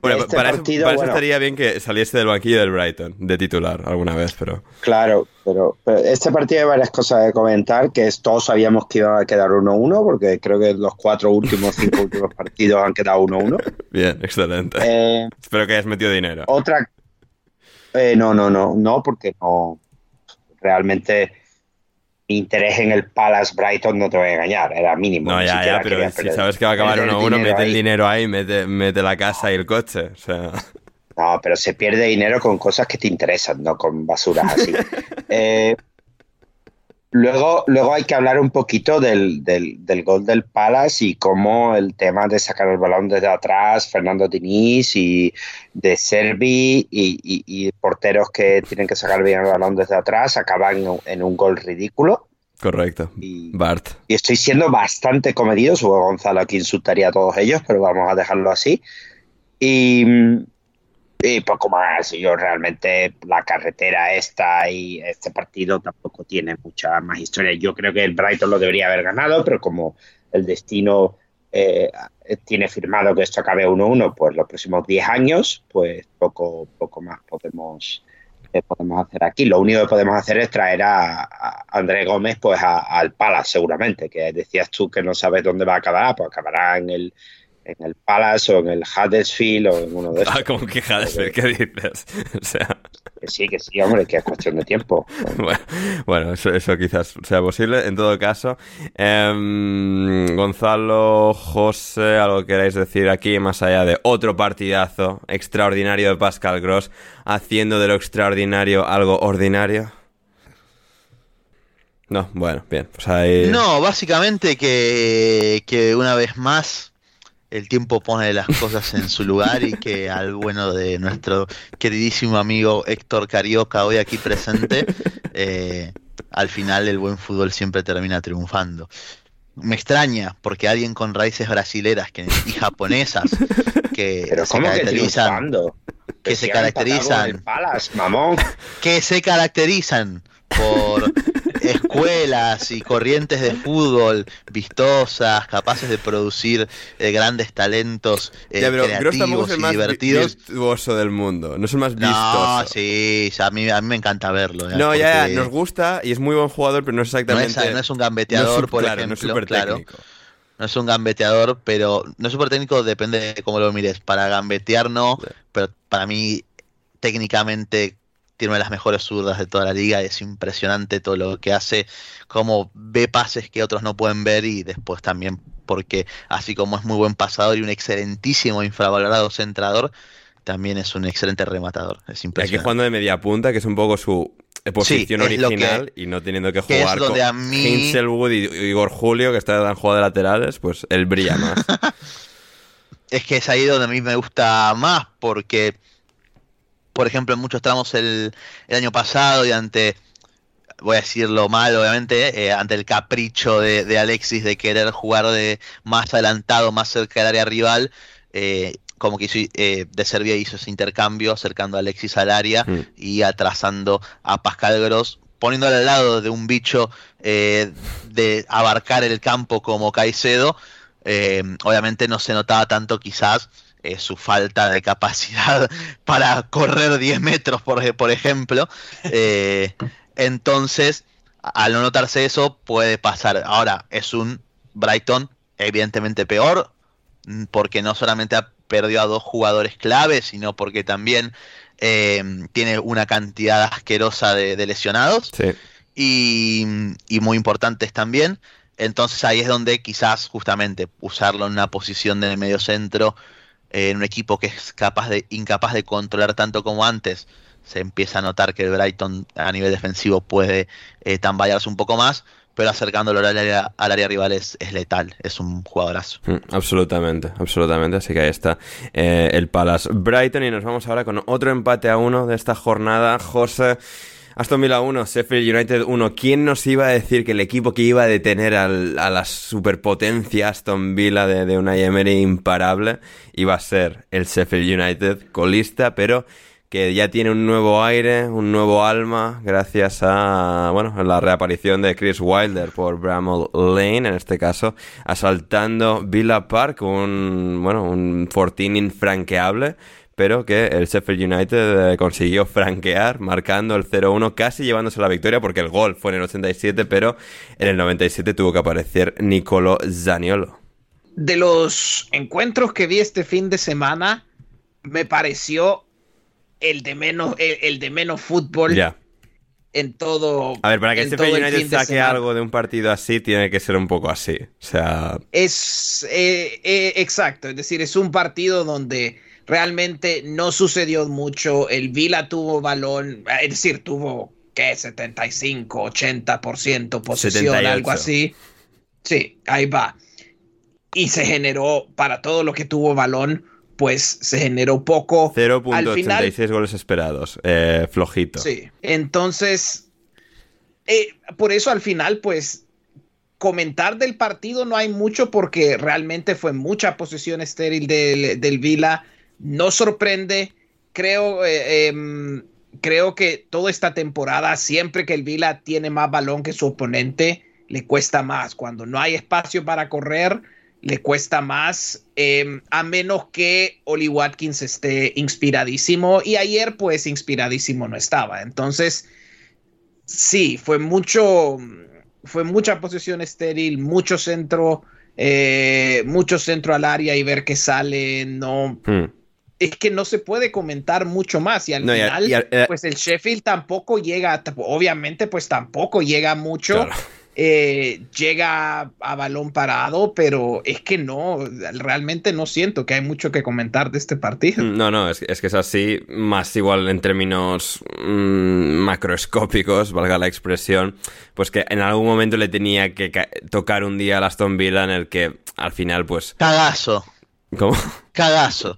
bueno, este para, eso, estaría bien que saliese del banquillo del Brighton, de titular, alguna vez, pero... Claro, pero, este partido hay varias cosas de comentar, que es, todos sabíamos que iba a quedar 1-1, porque creo que los cuatro últimos, cinco últimos partidos han quedado 1-1. Bien, excelente. Eh, Espero que hayas metido dinero. Otra... Eh, no, no, no, no, porque no... Realmente interés en el Palace Brighton, no te voy a engañar, era mínimo. No, ya, ya, pero si sabes que va a acabar 1-1, mete el dinero ahí, mete, mete la casa y el coche. O sea. No, pero se pierde dinero con cosas que te interesan, no con basuras así. eh, Luego, luego hay que hablar un poquito del, del, gol del Palace y cómo el tema de sacar el balón desde atrás, Fernando Diniz y de Servi y, porteros que tienen que sacar bien el balón desde atrás acaban en, un gol ridículo. Correcto. Bart. Y estoy siendo bastante comedido. Subo Gonzalo aquí insultaría a todos ellos, pero vamos a dejarlo así. Y, y poco más. Yo realmente la carretera esta y este partido tampoco tiene mucha más historia. Yo creo que el Brighton lo debería haber ganado, pero como el destino eh, tiene firmado que esto acabe 1-1 pues los próximos 10 años, pues poco, poco más podemos, eh, podemos hacer aquí. Lo único que podemos hacer es traer a, André Gómez pues al Palace seguramente, que decías tú que no sabes dónde va a acabar, pues acabará en el en el Palace o en el Huddersfield o en uno de esos. Ah, como que Huddersfield, ¿qué dices? O sea... Que sí, que sí, hombre, que es cuestión de tiempo. Bueno, eso, quizás sea posible. En todo caso, em, Gonzalo, José, algo queráis decir aquí, más allá de otro partidazo extraordinario de Pascal Gross, haciendo de lo extraordinario algo ordinario. No, bueno, bien. Pues ahí... No, básicamente que, que una vez más el tiempo pone las cosas en su lugar y que al bueno de nuestro queridísimo amigo Héctor Carioca hoy aquí presente, eh, al final el buen fútbol siempre termina triunfando. Me extraña porque alguien con raíces brasileras que, y japonesas que se caracterizan que, se caracterizan mamón. que se caracterizan por escuelas y corrientes de fútbol vistosas, capaces de producir eh, grandes talentos eh, creativos y divertidos. virtuoso del mundo, no es el más vistoso. No, sí, a, mí, a mí me encanta verlo. ¿eh? No, ya, nos gusta y es muy buen jugador, pero no es exactamente... No es, un gambeteador, por ejemplo, no claro. No es un gambeteador, pero no es súper técnico, depende de cómo lo mires. Para gambetear no, pero para mí técnicamente tiene una de las mejores zurdas de toda la liga, es impresionante todo lo que hace, cómo ve pases que otros no pueden ver y después también porque así como es muy buen pasador y un excelentísimo infravalorado centrador, también es un excelente rematador. Es impresionante. Aquí jugando de media punta, que es un poco su posición original y no teniendo que jugar con a mí... y Igor Julio, que están jugando de laterales, pues él brilla más. es que es ahí donde a mí me gusta más, porque por ejemplo, en muchos tramos el, año pasado y ante, voy a decirlo mal, obviamente, eh, ante el capricho de, Alexis de querer jugar de más adelantado, más cerca del área rival, eh, como que hizo, eh, de Serbia hizo ese intercambio acercando a Alexis al área mm. y atrasando a Pascal Gross, poniéndole al lado de un bicho de abarcar el campo como Caicedo. obviamente no se notaba tanto quizás eh, su falta de capacidad para correr 10 metros, por, por ejemplo. Eh, entonces, al no notarse eso, puede pasar. Ahora, es un Brighton evidentemente peor, mm, porque no solamente ha perdido a dos jugadores claves, sino porque también eh, tiene una cantidad asquerosa de, lesionados. Y, y, muy importantes también. Entonces ahí es donde quizás justamente usarlo en una posición de medio centro en un equipo que es incapaz de controlar tanto como antes, se empieza a notar que Brighton a nivel defensivo puede eh, tambalearse un poco más, pero acercándolo al área, al área rival es, letal, es un jugadorazo. Mm, absolutamente, absolutamente, así que ahí está eh, el Palace Brighton y nos vamos ahora con otro empate a uno de esta jornada, José. Aston Villa 1, Sheffield United 1. ¿Quién nos iba a decir que el equipo que iba a detener a la superpotencia Aston Villa de, de una Emery imparable iba a ser el Sheffield United colista, pero que ya tiene un nuevo aire, un nuevo alma, gracias a bueno, la reaparición de Chris Wilder por Bramall Lane, en este caso, asaltando Villa Park, un bueno, un fortín infranqueable pero que el Sheffield United eh, consiguió franquear, marcando el 0-1, casi llevándose la victoria, porque el gol fue en el 87, pero en el 97 tuvo que aparecer Nicolo Zaniolo. De los encuentros que vi este fin de semana, me pareció el de menos, el, de menos fútbol. Ya. En todo. A ver, para que el Sheffield United saque algo de un partido así, tiene que ser un poco así. O sea. Es. Eh, eh, exacto. Es decir, es un partido donde realmente no sucedió mucho. El Vila tuvo balón, es decir, tuvo, ¿qué? 75, 80% posesión, algo así. Sí, ahí va. Y se generó, para todo lo que tuvo balón, pues se generó poco. 0.86 goles esperados, eh, flojito. Sí, entonces, eh, por eso al final, pues comentar del partido no hay mucho porque realmente fue mucha posesión estéril del, del Vila no sorprende. Creo, eh, em, creo que toda esta temporada, siempre que el Vila tiene más balón que su oponente, le cuesta más. Cuando no hay espacio para correr, le cuesta más, em, a menos que Oli Watkins esté inspiradísimo. Y ayer, pues, inspiradísimo no estaba. Entonces, sí, fue mucho, fue mucha posición estéril, mucho centro, eh, mucho centro al área y ver que sale, no. Hmm es que no se puede comentar mucho más y al final pues el Sheffield tampoco llega obviamente pues tampoco llega mucho eh, llega a balón parado pero es que no realmente no siento que hay mucho que comentar de este partido. Mm, no no es, es que es así más igual en términos mm, macroscópicos valga la expresión pues que en algún momento le tenía que tocar un día a Aston Villa en el que al final pues cagazo ¿Cómo? Cagazo.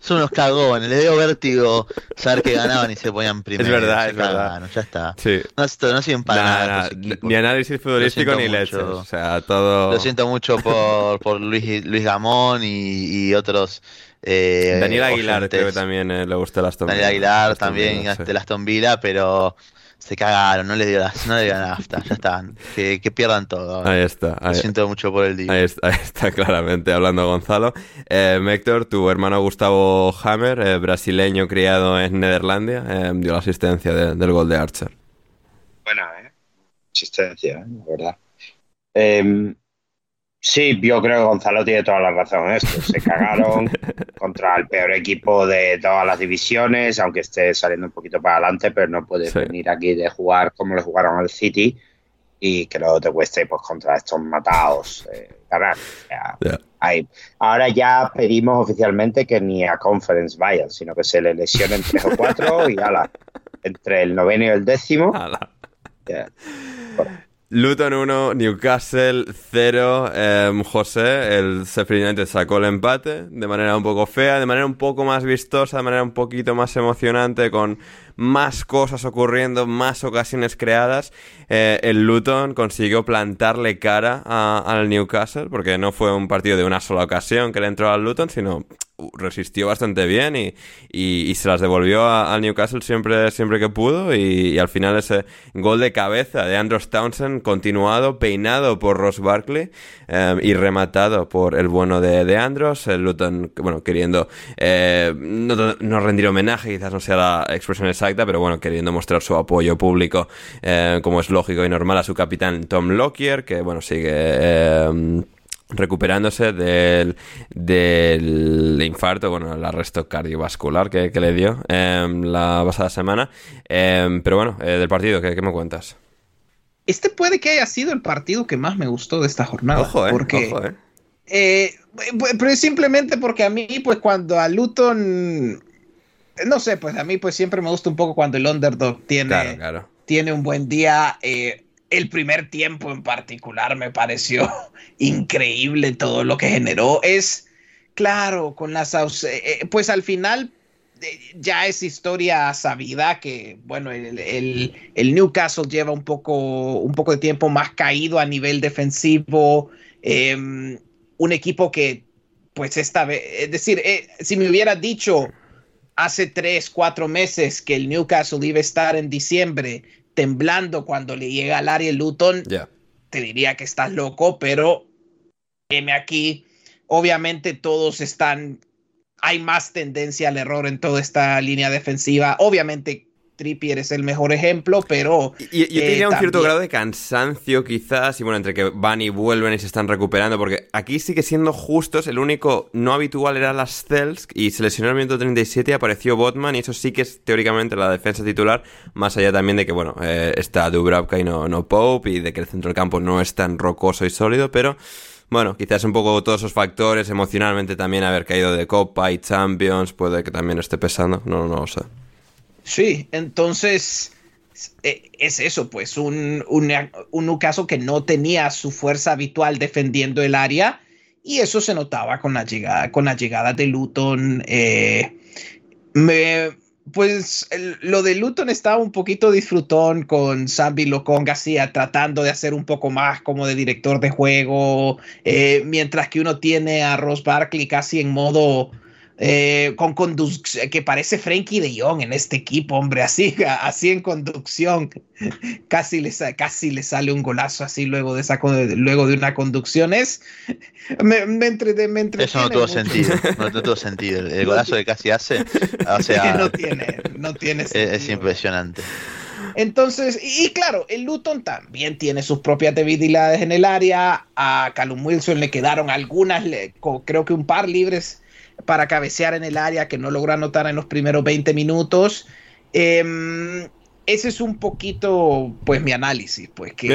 Son unos cagones. Le dio vértigo saber que ganaban y se ponían primero. Es verdad, es verdad. Ya está. Sí. No, no sirven para nada. ni análisis futbolístico ni leche. O sea, todo. Lo siento mucho por, por Luis, Luis Gamón y, y otros. Eh, Daniel Aguilar creo que también eh, le gusta el Aston Villa. Daniel Aguilar también de la Aston Villa, pero se cagaron, no le dio no le dio nafta, ya está, que, pierdan todo. Ahí está. Ahí, siento mucho por el día. Ahí está, claramente hablando Gonzalo. Eh, Héctor, tu hermano Gustavo Hammer, eh, brasileño criado en Nederlandia, eh, dio la asistencia del gol de Archer. Buena, ¿eh? Asistencia, la verdad. Sí, yo creo que Gonzalo tiene toda la razón esto. Se cagaron contra el peor equipo de todas las divisiones, aunque esté saliendo un poquito para adelante, pero no puedes venir aquí de jugar como le jugaron al City y que luego te cueste pues contra estos matados eh, ganar. Ahora ya pedimos oficialmente que ni a Conference vayan, sino que se le lesionen tres o cuatro y ala, entre el noveno y el décimo. Luton 1, Newcastle 0. Em, José, el Sheffield sacó el empate de manera un poco fea, de manera un poco más vistosa, de manera un poquito más emocionante, con más cosas ocurriendo, más ocasiones creadas. Eh, el Luton consiguió plantarle cara al Newcastle, porque no fue un partido de una sola ocasión que le entró al Luton, sino resistió bastante bien y, y, se las devolvió al Newcastle siempre, siempre que pudo y, al final ese gol de cabeza de Andros Townsend continuado, peinado por Ross Barkley eh, y rematado por el bueno de, de Andros, el Luton, bueno, queriendo eh, no, no, rendir homenaje, quizás no sea la expresión exacta, pero bueno, queriendo mostrar su apoyo público eh, como es lógico y normal a su capitán Tom Lockyer, que bueno, sigue recuperándose del, del infarto, bueno, el arresto cardiovascular que, le dio em, la pasada semana. Em, pero bueno, eh, del partido, ¿qué, me cuentas? Este puede que haya sido el partido que más me gustó de esta jornada. Ojo, eh, porque, ojo, eh. pero es simplemente porque a mí, pues cuando a Luton, no sé, pues a mí pues siempre me gusta un poco cuando el underdog tiene, tiene un buen día. Eh, el primer tiempo en particular me pareció increíble todo lo que generó. Es claro, con las eh, eh, pues al final eh, ya es historia sabida que, bueno, el, Newcastle lleva un poco, un poco de tiempo más caído a nivel defensivo. Em, un equipo que, pues esta vez, es decir, si me hubiera dicho hace tres, cuatro meses que el Newcastle iba a estar en diciembre temblando cuando le llega al área Luton, te diría que estás loco, pero M aquí, obviamente todos están, hay más tendencia al error en toda esta línea defensiva. Obviamente Trippier es el mejor ejemplo, pero... Y, yo eh, diría un cierto grado de cansancio quizás, y bueno, entre que van y vuelven y se están recuperando, porque aquí sigue siendo justos, el único no habitual era las Cells, y se lesionó el minuto 37 y apareció Botman, y eso sí que es teóricamente la defensa titular, más allá también de que, bueno, eh, está Dubravka y no, no Pope, y de que el centro del campo no es tan rocoso y sólido, pero... Bueno, quizás un poco todos esos factores, emocionalmente también haber caído de Copa y Champions, puede que también esté pesando, no, no lo sé. Sí, entonces eh, es eso, pues un, un, caso que no tenía su fuerza habitual defendiendo el área y eso se notaba con la llegada, con la llegada de Luton. Eh, me, pues lo de Luton estaba un poquito disfrutón con Sambi Locon García tratando de hacer un poco más como de director de juego, eh, mientras que uno tiene a Ross Barkley casi en modo eh, con conducción, que parece Frankie de Jong en este equipo, hombre, así, así en conducción, casi le, casi le sale un golazo así luego de, esa, luego de una conducción, es, me, me, Eso no tuvo sentido, no, tuvo sentido, el, golazo que casi hace, o sea, no tiene, no tiene sentido. Es, impresionante. Entonces, y, claro, el Luton también tiene sus propias debilidades en el área. A Callum Wilson le quedaron algunas, creo que un par libres para cabecear en el área que no logró anotar en los primeros 20 minutos. Em, ese es un poquito, pues, mi análisis, pues, que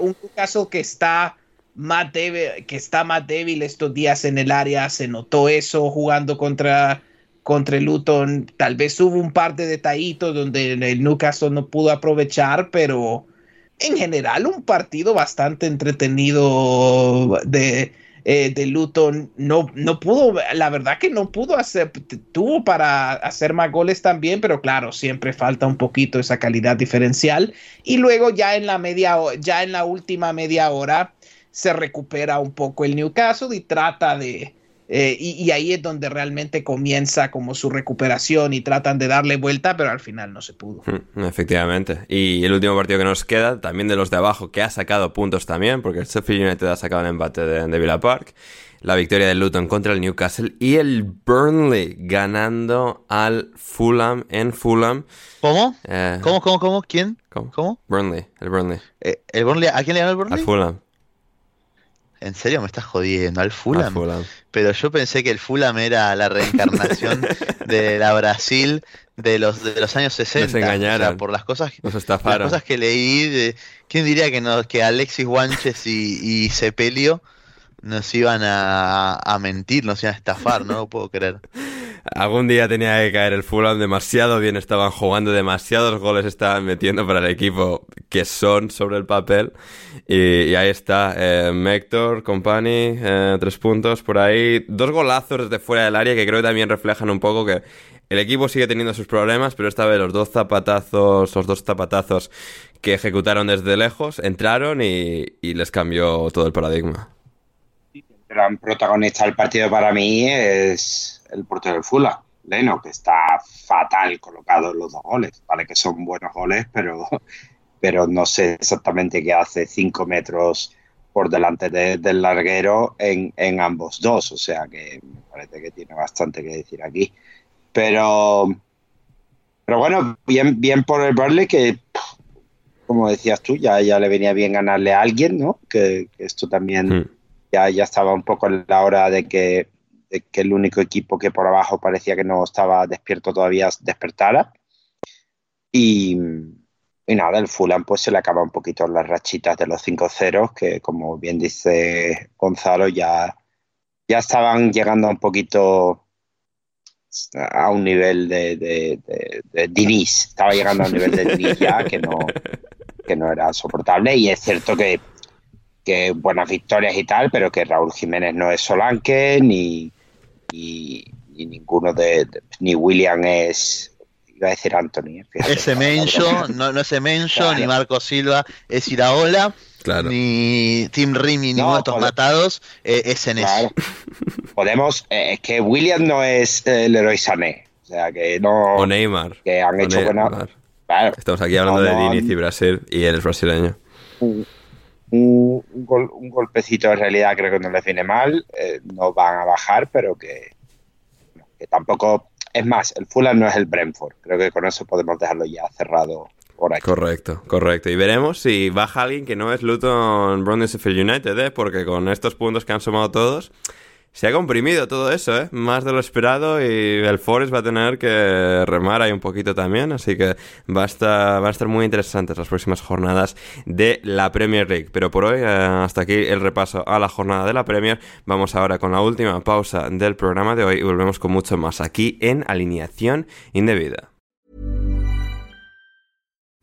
un caso que está más débil, que está más débil estos días en el área, se notó eso jugando contra, contra el Luton. Tal vez hubo un par de detallitos donde el Newcastle no pudo aprovechar, pero en general un partido bastante entretenido de, eh, de Luton no, no pudo, la verdad que no pudo hacer, tuvo para hacer más goles también, pero claro, siempre falta un poquito esa calidad diferencial. Y luego ya en la media, ya en la última media hora se recupera un poco el Newcastle y trata de, Eh, y, ahí es donde realmente comienza como su recuperación y tratan de darle vuelta, pero al final no se pudo. Hmm, efectivamente. Y el último partido que nos queda, también de los de abajo, que ha sacado puntos también, porque el Sheffield United ha sacado el empate de, de Villa Park la victoria del Luton contra el Newcastle y el Burnley ganando al Fulham en Fulham. ¿Cómo? Eh, ¿Cómo, cómo, cómo? ¿Quién? ¿Cómo? ¿Cómo? Burnley, el Burnley. Eh, ¿El Burnley? ¿A quién le ganó el Burnley? Al Fulham. ¿En serio me estás jodiendo? ¿Al Fulham? Pero yo pensé que el Fulham era la reencarnación de la Brasil de los, de los años 60. Nos engañaron. por las cosas, Nos estafaron. Las cosas que leí. De, ¿Quién diría que, no, que Alexis Guanches y, y Sepelio nos iban a, mentir, nos iban a estafar, no lo puedo creer. Algún día tenía que caer el Fulham, demasiado bien estaban jugando, demasiados goles estaban metiendo para el equipo que son sobre el papel. Y, ahí está, eh, Mector, Company, eh, tres puntos por ahí, dos golazos desde fuera del área que creo que también reflejan un poco que el equipo sigue teniendo sus problemas, pero esta vez los dos zapatazos, los dos zapatazos que ejecutaron desde lejos, entraron y les cambió todo el paradigma gran protagonista del partido para mí es el portero del Fula, Leno, que está fatal colocado en los dos goles. Vale que son buenos goles, pero, pero no sé exactamente qué hace cinco metros por delante del larguero en, ambos dos. O sea que me parece que tiene bastante que decir aquí. Pero, pero bueno, bien, bien por el Burnley que, como decías tú, ya, ya le venía bien ganarle a alguien, ¿no? Que, esto también... Hmm ya, ya estaba un poco en la hora de que, el único equipo que por abajo parecía que no estaba despierto todavía despertara. Y, nada, el Fulham pues se le acaba un poquito las rachitas de los 5 ceros, que como bien dice Gonzalo, ya, ya estaban llegando un poquito a un nivel de, de, de, Diniz, estaba llegando a un nivel de Diniz ya que no, que no era soportable y es cierto que que buenas victorias y tal, pero que Raúl Jiménez no es Solanque, ni, ni, ninguno de, ni William es iba a decir Anthony. Ese Mencho, no, no es Mencho, ni Marco Silva es Iraola, claro. ni Tim Rimi, ni no, estos matados eh, es en claro. Podemos, eh, es que William no es el héroe Sané, o sea que no. O Neymar. Que han hecho buena. Claro. Estamos aquí hablando de Diniz y Brasil y él es brasileño. Mm un, un, golpecito en realidad creo que no les viene mal, eh, no van a bajar, pero que, tampoco... Es más, el Fulham no es el Brentford, creo que con eso podemos dejarlo ya cerrado por. Correcto, correcto. Y veremos si baja alguien que no es Luton Brondesfield United, ¿eh? porque con estos puntos que han sumado todos, se ha comprimido todo eso, ¿eh? Más de lo esperado y el Forest va a tener que remar ahí un poquito también, así que va a estar, muy interesantes las próximas jornadas de la Premier League. Pero por hoy, eh, hasta aquí el repaso a la jornada de la Premier. Vamos ahora con la última pausa del programa de hoy y volvemos con mucho más aquí en Alineación Indebida.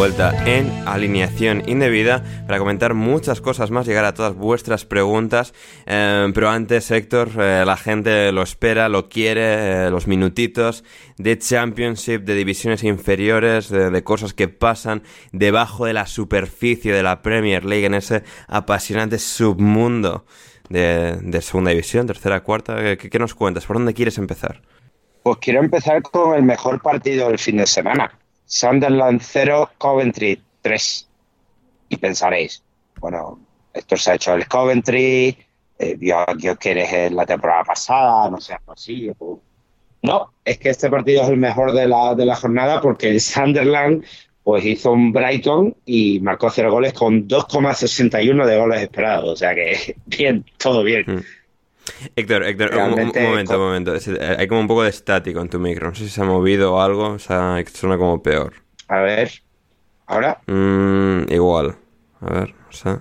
Vuelta en alineación indebida para comentar muchas cosas más, llegar a todas vuestras preguntas. Eh, pero antes, Héctor, eh, la gente lo espera, lo quiere, eh, los minutitos de Championship, de divisiones inferiores, de, cosas que pasan debajo de la superficie de la Premier League en ese apasionante submundo de, segunda división, tercera, cuarta. ¿Qué, ¿Qué nos cuentas? ¿Por dónde quieres empezar? Pues quiero empezar con el mejor partido del fin de semana. Sunderland 0, Coventry 3. Y pensaréis, bueno, esto se ha hecho el Coventry, eh, yo, que eres la temporada pasada, no seas así. No, es que este partido es el mejor de la, de la jornada porque el Sunderland pues hizo un Brighton y marcó cero goles con 2,61 de goles esperados. O sea que bien, todo bien. Mm. Héctor, Héctor, un, momento, un momento. Hay como un poco de estático en tu micro. No sé si se ha movido o algo. O sea, suena como peor. A ver. ¿Ahora? Mm, igual. A ver, o sea.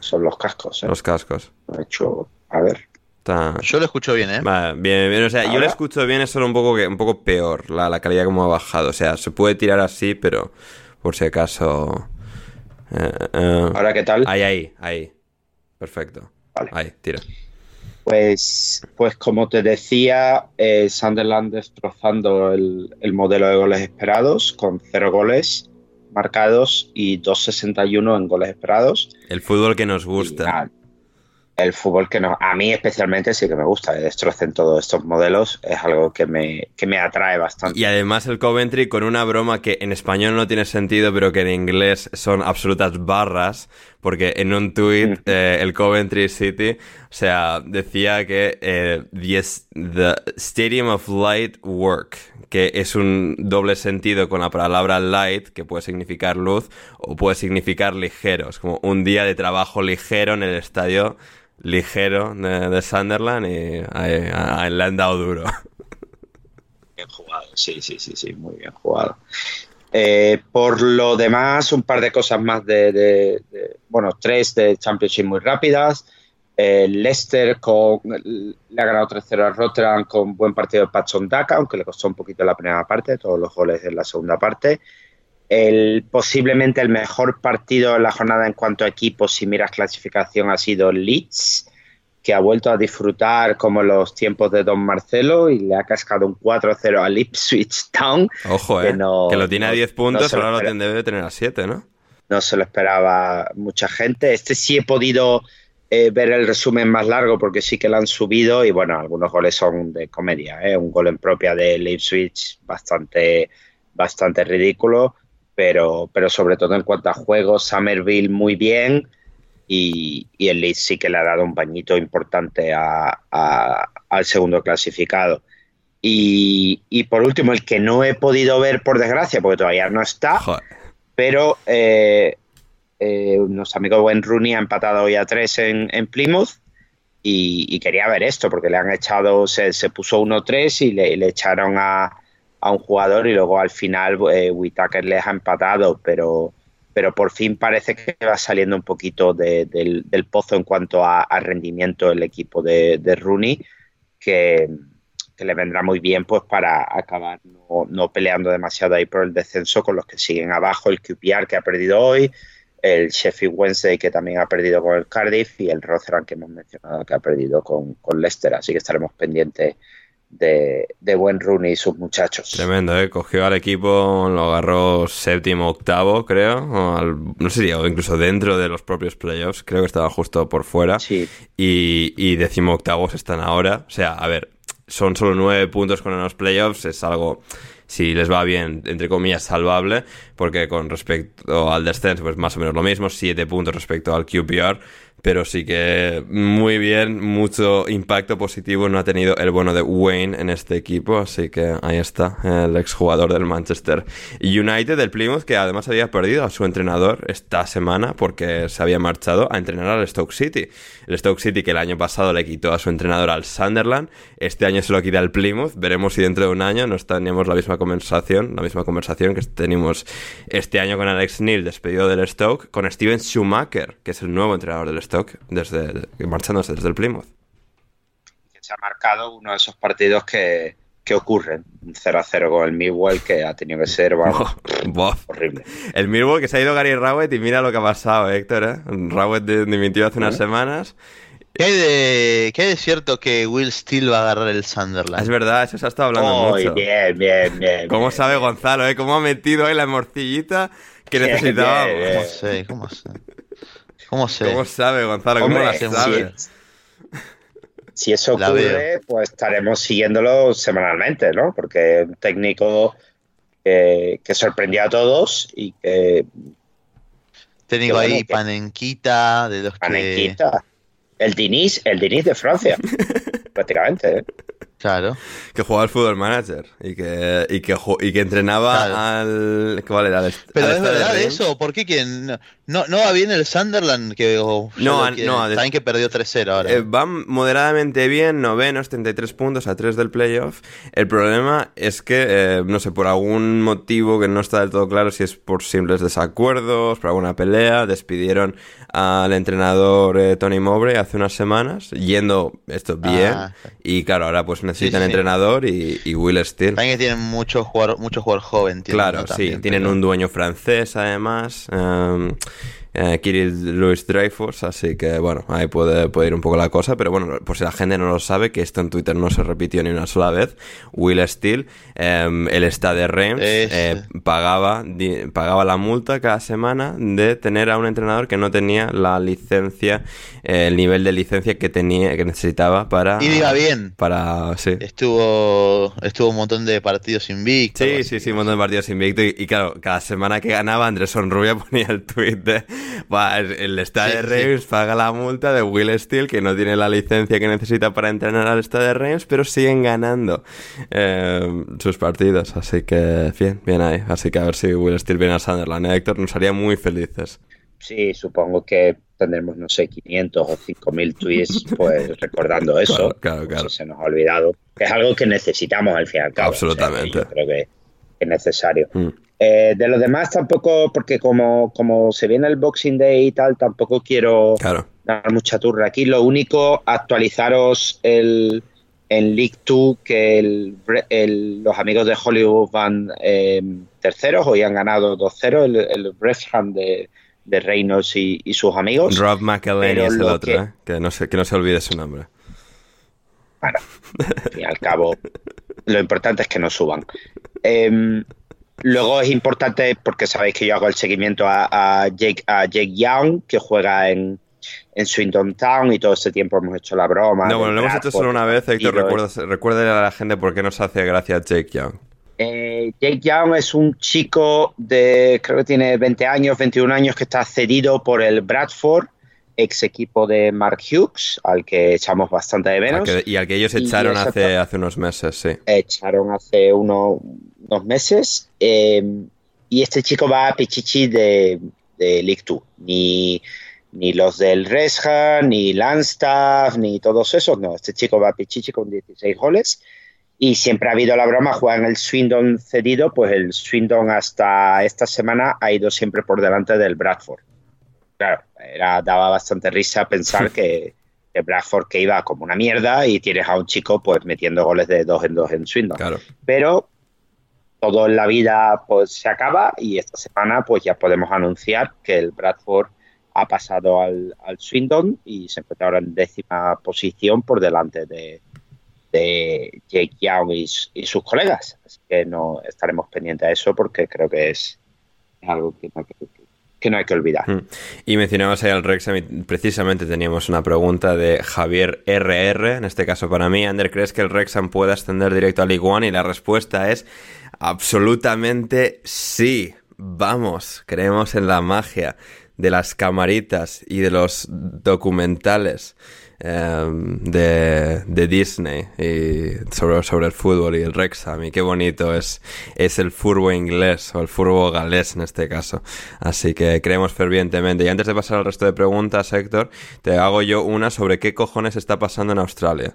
Son los cascos, ¿eh? Los cascos. hecho. A ver. Yo lo escucho bien, ¿eh? bien, bien. O sea, yo lo escucho bien, es solo un poco, que, un poco peor. La, la calidad como ha bajado. O sea, se puede tirar así, pero por si acaso. Eh, eh. ¿Ahora qué tal? Ahí, ahí, ahí. Perfecto. Vale. Ahí, tira. Pues, pues como te decía, eh, Sunderland destrozando el, el, modelo de goles esperados con cero goles marcados y 2.61 en goles esperados. El fútbol que nos gusta el fútbol que no, a mí especialmente sí que me gusta, destrocen todos estos modelos, es algo que me, que me atrae bastante. Y además el Coventry con una broma que en español no tiene sentido, pero que en inglés son absolutas barras, porque en un tweet eh, el Coventry City, o sea, decía que eh, the, Stadium of Light Work, que es un doble sentido con la palabra light, que puede significar luz o puede significar ligero, es como un día de trabajo ligero en el estadio ligero de, Sunderland y le han dado duro. Bien jugado, sí, sí, sí, sí, muy bien jugado. Eh, por lo demás, un par de cosas más de, bueno, tres de Championship muy rápidas. Eh, Leicester con, le ha ganado 3-0 a Rotterdam con buen partido de Patson Daka, aunque le costó un poquito la primera parte, todos los goles en la segunda parte el, posiblemente el mejor partido en la jornada en cuanto a equipos, si miras clasificación, ha sido Leeds, que ha vuelto a disfrutar como los tiempos de Don Marcelo y le ha cascado un 4-0 a Ipswich Town. Ojo, que, eh, que lo tiene a 10 puntos, ahora lo debe tener a 7, ¿no? No se lo esperaba mucha gente. Este sí he podido eh, ver el resumen más largo porque sí que lo han subido y bueno, algunos goles son de comedia. ¿eh? Un gol en propia de Ipswich bastante, bastante ridículo pero, pero sobre todo en cuanto a juegos, Summerville muy bien y, el Leeds sí que le ha dado un bañito importante al segundo clasificado. Y, por último, el que no he podido ver por desgracia, porque todavía no está, pero eh, eh, nuestro amigo Buen Rooney ha empatado hoy a tres en, Plymouth. Y, quería ver esto, porque le han echado, se, se puso 1-3 y le echaron a, a un jugador y luego al final eh, Whitaker les ha empatado, pero, pero por fin parece que va saliendo un poquito del, pozo en cuanto a, rendimiento el equipo de, Rooney, que, le vendrá muy bien pues para acabar no, peleando demasiado ahí por el descenso con los que siguen abajo, el QPR que ha perdido hoy, el Sheffield Wednesday que también ha perdido con el Cardiff y el Rotherham que hemos mencionado que ha perdido con, con Leicester, así que estaremos pendientes de, buen Rooney y sus muchachos. Tremendo, ¿eh? Cogió al equipo, lo agarró séptimo, octavo, creo. no sé, o incluso dentro de los propios playoffs. Creo que estaba justo por fuera. Sí. Y, y décimo octavos están ahora. O sea, a ver, son solo nueve puntos con los playoffs. Es algo si les va bien, entre comillas, salvable, porque con respecto al descenso, pues más o menos lo mismo, siete puntos respecto al QPR, pero sí que muy bien, mucho impacto positivo no ha tenido el bueno de Wayne en este equipo, así que ahí está, el exjugador del Manchester United, del Plymouth, que además había perdido a su entrenador esta semana porque se había marchado a entrenar al Stoke City. El Stoke City que el año pasado le quitó a su entrenador al Sunderland, este año se lo quita al Plymouth, veremos si dentro de un año no tenemos la misma conversación, la misma conversación que tenemos este año con Alex Neil, despedido del Stoke, con Steven Schumacher, que es el nuevo entrenador del Stoke desde marchándose desde el Plymouth. Se ha marcado uno de esos partidos que, qué ocurre. Un 0 a 0 con el Millwall que ha tenido que ser horrible. El Millwall que se ha ido Gary Rowett y mira lo que ha pasado, Héctor. ¿eh? Rowett dimitió hace unas semanas. ¿Qué de, ¿Qué de cierto que Will Steele va a agarrar el Sunderland? Es verdad, eso se ha estado hablando mucho. Bien, bien, bien. ¿Cómo sabe Gonzalo, eh? ¿Cómo ha metido ahí la morcillita que necesitábamos? ¿Cómo sé? ¿Cómo sé? ¿Cómo sé? ¿Cómo sabe Gonzalo? ¿Cómo la sabe? Si eso ocurre, pues estaremos siguiéndolo semanalmente, ¿no? Porque un técnico que, sorprendió a todos y que... Técnico ahí, Panenquita, de los Panenquita. El Diniz, el Diniz de Francia, prácticamente. ¿eh? Claro. Que jugaba al fútbol manager y que, y que, y que entrenaba al. ¿Cuál era? Pero es verdad eso, ¿por qué quién? No, no va bien el Sunderland, que no, no, saben que perdió 3-0 ahora. Eh, van moderadamente bien, novenos, 33 puntos a 3 del playoff. El problema es que, eh, no sé, por algún motivo que no está del todo claro, si es por simples desacuerdos, por alguna pelea, despidieron al entrenador eh, Tony Mowbray hace unas semanas, yendo esto bien. Ah, y claro, ahora pues necesitan entrenador y, Will Steele. También tienen mucho jugador, mucho jugador joven. Claro, sí. Tienen un dueño francés además. Um, eh, Kirill Louis Dreyfus, así que bueno, ahí puede, puede, ir un poco la cosa, pero bueno, por si la gente no lo sabe, que esto en Twitter no se repitió ni una sola vez, Will Steele, em, el Stade Reims, eh, pagaba, pagaba la multa cada semana de tener a un entrenador que no tenía la licencia, eh, el nivel de licencia que tenía, que necesitaba para... Y diga bien. Para, sí. Estuvo, estuvo un montón de partidos invictos. Sí, sí, sí, un montón de partidos invictos y, claro, cada semana que ganaba Andrés Sonrubia ponía el tweet de el Stade Reims paga la multa de Will Steele, que no tiene la licencia que necesita para entrenar al Stade Reims, pero siguen ganando eh, sus partidos. Así que, bien, bien ahí. Así que a ver si Will Steele viene a Sunderland. ¿eh, Héctor, nos haría muy felices. Sí, supongo que tendremos, no sé, 500 o 5000 tweets pues recordando eso. Claro, claro, se nos ha olvidado. es algo que necesitamos al fin y al cabo. Absolutamente. yo creo que es necesario. Mm. Eh, de los demás tampoco, porque como, como se viene el Boxing Day y tal, tampoco quiero dar mucha turra aquí. Lo único, actualizaros el, en League 2 que los amigos de Hollywood van eh, terceros, hoy han ganado 2-0 el, el de, de Reynolds y, sus amigos. Rob McElhenney es el otro, ¿eh? que, no se, que no se olvide su nombre. Bueno, y al cabo, lo importante es que no suban. Eh, Luego es importante porque sabéis que yo hago el seguimiento a, Jake, a Jake Young, que juega en, en Swindon Town y todo ese tiempo hemos hecho la broma. No, bueno, lo hemos hecho solo una vez, Héctor. Recuérdale a la gente por qué nos hace gracia Jake Young. Eh, Jake Young es un chico de, creo que tiene 20 años, 21 años, que está cedido por el Bradford, ex equipo de Mark Hughes, al que echamos bastante de menos. y al que ellos echaron hace, hace unos meses, sí. Echaron hace uno, unos meses. Em, y este chico va a Pichichi de, de League 2. Ni, ni los del Resha, ni Landstaff, ni todos esos, no. Este chico va a Pichichi con 16 goles. Y siempre ha habido la broma, juega en el Swindon cedido, pues el Swindon hasta esta semana ha ido siempre por delante del Bradford. Claro, era, daba bastante risa pensar que el Bradford que iba como una mierda y tienes a un chico pues metiendo goles de dos en dos en Swindon. Claro. Pero todo en la vida pues se acaba y esta semana pues ya podemos anunciar que el Bradford ha pasado al, al Swindon y se encuentra ahora en décima posición por delante de, de Jake Young y, sus colegas. Así que no estaremos pendientes de eso porque creo que es, algo que no, que no hay que olvidar. Mm. Y mencionabas ahí al y precisamente teníamos una pregunta de Javier RR, en este caso para mí. Ander, ¿crees que el Rexham puede ascender directo a League One? Y la respuesta es absolutamente sí. Vamos, creemos en la magia de las camaritas y de los documentales de, de, Disney y sobre, sobre el fútbol y el Wrexham y qué bonito es, es el fútbol inglés o el fútbol galés en este caso. Así que creemos fervientemente. Y antes de pasar al resto de preguntas, Héctor, te hago yo una sobre qué cojones está pasando en Australia.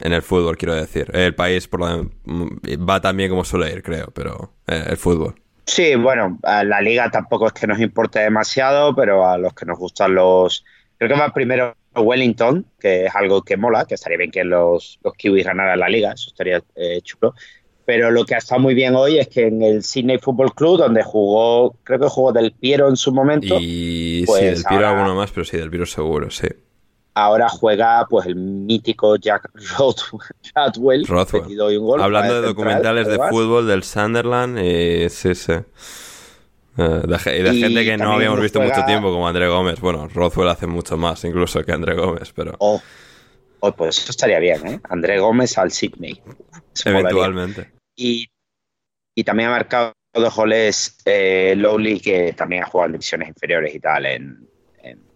En el fútbol, quiero decir. El país por lo, va tan bien como suele ir, creo, pero eh, el fútbol. Sí, bueno, la liga tampoco es que nos importe demasiado, pero a los que nos gustan los... Creo que va primero Wellington, que es algo que mola, que estaría bien que los, los Kiwis ganaran la liga, eso estaría eh, chulo. Pero lo que ha estado muy bien hoy es que en el Sydney Football Club, donde jugó, creo que jugó Del Piero en su momento. Y sí, Del Piero alguno más, pero sí, Del Piero seguro, sí. Ahora juega pues el mítico Jack Rothwell. Rothwell. Hablando de documentales de fútbol del Sunderland, y sí, Eh, de, de gente que no habíamos visto mucho tiempo, como André Gómez. Bueno, Rothwell hace mucho más incluso que André Gómez, pero... Oh, oh pues eso estaría bien, ¿eh? André Gómez al Sydney. Eventualmente. Y, y, también ha marcado dos goles eh, Lowly, que también ha jugado en divisiones inferiores y tal en...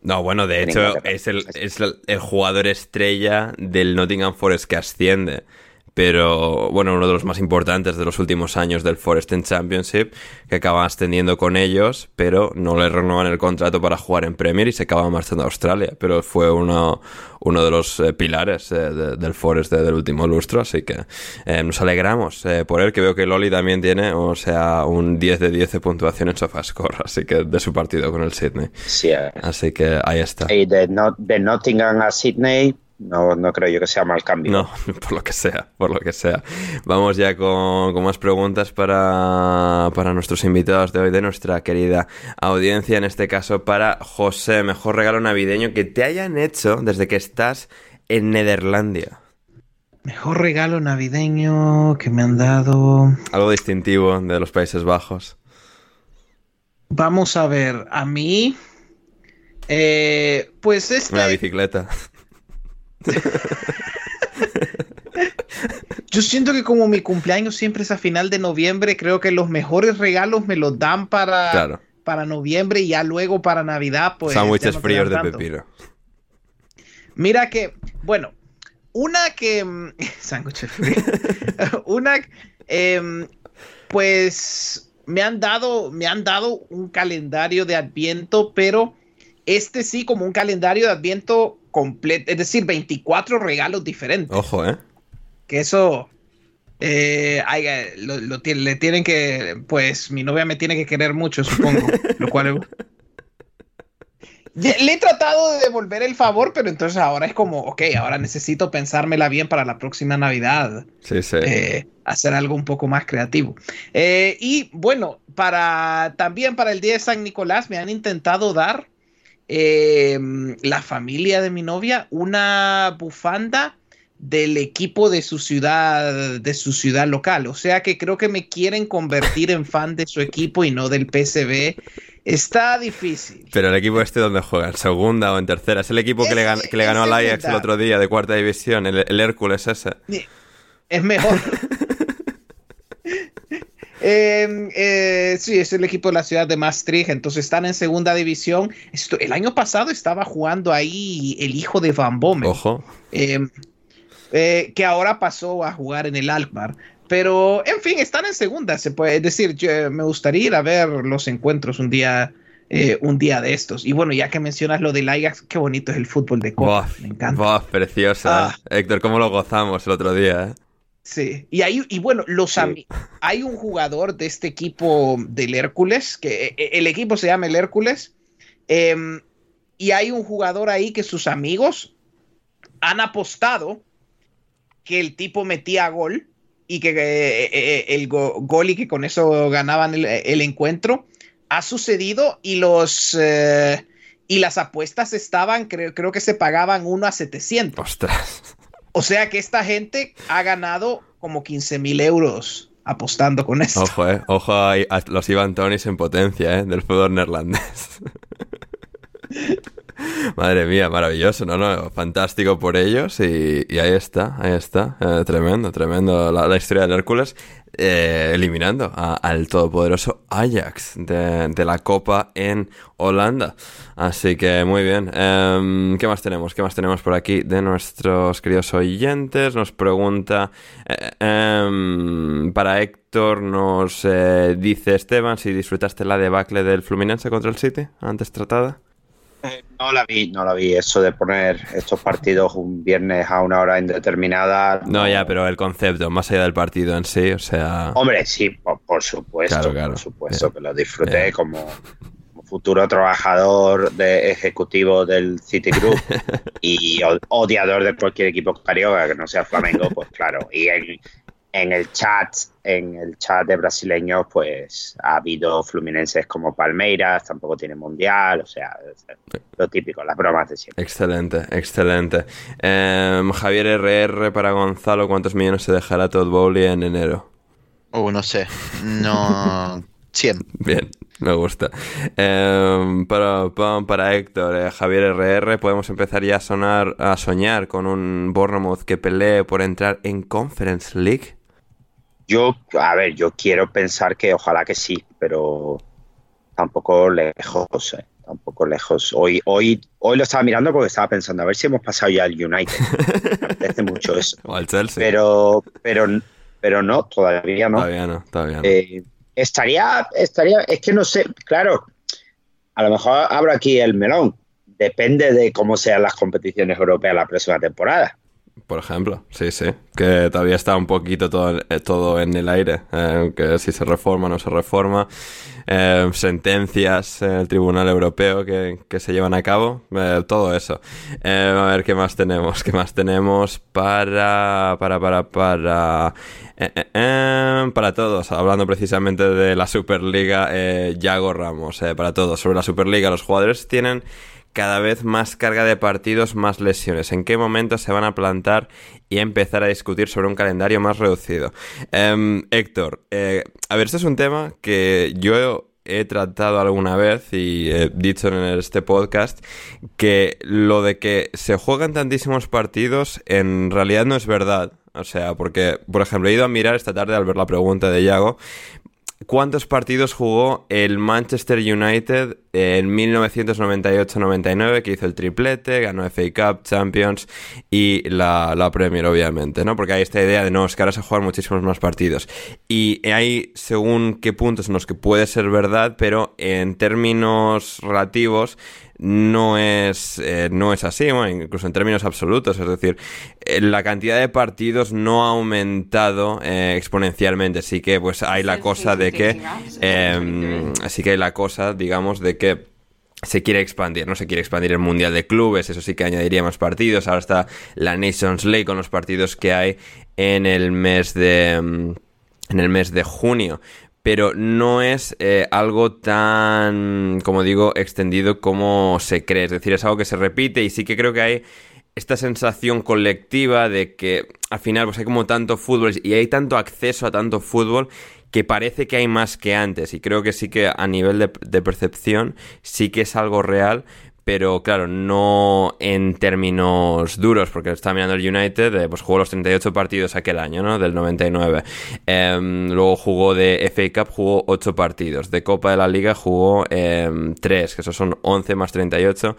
no, bueno, de hecho es, el, es el jugador estrella del Nottingham Forest que asciende pero bueno, uno de los más importantes de los últimos años del Forest Championship, que acaba ascendiendo con ellos, pero no le renovan el contrato para jugar en Premier y se acaba marchando a Australia, pero fue uno, uno de los eh, pilares eh, del Forest del último lustro, así que eh, nos alegramos por él, que veo que Loli también tiene, o sea, un 10 de 10 de puntuación en SofaScore, así que de su partido con el Sydney. Sí, así que ahí está. Y de, de Nottingham a Sydney no, no creo yo que sea mal cambio. No, por lo que sea, por lo que sea. Vamos ya con, más preguntas para, para, nuestros invitados de hoy, de nuestra querida audiencia. En este caso, para José, mejor regalo navideño que te hayan hecho desde que estás en Nederlandia. Mejor regalo navideño que me han dado. Algo distintivo de los Países Bajos. Vamos a ver, a mí. Eh, pues este. Una bicicleta. Yo siento que como mi cumpleaños siempre es a final de noviembre, creo que los mejores regalos me los dan para, para noviembre y ya luego para Navidad, pues. Sándwiches fríos de pepino. Mira que, bueno, una que. Sándwiches fríos. una. Em, pues me han dado. Me han dado un calendario de Adviento, pero este sí, como un calendario de Adviento completo, es decir, 24 regalos diferentes. Ojo, ¿eh? Que eso, eh, eh, lo, le tienen que, pues mi novia me tiene que querer mucho, supongo, lo cual... Le he tratado de devolver el favor, pero entonces ahora es como, ok, ahora necesito pensármela bien para la próxima Navidad. Sí, sí. Eh, hacer algo un poco más creativo. y bueno, para también para el día de San Nicolás me han intentado dar eh, la familia de mi novia una bufanda del equipo de su ciudad, de su ciudad local. O sea que creo que me quieren convertir en fan de su equipo y no del PSV. Está difícil. Pero el equipo este donde juega, en segunda o en tercera, es el equipo que, le, ganó al Ajax el otro día de cuarta división, el, el Hércules ese. Es mejor. Em, eh, sí, es el equipo de la ciudad de Maastricht, entonces están en segunda división. Esto, el año pasado estaba jugando ahí el hijo de Van Bommel. Ojo. Em, eh, que ahora pasó a jugar en el Alkmaar. Pero, en fin, están en segunda, se puede decir. me gustaría ir a ver los encuentros un día, eh, un día de estos. Y bueno, ya que mencionas lo del Ajax, qué bonito es el fútbol de Copa. Me encanta. preciosa. Ah. Héctor, cómo lo gozamos el otro día. ¿eh? Sí, y hay, y bueno, los hay un jugador de este equipo del Hércules, que e, e, el equipo se llama el Hércules, em, y hay un jugador ahí que sus amigos han apostado que el tipo metía gol y que e, el gol y que con eso ganaban el, encuentro. Ha sucedido y los eh, y las apuestas estaban, creo, creo que se pagaban uno a 700. Ostras. O sea que esta gente ha ganado como 15 mil euros apostando con esto. Ojo, eh. Ojo a, los Ivan Tonis en potencia, eh, del fútbol neerlandés. Madre mía, maravilloso, ¿no? no fantástico por ellos y, ahí está, ahí está. Eh, tremendo, tremendo la, historia del Hércules. Eh, eliminando al todopoderoso Ajax de, la Copa en Holanda. Así que muy bien. Em, ¿Qué más tenemos? ¿Qué más tenemos por aquí de nuestros queridos oyentes? Nos pregunta eh, em, para Héctor, nos dice Esteban si disfrutaste la debacle del Fluminense contra el City antes tratada. No la vi, no la vi. Eso de poner estos partidos un viernes a una hora indeterminada. No, ya, pero el concepto, más allá del partido en sí, o sea. Hombre, sí, por, supuesto. Por supuesto que lo disfruté como, futuro trabajador de ejecutivo del Citigroup y odiador de cualquier equipo carioca que no sea Flamengo, pues claro. Y en, en el chat, en el chat de brasileños, pues ha habido fluminenses como Palmeiras, tampoco tiene mundial, o sea, lo típico, las bromas de siempre. Excelente, excelente. Em, Javier RR para Gonzalo, ¿cuántos millones se dejará Todd Bowley en enero? Oh, no sé, no... 100. Bien, me gusta. Para, para Héctor, eh, Javier RR, podemos empezar ya a sonar, a soñar con un Bournemouth que pelee por entrar en Conference League. Yo, a ver, yo quiero pensar que ojalá que sí, pero tampoco lejos, eh, tampoco lejos. Hoy, hoy, hoy lo estaba mirando porque estaba pensando a ver si hemos pasado ya al United. Me parece mucho eso. O al Chelsea. Pero, pero, pero no, todavía no. Todavía no, todavía no. Eh, estaría, estaría, es que no sé, claro, a lo mejor abro aquí el melón. Depende de cómo sean las competiciones europeas la próxima temporada. Por ejemplo, sí, sí. Que todavía está un poquito todo, eh, todo en el aire. Eh, que si se reforma o no se reforma. Eh, sentencias en el Tribunal Europeo que, se llevan a cabo. todo eso. a ver qué más tenemos. ¿Qué más tenemos para. Para, para, para. para todos. Hablando precisamente de la Superliga. Yago Ramos. para todos. Sobre la Superliga, los jugadores tienen cada vez más carga de partidos, más lesiones. ¿En qué momento se van a plantar y empezar a discutir sobre un calendario más reducido? Em, Héctor, eh, a ver, este es un tema que yo he tratado alguna vez y he dicho en este podcast que lo de que se juegan tantísimos partidos en realidad no es verdad. O sea, porque, por ejemplo, he ido a mirar esta tarde al ver la pregunta de Yago ¿Cuántos partidos jugó el Manchester United en 1998-99, que hizo el triplete, ganó FA Cup, Champions y la, la, Premier, obviamente, ¿no? Porque hay esta idea de, no, es que ahora se juegan muchísimos más partidos. Y hay, según qué puntos en los que puede ser verdad, pero en términos relativos, no es, eh, no es así, incluso en términos absolutos, es decir, eh, la cantidad de partidos no ha aumentado eh, exponencialmente, así que pues hay la cosa de que, así que hay la cosa, digamos, de que se quiere expandir, ¿no? Se quiere expandir el Mundial de Clubes, eso sí que añadiría más partidos, ahora está la Nations League con los partidos que hay en el mes de em, en el mes de junio pero no es eh, algo tan, como digo, extendido como se cree. Es decir, es algo que se repite y sí que creo que hay esta sensación colectiva de que al final pues hay como tanto fútbol y hay tanto acceso a tanto fútbol que parece que hay más que antes y creo que sí que a nivel de, de percepción sí que es algo real pero claro, no en términos duros, porque está mirando el United, eh, pues jugó los 38 partidos aquel año, ¿no? Del 99. Em, luego jugó de FA Cup, jugó 8 partidos. De Copa de la Liga jugó 3, em, que esos son 11 más 38.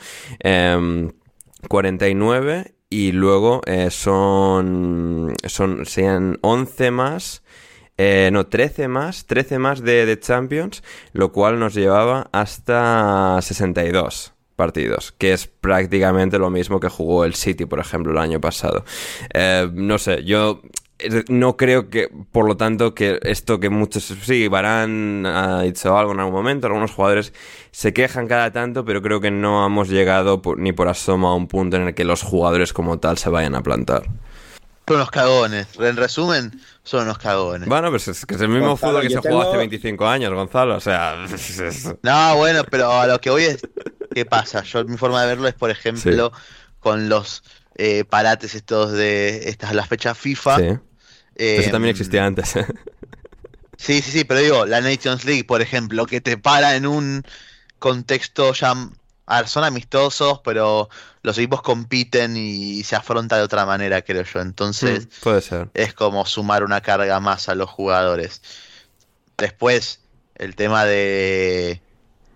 49 em, y luego eh, son, son sean 11 más eh, no, 13 más, 13 más de, de, Champions, lo cual nos llevaba hasta 62 partidos, que es prácticamente lo mismo que jugó el City, por ejemplo, el año pasado. Eh, no sé, yo no creo que, por lo tanto, que esto que muchos, sí, Barán ha dicho algo en algún momento, algunos jugadores se quejan cada tanto, pero creo que no hemos llegado ni por asomo a un punto en el que los jugadores como tal se vayan a plantar. Son unos cagones. En resumen, son unos cagones. Bueno, pues es que es el mismo fútbol que se jugó hace 25 años, Gonzalo. O sea. No, bueno, pero a lo que voy es. ¿Qué pasa? Yo, mi forma de verlo es, por ejemplo, con los eh, parates estos de. Estas, las fechas FIFA. Sí. Eso también existía antes. sí, sí, sí, pero digo, la Nations League, por ejemplo, que te para en un contexto ya a ver, son amistosos, pero los equipos compiten y se afronta de otra manera, creo yo. Entonces, mm, puede ser. es como sumar una carga más a los jugadores. Después, el tema de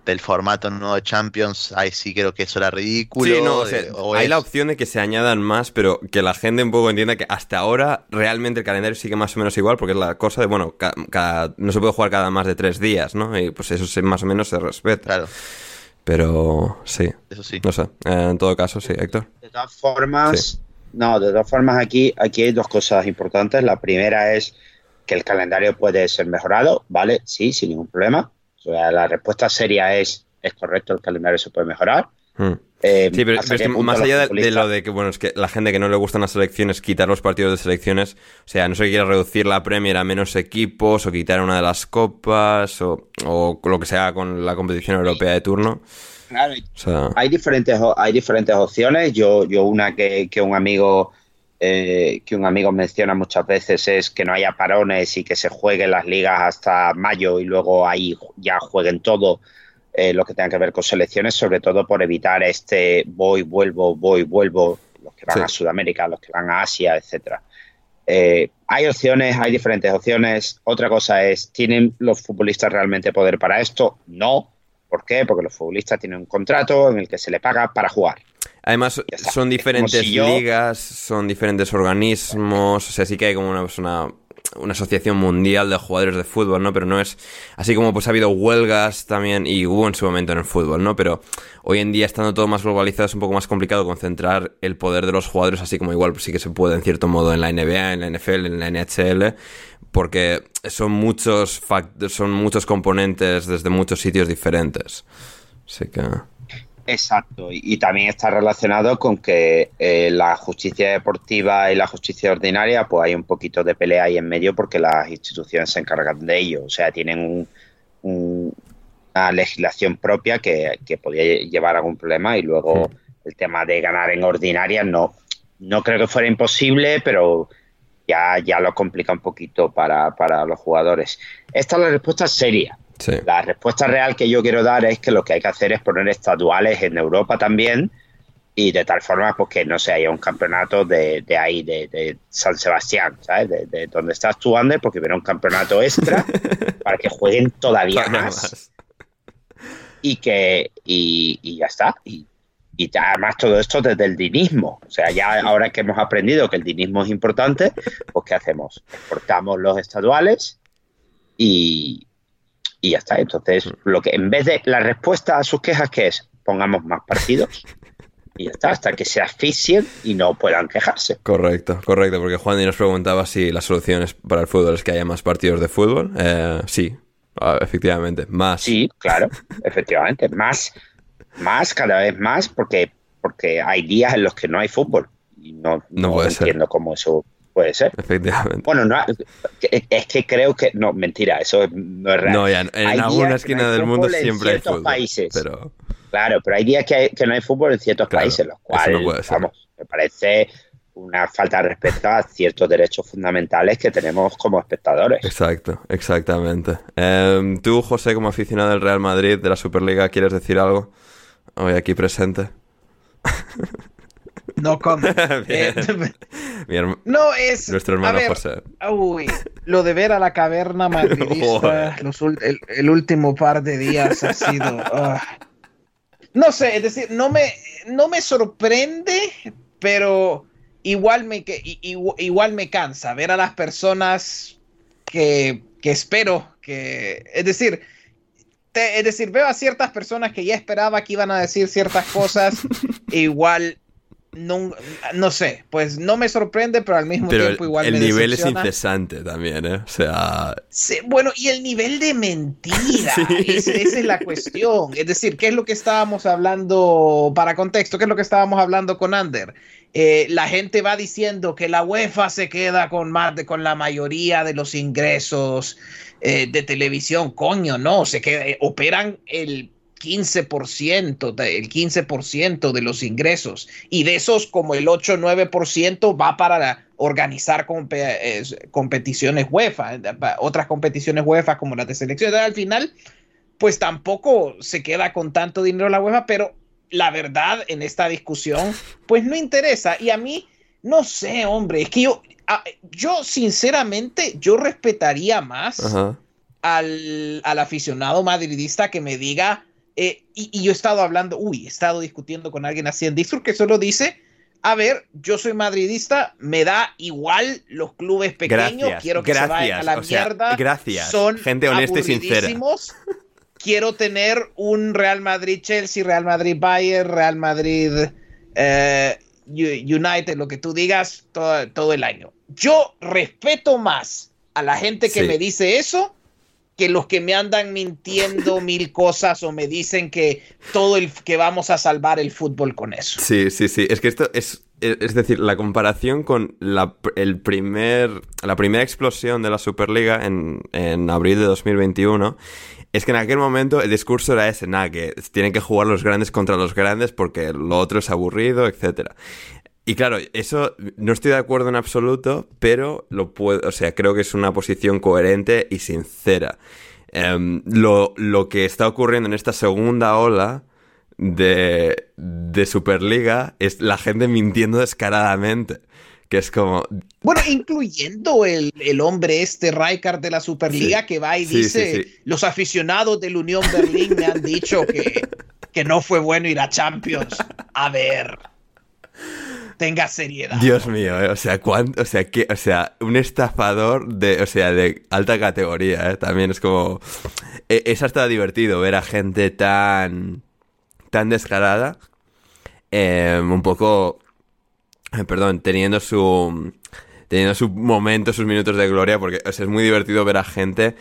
del formato nuevo de Champions, ahí sí creo que eso era ridículo. Sí, no, hay la opción de que se añadan más, pero que la gente un poco entienda que hasta ahora realmente el calendario sigue más o menos igual, porque es la cosa de, bueno, cada, no se puede jugar cada más de tres días, ¿no? Y pues eso más o menos se respeta. Claro. Pero sí. Eso sí. No sé. en todo caso, sí, Héctor. De todas formas, no, de todas formas aquí, aquí hay dos cosas importantes. La primera es que el calendario puede ser mejorado, ¿vale? Sí, sin ningún problema. O sea, la respuesta seria es es correcto, el calendario se puede mejorar. Hmm. Eh, sí, pero, más allá de, lo de que, bueno, es que la gente que no le gustan las selecciones, quitar los partidos de selecciones, o sea, no se quiere reducir la Premier a menos equipos o quitar una de las copas o, lo que sea con la competición europea de turno. Claro, hay, diferentes, hay diferentes opciones. Yo, yo una que, un amigo eh, que un amigo menciona muchas veces es que no haya parones y que se jueguen las ligas hasta mayo y luego ahí ya jueguen todo eh, lo que tenga que ver con selecciones, sobre todo por evitar este voy, vuelvo, voy, vuelvo, los que van a Sudamérica, los que van a Asia, etcétera. Eh, hay opciones, hay diferentes opciones. Otra cosa es, ¿tienen los futbolistas realmente poder para esto? No. ¿Por qué? Porque los futbolistas tienen un contrato en el que se le paga para jugar. Además, son diferentes ligas, son diferentes organismos, o sea, sí que hay como una, una una asociación mundial de jugadores de fútbol, ¿no? Pero no es así como pues ha habido huelgas también y hubo en su momento en el fútbol, ¿no? Pero hoy en día estando todo más globalizado es un poco más complicado concentrar el poder de los jugadores, así como igual pues, sí que se puede en cierto modo en la NBA, en la NFL, en la NHL, porque son muchos son muchos componentes desde muchos sitios diferentes. Así que Exacto, y, también está relacionado con que eh, la justicia deportiva y la justicia ordinaria, pues hay un poquito de pelea ahí en medio porque las instituciones se encargan de ello, o sea, tienen una legislación propia que, que, podría llevar a algún problema y luego el tema de ganar en ordinaria no, no creo que fuera imposible, pero ya, ya lo complica un poquito para, para los jugadores. Esta es la respuesta seria la respuesta real que yo quiero dar es que lo que hay que hacer es poner estatuales en Europa también y de tal forma pues que no se haya un campeonato de, ahí, de, San Sebastián, ¿sabes? De, donde estás tú, Ander, porque viene un campeonato extra para que jueguen todavía más. Y que, y, ya está. Y, y además todo esto desde el dinismo. O sea, ya ahora que hemos aprendido que el dinismo es importante, pues ¿qué hacemos? Exportamos los estaduales y, y ya está. Entonces, mm. lo que en vez de la respuesta a sus quejas, que es pongamos más partidos. Y ya está, hasta que se asfixien y no puedan quejarse. Correcto, correcto, porque Juan nos preguntaba si la solución para el fútbol es que haya más partidos de fútbol. Eh, sí, efectivamente, más. Sí, claro, efectivamente, más, más, cada vez más, porque, porque hay días en los que no hay fútbol. Y no, no, entiendo cómo eso Puede ser. Efectivamente. Bueno, no, es que creo que. No, mentira, eso no es real. No, ya, en alguna esquina del mundo siempre hay fútbol. Países. Pero... Claro, pero hay días que, que no hay fútbol en ciertos países, los cuales, vamos, me parece una falta de respeto a ciertos derechos fundamentales que tenemos como espectadores. Exacto, exactamente. Em, tú, José, como aficionado del Real Madrid, de la Superliga, ¿quieres decir algo hoy aquí presente? No comment. Eh, no es. Nuestro hermano José. Uy, lo de ver a la caverna madridista el, último par de días ha sido. Ah. No sé, es decir, no me, no me sorprende, pero igual me, igual me cansa ver a las personas que, que espero que. Es decir. es decir, veo a ciertas personas que ya esperaba que iban a decir ciertas cosas, e igual no, no sé, pues no me sorprende, pero al mismo tiempo igual el nivel es incesante también, ¿eh? O sea... bueno, y el nivel de mentira, esa, es la cuestión. Es decir, ¿qué es lo que estábamos hablando, para contexto, qué es lo que estábamos hablando con Ander? Eh, la gente va diciendo que la UEFA se queda con más de, con la mayoría de los ingresos eh, de televisión, coño, no, se queda, eh, operan el 15%, el 15% de los ingresos. Y de esos, como el 8-9% va para organizar competiciones UEFA, otras competiciones UEFA como las de selección. Al final, pues tampoco se queda con tanto dinero la UEFA, pero la verdad en esta discusión, pues no interesa. Y a mí, no sé, hombre, es que yo, yo sinceramente, yo respetaría más al, al aficionado madridista que me diga, eh, y, yo he estado hablando, uy, he estado discutiendo con alguien así en Discord que solo dice, a ver, yo soy madridista, me da igual los clubes pequeños, quiero que se vayan a la mierda. Gracias. Son gente honesta y sincera. Quiero tener un Real Madrid Chelsea, Real Madrid Bayern, Real Madrid eh, United, lo que tú digas, todo, el año. Yo respeto más a la gente que me dice eso que los que me andan mintiendo mil cosas o me dicen que todo el que vamos a salvar el fútbol con eso. Sí, sí, sí. Es que esto es, es decir, la comparación con la, el primer, la primera explosión de la Superliga en, en abril de 2021 es que en aquel momento el discurso era ese, nada, que tienen que jugar los grandes contra los grandes porque lo otro es aburrido, etc. Y claro, eso no estoy de acuerdo en absoluto, pero lo puedo, o sea, creo que es una posición coherente y sincera. Em, lo, lo, que está ocurriendo en esta segunda ola de, de Superliga es la gente mintiendo descaradamente. Que es como. Bueno, incluyendo el, hombre este, Rijkaard de la Superliga, que va y dice: Los aficionados del Unión Berlín me han dicho que, que no fue bueno ir a Champions. A ver. Tenga seriedad. Dios mío, eh, o sea, ¿cuánto, o sea, que, o sea, un estafador de, o sea, de alta categoría, ¿eh? También es como e, es hasta divertido ver a gente tan tan descarada, em, un poco eh, perdón, teniendo su teniendo su momento, sus minutos de gloria, porque es muy divertido ver a gente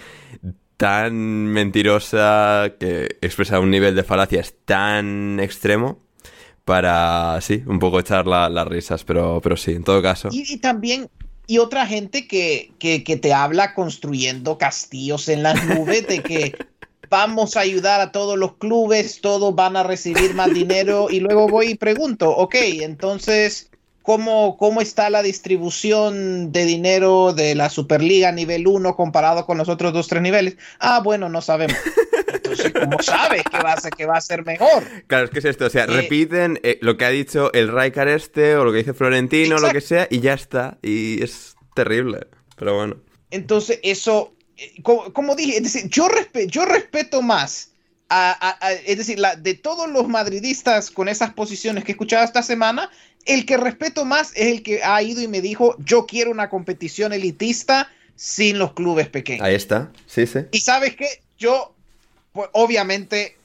tan mentirosa que expresa un nivel de falacias tan extremo para, sí, un poco echar las risas, pero, pero sí, en todo caso. Y, también, y otra gente que, que, que, te habla construyendo castillos en las nubes de que vamos a ayudar a todos los clubes, todos van a recibir más dinero y luego voy y pregunto, ok, entonces cómo, está la distribución de dinero de la Superliga nivel 1 comparado con los otros dos, tres niveles. Ah, bueno, no sabemos. Entonces, ¿cómo sabes que va a ser, que va a ser mejor? Claro, es que es esto, o sea, eh, repiten eh, lo que ha dicho el Raikar este o lo que dice Florentino o lo que sea y ya está. Y es terrible, pero bueno. Entonces, eso, eh, como, dije, es decir, yo, yo respeto más es decir, la, de todos los madridistas con esas posiciones que he escuchado esta semana, el que respeto más es el que ha ido y me dijo, yo quiero una competición elitista sin los clubes pequeños. Ahí está, sí, sí. Y sabes que yo, pues, obviamente,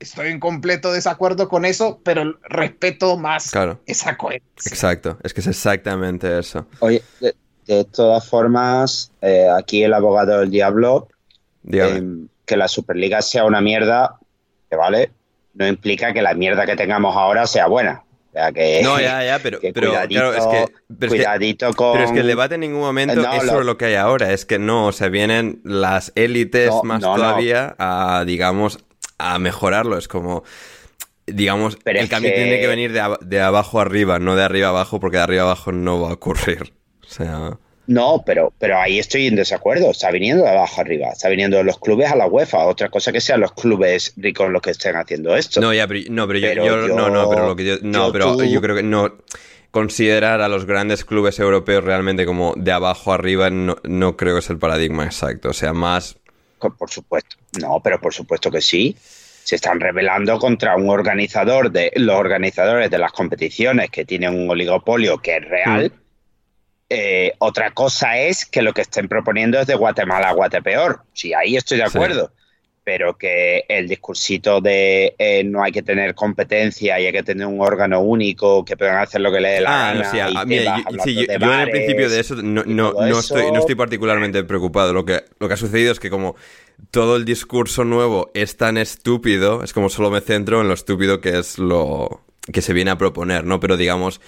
estoy en completo desacuerdo con eso, pero respeto más esa coherencia. Exacto, es que es exactamente eso. Oye, de, todas formas, eh, aquí el abogado del diablo, em, que la Superliga sea una mierda, que vale, no implica que la mierda que tengamos ahora sea buena no, ya, ya, pero, pero claro, es que, pero cuidadito es que, con... Pero es que el debate en ningún momento es sobre lo... que hay ahora, es que no, o sea, vienen las élites más todavía a, digamos, a mejorarlo, es como... Digamos, el cambio tiene que venir de, de abajo arriba, no de arriba abajo, porque de arriba abajo no va a ocurrir. O sea... No, pero, pero ahí estoy en desacuerdo. Está viniendo de abajo arriba. Está viniendo de los clubes a la UEFA. Otra cosa que sean los clubes ricos los que estén haciendo esto. No, ya, pero, no, pero, yo, no, no, pero lo que yo, no, pero yo creo que no considerar a los grandes clubes europeos realmente como de abajo arriba no, no creo que es el paradigma exacto. O sea, más. Por supuesto. No, pero por supuesto que sí se están rebelando contra un organizador de los organizadores de las competiciones que tienen un oligopolio que es real mm. Eh, otra cosa es que lo que estén proponiendo es de Guatemala a Guatepeor. Sí, ahí estoy de acuerdo. Pero que el discursito de eh, no hay que tener competencia y hay que tener un órgano único que puedan hacer lo que le dé la ah, gana. yo, en el principio de eso no, no, Estoy, no estoy particularmente preocupado. Lo que, lo que ha sucedido es que como todo el discurso nuevo es tan estúpido, es como solo me centro en lo estúpido que es lo que se viene a proponer, ¿no? Pero digamos,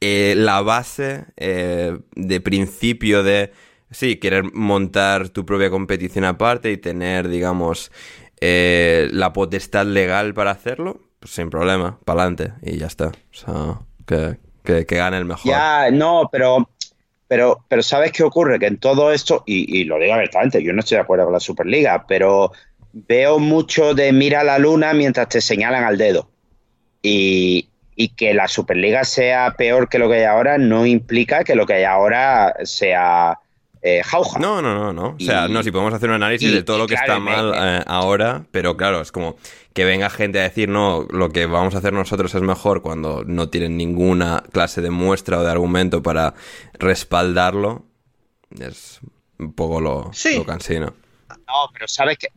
eh, la base eh, de principio de, sí, querer montar tu propia competición aparte y tener, digamos, eh, la potestad legal para hacerlo, pues sin problema, para adelante y ya está. O sea, que, que, gane el mejor. Ya, no, pero, pero, pero ¿sabes qué ocurre? Que en todo esto, y, y lo digo abiertamente, yo no estoy de acuerdo con la Superliga, pero veo mucho de mira la luna mientras te señalan al dedo. Y, y que la Superliga sea peor que lo que hay ahora no implica que lo que hay ahora sea eh, jauja. No, no, no, no. o sea, no, si podemos hacer un análisis de todo lo que está mal eh, ahora, pero claro, es como que venga gente a decir, no, lo que vamos a hacer nosotros es mejor cuando no tienen ninguna clase de muestra o de argumento para respaldarlo, es un poco lo, lo cansino. No, pero sabes que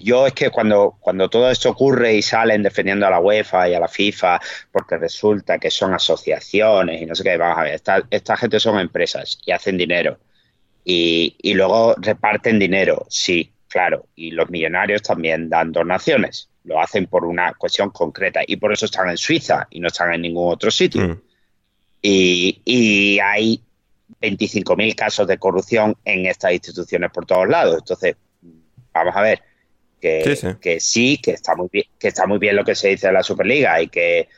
yo es que cuando, cuando todo esto ocurre y salen defendiendo a la UEFA y a la FIFA porque resulta que son asociaciones y no sé qué, vamos a ver, esta, gente son empresas y hacen dinero y, luego reparten dinero, sí, claro, y los millonarios también dan donaciones, lo hacen por una cuestión concreta y por eso están en Suiza y no están en ningún otro sitio. Mm. Y, y, hay 25.000 casos de corrupción en estas instituciones por todos lados. Entonces, vamos a ver, que sí, que, sí, que está muy bien, que está muy bien lo que se dice de la Superliga y que,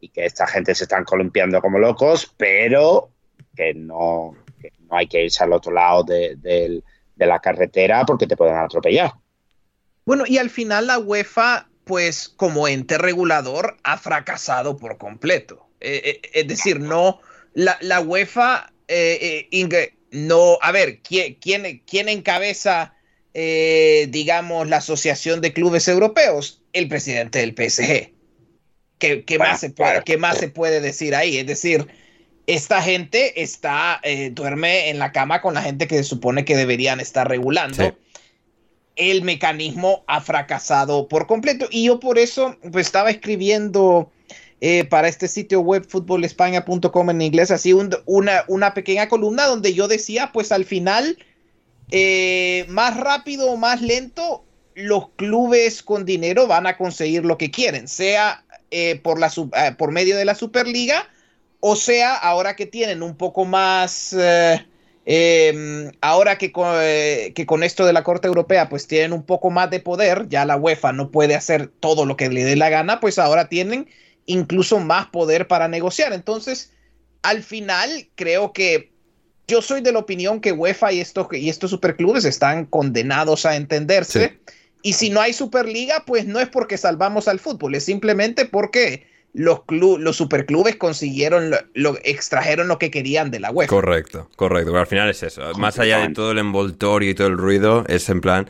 y que esta gente se están columpiando como locos, pero que no, no hay que irse al otro lado de, la carretera porque te pueden atropellar. Bueno, y al final la UEFA, pues como ente regulador, ha fracasado por completo. Eh, eh, es decir, no, la, la UEFA, eh, no, a ver, ¿quién, quién, quién encabeza eh, digamos, la Asociación de Clubes Europeos, el presidente del PSG. ¿Qué, más, se puede, más se puede decir ahí? Es decir, esta gente está, eh, duerme en la cama con la gente que se supone que deberían estar regulando. El mecanismo ha fracasado por completo. Y yo por eso pues, estaba escribiendo eh, para este sitio web futbolespaña.com en inglés, así una, una pequeña columna donde yo decía, pues al final eh, más rápido o más lento, los clubes con dinero van a conseguir lo que quieren, sea eh, por, la, eh, por medio de la Superliga o sea ahora que tienen un poco más, em, ahora que con, que con esto de la Corte Europea pues tienen un poco más de poder, ya la UEFA no puede hacer todo lo que le dé la gana, pues ahora tienen incluso más poder para negociar. Entonces, al final creo que yo soy de la opinión que UEFA y estos, y estos superclubes están condenados a entenderse. Y si no hay Superliga, pues no es porque salvamos al fútbol, es simplemente porque los, los superclubes consiguieron, lo, extrajeron lo que querían de la UEFA. Correcto, correcto. Pero al final es eso. Más allá de todo el envoltorio y todo el ruido, es en plan.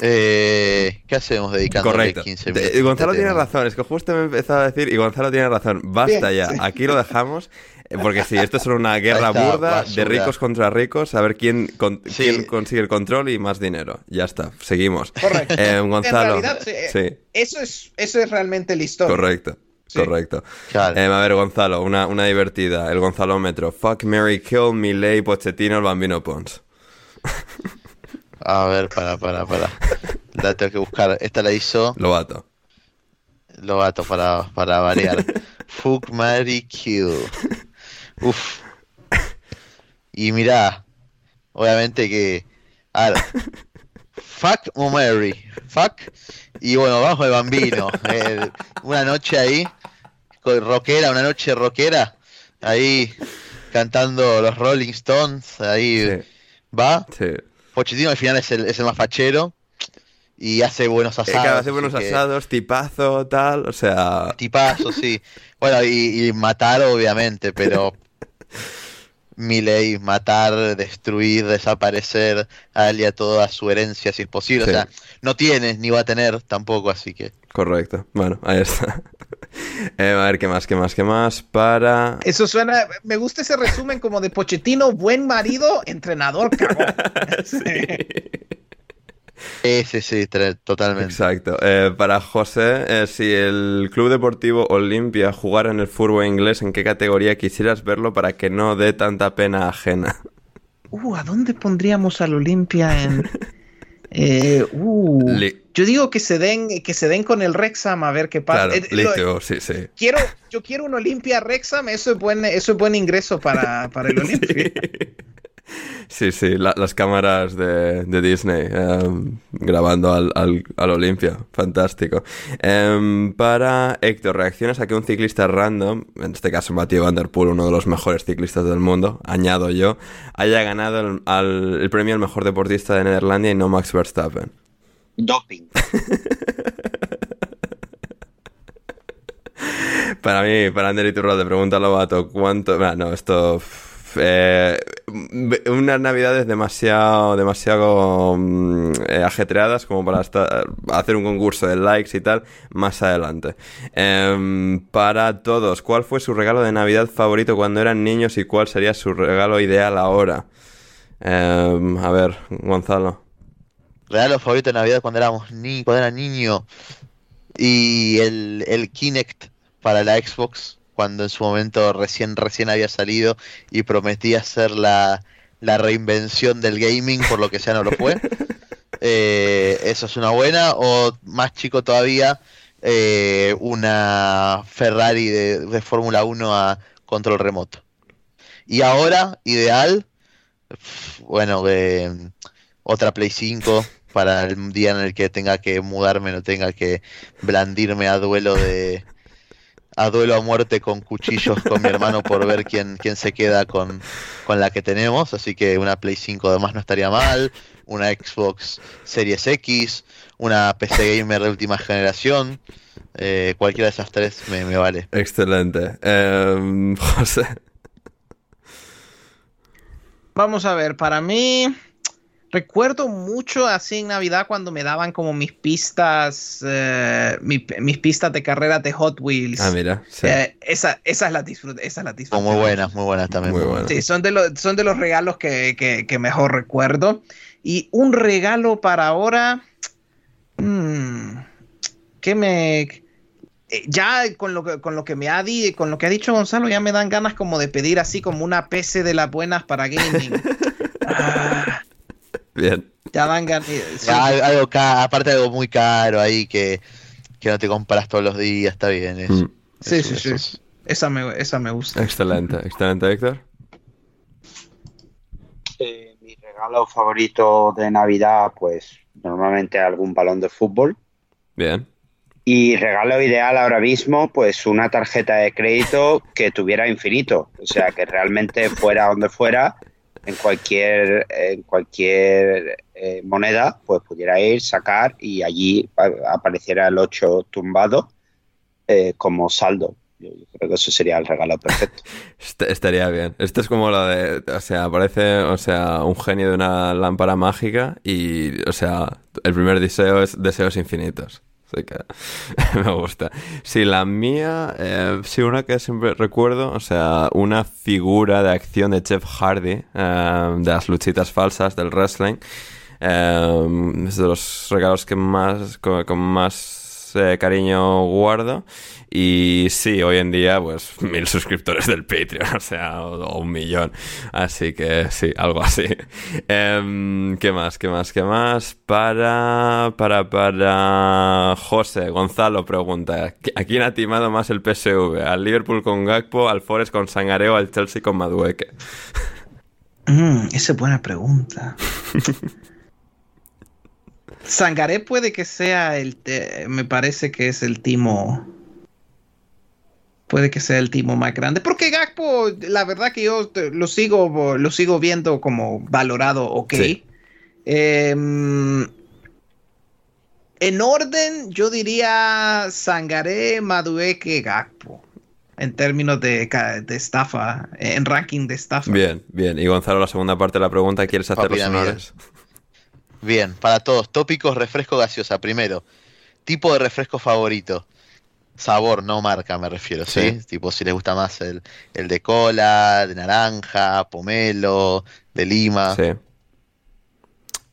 Eh, ¿Qué hacemos dedicando 15 minutos? Gonzalo tiene razón, es que justo me empezado a decir, y Gonzalo tiene razón, basta ya, aquí lo dejamos. Porque sí, esto es una guerra burda de ricos contra ricos, a ver quién, quién consigue el control y más dinero. Ya está, seguimos. Correcto. Eh, Gonzalo. En realidad, sí. Eso, es, eso es realmente la historia. Correcto. Correcto. Eh, a ver, Gonzalo, una, una divertida. El Gonzalómetro. Fuck, Mary Kill, Miley, Pochettino, el Bambino Pons. A ver, para, para, para. La tengo que buscar. Esta la hizo. Lobato. Lobato, para, para variar. Fuck, Mary Kill. Uf. Y mira, obviamente que. A ver, fuck o Mary. Fuck. Y bueno, vamos el bambino. Eh, una noche ahí, con rockera, una noche rockera. Ahí cantando los Rolling Stones. Ahí va. Sí. Pochettino al final es el, es el más fachero y hace buenos asados. hace buenos asados, tipazo, tal, o sea... Tipazo, sí. Bueno, y, y, matar, obviamente, pero mi ley, matar, destruir, desaparecer a él y a toda su herencia si es posible. O sea, no tienes ni va a tener tampoco, así que. Correcto. Bueno, ahí está. Eh, a ver, ¿qué más, qué más, qué más? Para. Eso suena. Me gusta ese resumen como de Pochettino, buen marido, entrenador, cagón. sí. Sí, sí, totalmente. Exacto. Eh, para José, eh, si el Club Deportivo Olimpia jugara en el fútbol inglés, ¿en qué categoría quisieras verlo para que no dé tanta pena ajena? Uh, ¿a dónde pondríamos al Olimpia en...? Eh, uh, yo digo que se den que se den con el Rexham a ver qué pasa. Claro, sí, sí. Quiero, yo quiero un Olimpia Rexham, eso es buen, eso es buen ingreso para, para el Olimpia. Sí, sí, las cámaras de, Disney em, grabando al, al, Olimpia. Fantástico. Em, para Héctor, reacciones a que un ciclista random, en este caso Matthew Van Der Poel, uno de los mejores ciclistas del mundo, añado yo, haya ganado el, el premio al mejor deportista de Nederlandia y no Max Verstappen. Doping. para mí, para Ander y Turro, pregúntalo, vato, ¿cuánto...? no, esto... Eh, unas navidades demasiado, demasiado mm, eh, ajetreadas como para hacer un concurso de likes y tal más adelante. Em, para todos, ¿cuál fue su regalo de Navidad favorito cuando eran niños y cuál sería su regalo ideal ahora? Em, a ver, Gonzalo. Regalo favorito de Navidad cuando éramos ni cuando era niño y el, el Kinect para la Xbox cuando en su momento recién, recién había salido y prometía ser la, reinvención del gaming, por lo que sea no lo fue. Eh, eso es una buena. O más chico todavía, eh, una Ferrari de, Fórmula 1 a control remoto. Y ahora, ideal, bueno, eh, otra Play 5 para el día en el que tenga que mudarme, no tenga que blandirme a duelo de a duelo a muerte con cuchillos con mi hermano por ver quién, quién se queda con, con la que tenemos, así que una Play 5 además no estaría mal, una Xbox Series X, una PC Gamer de última generación, eh, cualquiera de esas tres me, vale. Excelente. Em, José. Vamos a ver, para mí recuerdo mucho así en Navidad cuando me daban como mis pistas, eh, mis pistas de carrera de Hot Wheels. Ah, mira. Eh, esa, esa es la disfruta, esa es la disfruta. Muy buenas, muy buenas también. Muy buenas. Sí, son de, los, son de los regalos que, mejor recuerdo. Y un regalo para ahora, mm, que me... Eh, ya con lo que, con lo que me ha di, con lo que ha dicho Gonzalo, ya me dan ganas como de pedir así como una PC de las buenas para gaming. ah, Bien. Ya van algo aparte algo muy caro ahí que, no te compras todos los días, está bien. Eso. Mm. sí, sí, sí. Esa me, esa me gusta. Excelente, excelente, Héctor. Eh, mi regalo favorito de Navidad, pues normalmente algún balón de fútbol. Bien. Y regalo ideal ahora mismo, pues una tarjeta de crédito que tuviera infinito. O sea, que realmente fuera donde fuera, en cualquier, en cualquier eh, moneda, pues pudiera ir, sacar y allí apareciera el 8 tumbado eh, como saldo. Yo, creo que eso sería el regalo perfecto. Estaría bien. Esto es como lo de, o sea, aparece, o sea, un genio de una lámpara mágica y, o sea, el primer deseo es deseos infinitos. Así que me gusta. Sí, la mía, eh, sí, una que siempre recuerdo, o sea, una figura de acción de Jeff Hardy, eh, de las luchitas falsas del wrestling. Eh, es de los regalos que más, con más cariño guardo. Y sí, hoy en día, pues mil suscriptores del Patreon, o sea, o, un millón. Así que sí, algo así. Em, ¿Qué más? ¿Qué más? ¿Qué más? Para, para, para José, Gonzalo pregunta, ¿a quién ha timado más el PSV? ¿Al Liverpool con Gakpo, al Forest con Sangareo, al Chelsea con Madueque? Mm, esa es buena pregunta. Sangaré puede que sea el. me parece que es el timo. Puede que sea el timo más grande. Porque Gakpo, la verdad que yo lo sigo, lo sigo viendo como valorado ok. Em, en orden, yo diría Sangaré, Madueke, Gakpo. En términos de, de, estafa, en ranking de estafa. Bien, bien. Y Gonzalo, la segunda parte de la pregunta, ¿quieres hacer los honores? Bien, para todos. Tópicos, refresco gaseosa. Primero, tipo de refresco favorito. Sabor, no marca, me refiero, ¿sí? Tipo, si les gusta más el, de cola, de naranja, pomelo, de lima. Sí.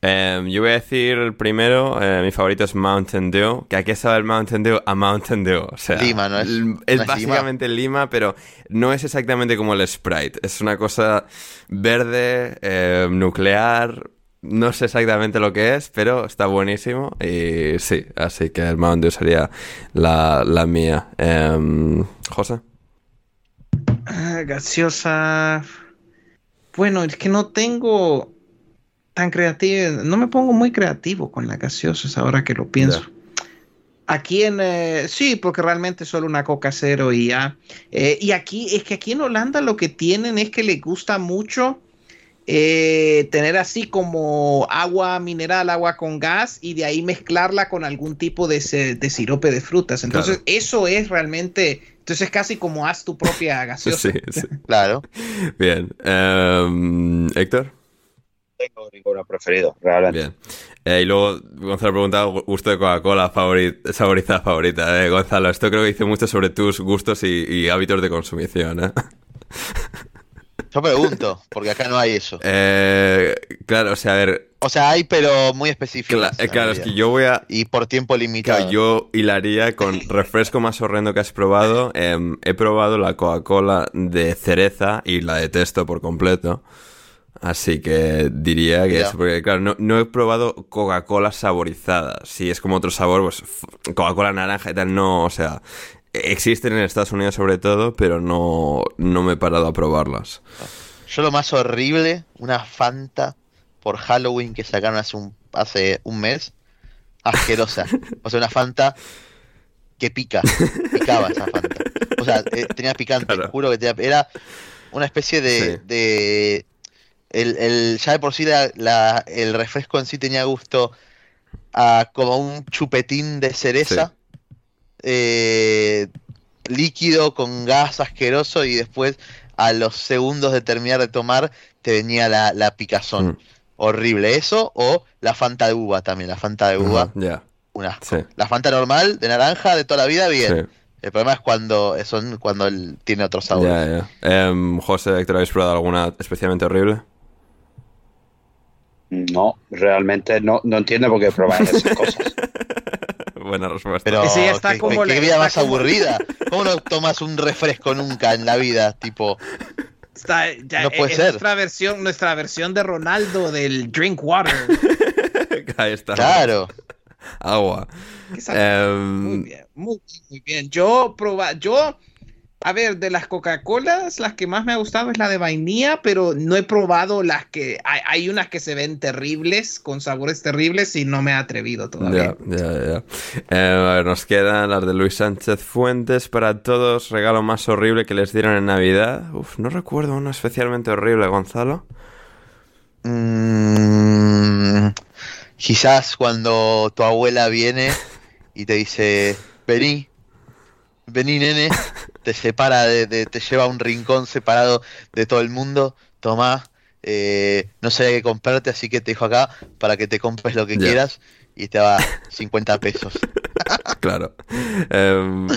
Em, yo voy a decir el primero, eh, mi favorito es Mountain Dew. Que aquí sabe el Mountain Dew a Mountain Dew. O sea, lima, ¿no es? Es, básicamente lima? pero no es exactamente como el Sprite. Es una cosa verde, eh, nuclear, no sé exactamente lo que es, pero está buenísimo. Y sí, así que el Mountain Dew sería la, mía. Em, José. Ah, gaseosa. Bueno, es que no tengo tan creativo. No me pongo muy creativo con las gaseosas ahora que lo pienso. Aquí en. Eh, sí, porque realmente solo una coca cero y ya. Eh, y aquí, es que aquí en Holanda lo que tienen es que les gusta mucho eh, tener así como agua mineral, agua con gas y de ahí mezclarla con algún tipo de, sirope de frutas. Entonces, eso es realmente. Entonces, es casi como haz tu propia gaseosa. Sí, sí. claro. Bien. Um, Héctor. Tengo ninguno preferido, realmente. Bien. Eh, y luego Gonzalo preguntaba gusto de Coca-Cola favorita, favorita, favorita. Eh, Gonzalo, esto creo que dice mucho sobre tus gustos y, y hábitos de consumición. ¿eh? Yo pregunto, porque acá no hay eso. Eh, claro, o sea, a ver. O sea, hay, pero muy específico. Eh, claro, es que yo voy a. Y por tiempo limitado. yo hilaría con refresco más horrendo que has probado. Em, he probado la Coca-Cola de cereza y la detesto por completo. Así que diría que es porque, claro, no, he probado Coca-Cola saborizada. Si es como otro sabor, pues Coca-Cola naranja y tal, no, o sea, existen en Estados Unidos sobre todo, pero no, no me he parado a probarlas. Yo lo más horrible, una Fanta por Halloween que sacaron hace un, hace un mes, asquerosa. O sea, una Fanta que pica, picaba esa Fanta. O sea, eh, tenía picante, juro que tenía, era una especie de el, el, ya de por sí la, el refresco en sí tenía gusto a como un chupetín de cereza. Eh, líquido con gas asqueroso y después a los segundos de terminar de tomar te venía la, la picazón. Mm. Horrible eso o la Fanta de uva también, la Fanta de uva. ya La Fanta normal de naranja de toda la vida, bien. El problema es cuando son cuando él tiene otro sabor. Em, José, Héctor, ¿habéis probado alguna especialmente horrible? No, realmente no, no entiendo por qué probar esas cosas. Buena respuesta. Pero está como ¿qué, vida más aburrida? ¿Cómo no tomas un refresco nunca en la vida? Tipo. no puede ser. Nuestra versión, nuestra versión de Ronaldo del drink water. Ahí está. Claro. Agua. Em, muy bien, muy, muy bien. Yo proba, yo a ver, de las Coca-Colas, las que más me ha gustado es la de vainilla, pero no he probado las que. Hay, unas que se ven terribles, con sabores terribles, y no me he atrevido todavía. Ya, ya, ya. Eh, a ver, nos quedan las de Luis Sánchez Fuentes para todos. Regalo más horrible que les dieron en Navidad. Uf, no recuerdo uno especialmente horrible, Gonzalo. Mm, quizás cuando tu abuela viene y te dice: Vení, vení, nene te separa, de, te lleva a un rincón separado de todo el mundo, toma, eh, no sé qué comprarte, así que te dejo acá para que te compres lo que quieras y te va 50 pesos. claro. Um...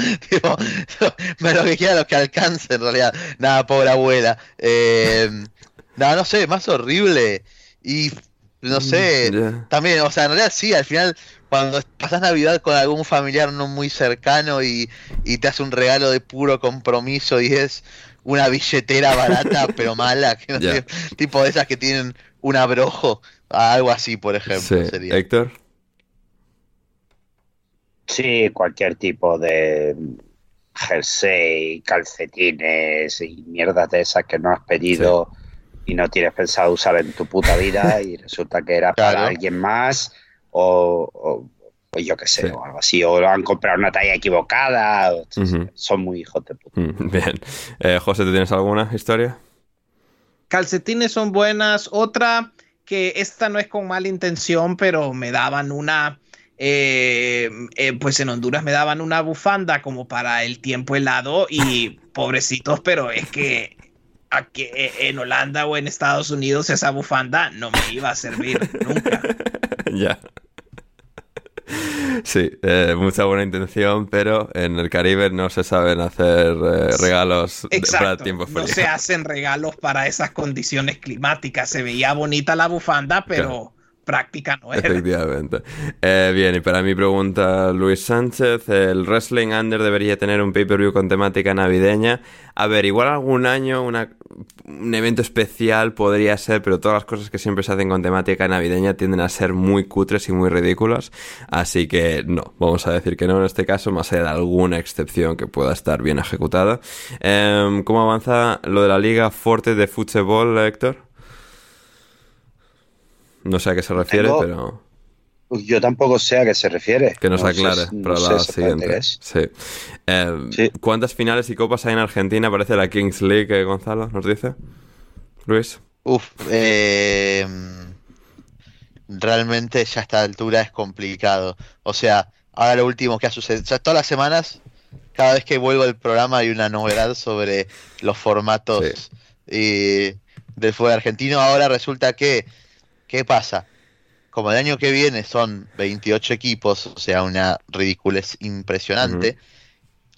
lo que quiera, lo que alcance en realidad. Nada, pobre abuela. Em, nada, no sé, más horrible. Y no sé, también, o sea, en realidad sí, al final cuando pasas Navidad con algún familiar no muy cercano y, te hace un regalo de puro compromiso y es una billetera barata pero mala, que no sé, tipo de esas que tienen un abrojo, algo así, por ejemplo. Sería. Héctor. Sí, cualquier tipo de jersey, calcetines y mierdas de esas que no has pedido y no tienes pensado usar en tu puta vida y resulta que era para alguien más o, pues yo qué sé, o algo así, o han comprado una talla equivocada, son muy hijos de puta. Mm, bien. Eh, José, ¿tú tienes alguna historia? Calcetines son buenas. Otra que esta no es con mala intención, pero me daban una... Eh, eh, pues en Honduras me daban una bufanda como para el tiempo helado y pobrecitos, pero es que aquí en Holanda o en Estados Unidos esa bufanda no me iba a servir nunca. ya. Sí, eh, mucha buena intención, pero en el Caribe no se saben hacer eh, regalos para tiempo frío. No se hacen regalos para esas condiciones climáticas. Se veía bonita la bufanda, pero práctica no era. Efectivamente. Eh, bien, y para mi pregunta, Luis Sánchez, ¿el Wrestling Under debería tener un pay-per-view con temática navideña? A ver, igual algún año un evento especial podría ser, pero todas las cosas que siempre se hacen con temática navideña tienden a ser muy cutres y muy ridículas. Así que no, vamos a decir que no en este caso, más allá de alguna excepción que pueda estar bien ejecutada. Em, ¿Cómo avanza lo de la Liga Forte de Fútbol, Héctor? No sé a qué se refiere, pero. Yo tampoco sé a qué se refiere. Que nos aclare para la siguiente. Eh, sí. ¿Cuántas finales y copas hay en Argentina? Parece la Kings League, eh, Gonzalo, ¿nos dice? Luis. Uf, eh, realmente ya a esta altura es complicado. O sea, ahora lo último que ha sucedido. O sea, todas las semanas, cada vez que vuelvo al programa hay una novedad sobre los formatos y del fútbol argentino. Ahora resulta que ¿Qué pasa? Como el año que viene son 28 equipos, o sea, una ridiculez impresionante.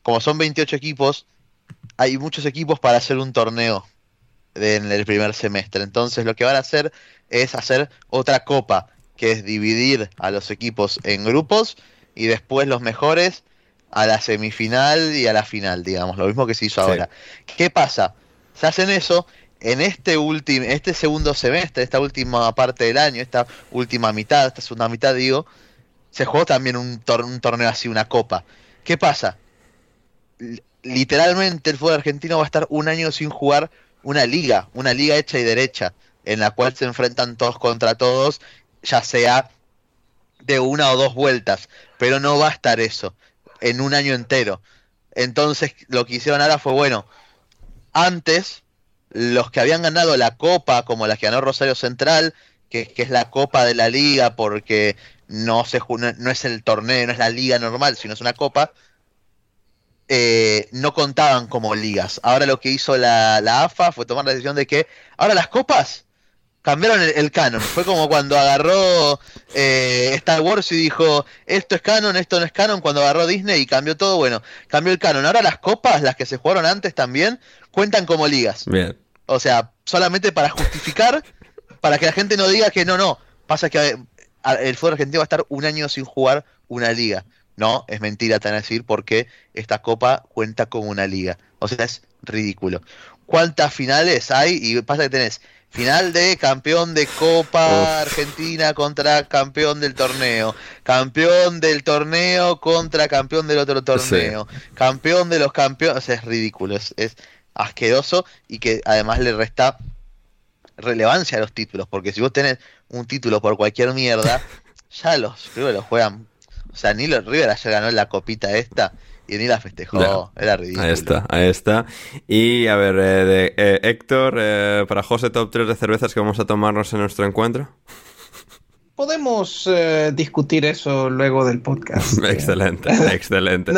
Como son 28 equipos, hay muchos equipos para hacer un torneo en el primer semestre. Entonces lo que van a hacer es hacer otra copa, que es dividir a los equipos en grupos y después los mejores a la semifinal y a la final, digamos, lo mismo que se hizo ahora. ¿Qué pasa? Se hacen eso en este último, este segundo semestre, esta última parte del año, esta última mitad, esta segunda mitad, digo, se jugó también un, un torneo así, una copa. ¿Qué pasa? literalmente el fútbol argentino va a estar un año sin jugar una liga, una liga hecha y derecha, en la cual se enfrentan todos contra todos, ya sea de una o dos vueltas, pero no va a estar eso en un año entero. Entonces lo que hicieron ahora fue, bueno, antes los que habían ganado la copa, como la que ganó Rosario Central, que, es la copa de la liga porque no, se, no es el torneo, no es la liga normal, sino es una copa, eh, no contaban como ligas. Ahora lo que hizo la, AFA fue tomar la decisión de que ahora las copas cambiaron el, canon. Fue como cuando agarró eh, Star Wars y dijo, esto es canon, esto no es canon, cuando agarró Disney y cambió todo, bueno, cambió el canon. Ahora las copas, las que se jugaron antes también, cuentan como ligas. Bien. O sea, solamente para justificar, para que la gente no diga que no, no, pasa que eh, el fútbol argentino va a estar un año sin jugar una liga. No, es mentira tan decir porque esta copa cuenta como una liga. O sea, es ridículo. ¿Cuántas finales hay? Y pasa que tenés final de campeón de Copa Argentina contra campeón del torneo, campeón del torneo contra campeón del otro torneo, campeón de los campeones. O sea, es ridículo, es, asqueroso y que además le resta relevancia a los títulos, porque si vos tenés un título por cualquier mierda, ya los creo que los juegan. O sea, Nilo River ayer ganó la copita esta y ni la festejó. Era ridículo. Ahí está, ahí está. Y a ver, eh, de, eh, Héctor, eh, para José, top 3 de cervezas que vamos a tomarnos en nuestro encuentro podemos eh, discutir eso luego del podcast. excelente, excelente.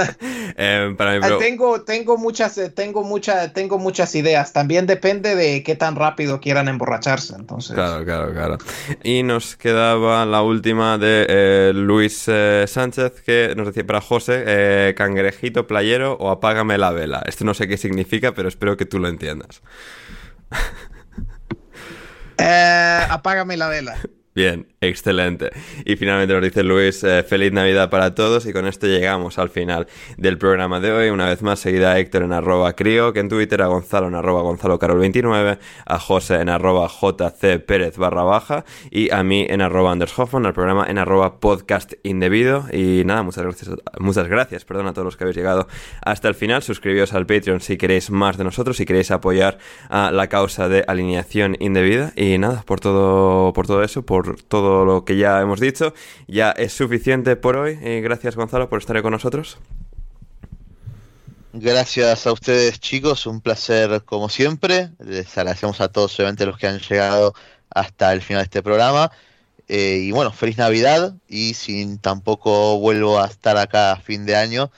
Eh, ah, tengo, tengo, muchas, eh, tengo, mucha, tengo muchas ideas. También depende de qué tan rápido quieran emborracharse. Entonces. Claro, claro, claro. Y nos quedaba la última de Luis Sánchez que nos decía para José, cangrejito playero o apágame la vela. Esto no sé qué significa, pero espero que tú lo entiendas. apágame la vela. Bien, excelente. Y finalmente nos dice Luis, eh, feliz Navidad para todos y con esto llegamos al final del programa de hoy. Una vez más, seguida a Héctor en arroba crío, que en Twitter a Gonzalo en arroba Gonzalo Carol 29, a José en arroba JC Pérez barra baja y a mí en arroba Anders Hoffman, al programa en arroba podcast indebido. Y nada, muchas gracias, muchas gracias perdón, a todos los que habéis llegado hasta el final. Suscribíos al Patreon si queréis más de nosotros, si queréis apoyar a la causa de alineación indebida. Y nada, por todo, por todo eso, por todo lo que ya hemos dicho. Ya es suficiente por hoy. y gracias Gonzalo por estar con nosotros. Gracias a ustedes chicos, un placer como siempre. Les agradecemos a todos, obviamente, los que han llegado hasta el final de este programa. Eh, y bueno, feliz Navidad y sin tampoco vuelvo a estar acá a fin de año,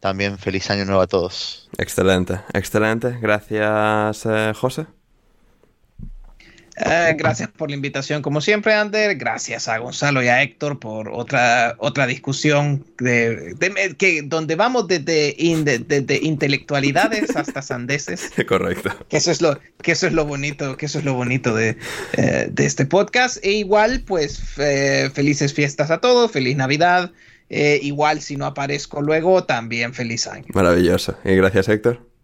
también feliz año nuevo a todos. Excelente, excelente. Gracias, eh, José. Eh, gracias por la invitación, como siempre, Ander. Gracias a Gonzalo y a Héctor por otra, otra discusión de, que, donde vamos desde, de, intelectualidades hasta sandeces. Correcto. Que eso es lo, que eso es lo bonito, que eso es lo bonito de, eh, este podcast. E igual, pues, felices fiestas a todos, feliz Navidad. Eh, igual, si no aparezco luego, también feliz año. Maravilloso. Y gracias, Héctor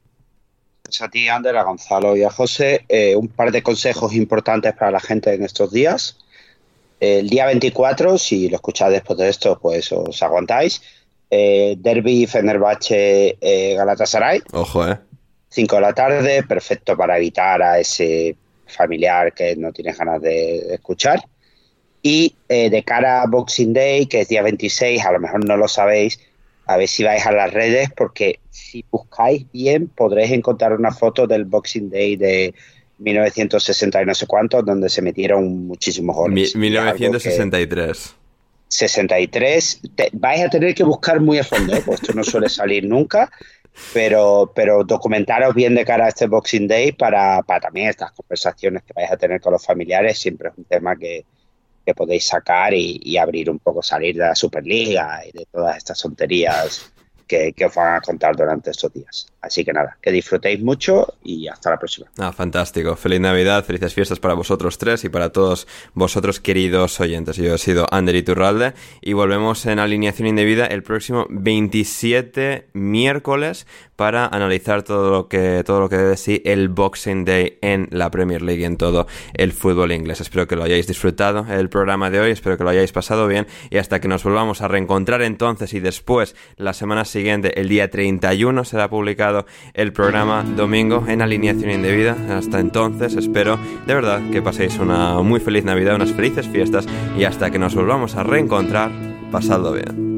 a ti, Ander, a Gonzalo y a José. Eh, un par de consejos importantes para la gente en estos días. El día 24, si lo escucháis después de esto, pues os aguantáis. Eh, Derby Fenerbahce eh, Galatasaray. Ojo, eh. 5 de la tarde, perfecto para evitar a ese familiar que no tiene ganas de escuchar. Y de cara a Boxing Day, que es día 26, a lo mejor no lo sabéis, a ver si vais a las redes, porque si buscáis bien podréis encontrar una foto del Boxing Day de 1960 y no sé cuánto, donde se metieron muchísimos goles. 1963. 63. vais a tener que buscar muy a fondo, ¿eh? pues esto no suele salir nunca, pero, pero documentaros bien de cara a este Boxing Day para, para también estas conversaciones que vais a tener con los familiares. Siempre es un tema que, que podéis sacar y, abrir un poco, salir de la Superliga y de todas estas tonterías que, os van a contar durante estos días. Así que nada, que disfrutéis mucho y hasta la próxima. Ah, fantástico. Feliz Navidad, felices fiestas para vosotros tres y para todos vosotros queridos oyentes. Yo he sido Ander Iturralde y volvemos en alineación indebida el próximo 27 miércoles para analizar todo lo que todo lo que debe sí el Boxing Day en la Premier League y en todo el fútbol inglés. Espero que lo hayáis disfrutado el programa de hoy, espero que lo hayáis pasado bien y hasta que nos volvamos a reencontrar entonces y después la semana siguiente, el día 31 será publicado el programa domingo en alineación indebida. Hasta entonces espero de verdad que paséis una muy feliz Navidad, unas felices fiestas y hasta que nos volvamos a reencontrar, pasadlo bien.